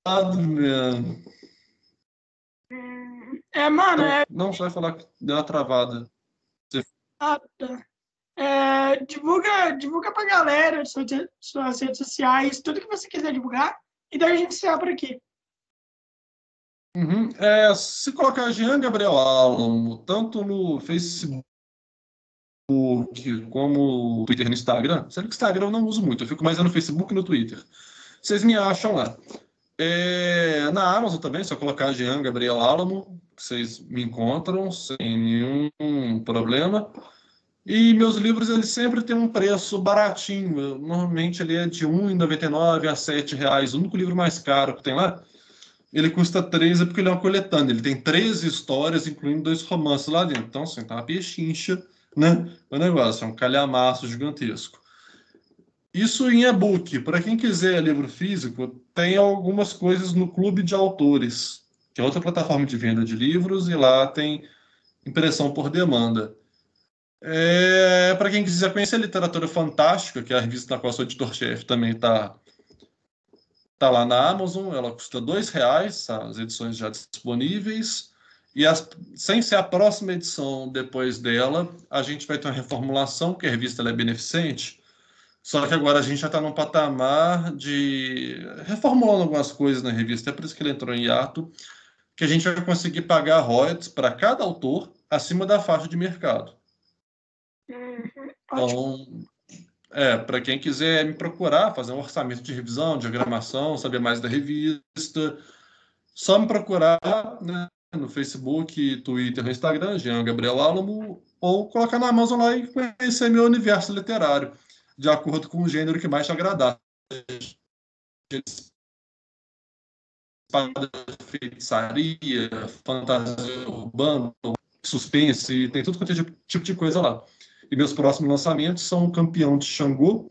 Obrigado mesmo. É, mano. Não, é... não só vai falar que deu uma travada. Você... Ah, tá. É, divulga, divulga pra galera suas, suas redes sociais, tudo que você quiser divulgar, e daí a gente encerra por aqui. Uhum. É, se colocar Jean Gabriel Alamo, tanto no Facebook como no Twitter e no Instagram, sendo que Instagram eu não uso muito, eu fico mais no Facebook e no Twitter. Vocês me acham lá. É, na Amazon também, se eu colocar Jean Gabriel Alamo, vocês me encontram sem nenhum problema. E meus livros eles sempre têm um preço baratinho. Normalmente ele é de R$ 1,99 a R$ 7,00. O único livro mais caro que tem lá ele custa 13 porque ele é uma coletânea. Ele tem 13 histórias, incluindo dois romances lá dentro. Então, assim, tá uma pechincha, né? O negócio é um calhamaço gigantesco. Isso em e-book. Para quem quiser livro físico, tem algumas coisas no Clube de Autores, que é outra plataforma de venda de livros, e lá tem impressão por demanda. É, Para quem quiser conhecer a Literatura Fantástica, que é a revista na qual sou editor-chefe também está Está lá na Amazon, ela custa R$ reais, as edições já disponíveis. E as, sem ser a próxima edição depois dela, a gente vai ter uma reformulação, porque a revista é beneficente. Só que agora a gente já está num patamar de reformulando algumas coisas na revista, é por isso que ele entrou em hiato, que a gente vai conseguir pagar royalties para cada autor acima da faixa de mercado. Uhum. Então, é, para quem quiser me procurar, fazer um orçamento de revisão, diagramação, saber mais da revista, só me procurar né, no Facebook, Twitter, Instagram, Jean Gabriel Álamo, ou colocar na Amazon lá e conhecer meu universo literário, de acordo com o gênero que mais te agradar. Feitiçaria, fantasia urbana, suspense, tem tudo quanto é tipo de coisa lá. E meus próximos lançamentos são o Campeão de Xangô,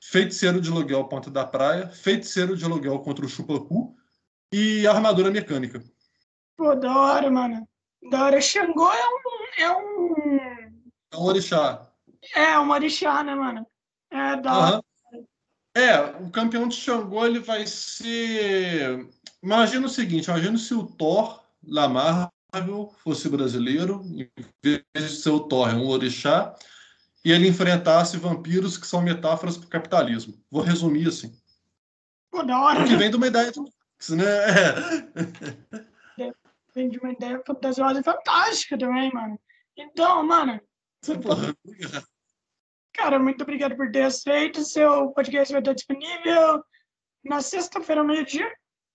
Feiticeiro de Aluguel Ponta da Praia, Feiticeiro de Aluguel contra o Chupacu e Armadura Mecânica. Pô, da hora, mano. Da hora. Xangô é um. É um, é um orixá. É, um orixá, né, mano? É da hora. É, o campeão de Xangô ele vai ser. Imagina o seguinte: imagina se o Thor Lamar Marvel fosse brasileiro, em vez de ser o Thor, é um orixá, e ele enfrentasse vampiros que são metáforas para o capitalismo. Vou resumir assim. Pô, da hora. Que vem de uma ideia do né? É. Vem de uma ideia fantasiosa e fantástica também, mano. Então, mano. Porra, Cara, muito obrigado por ter aceito. Seu podcast vai estar disponível na sexta-feira, meio-dia.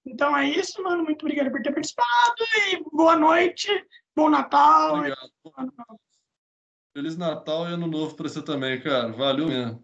Então é isso, mano. Muito obrigado por ter participado e boa noite, bom Natal. Obrigado. Feliz Natal e Ano Novo para você também, cara. Valeu mesmo.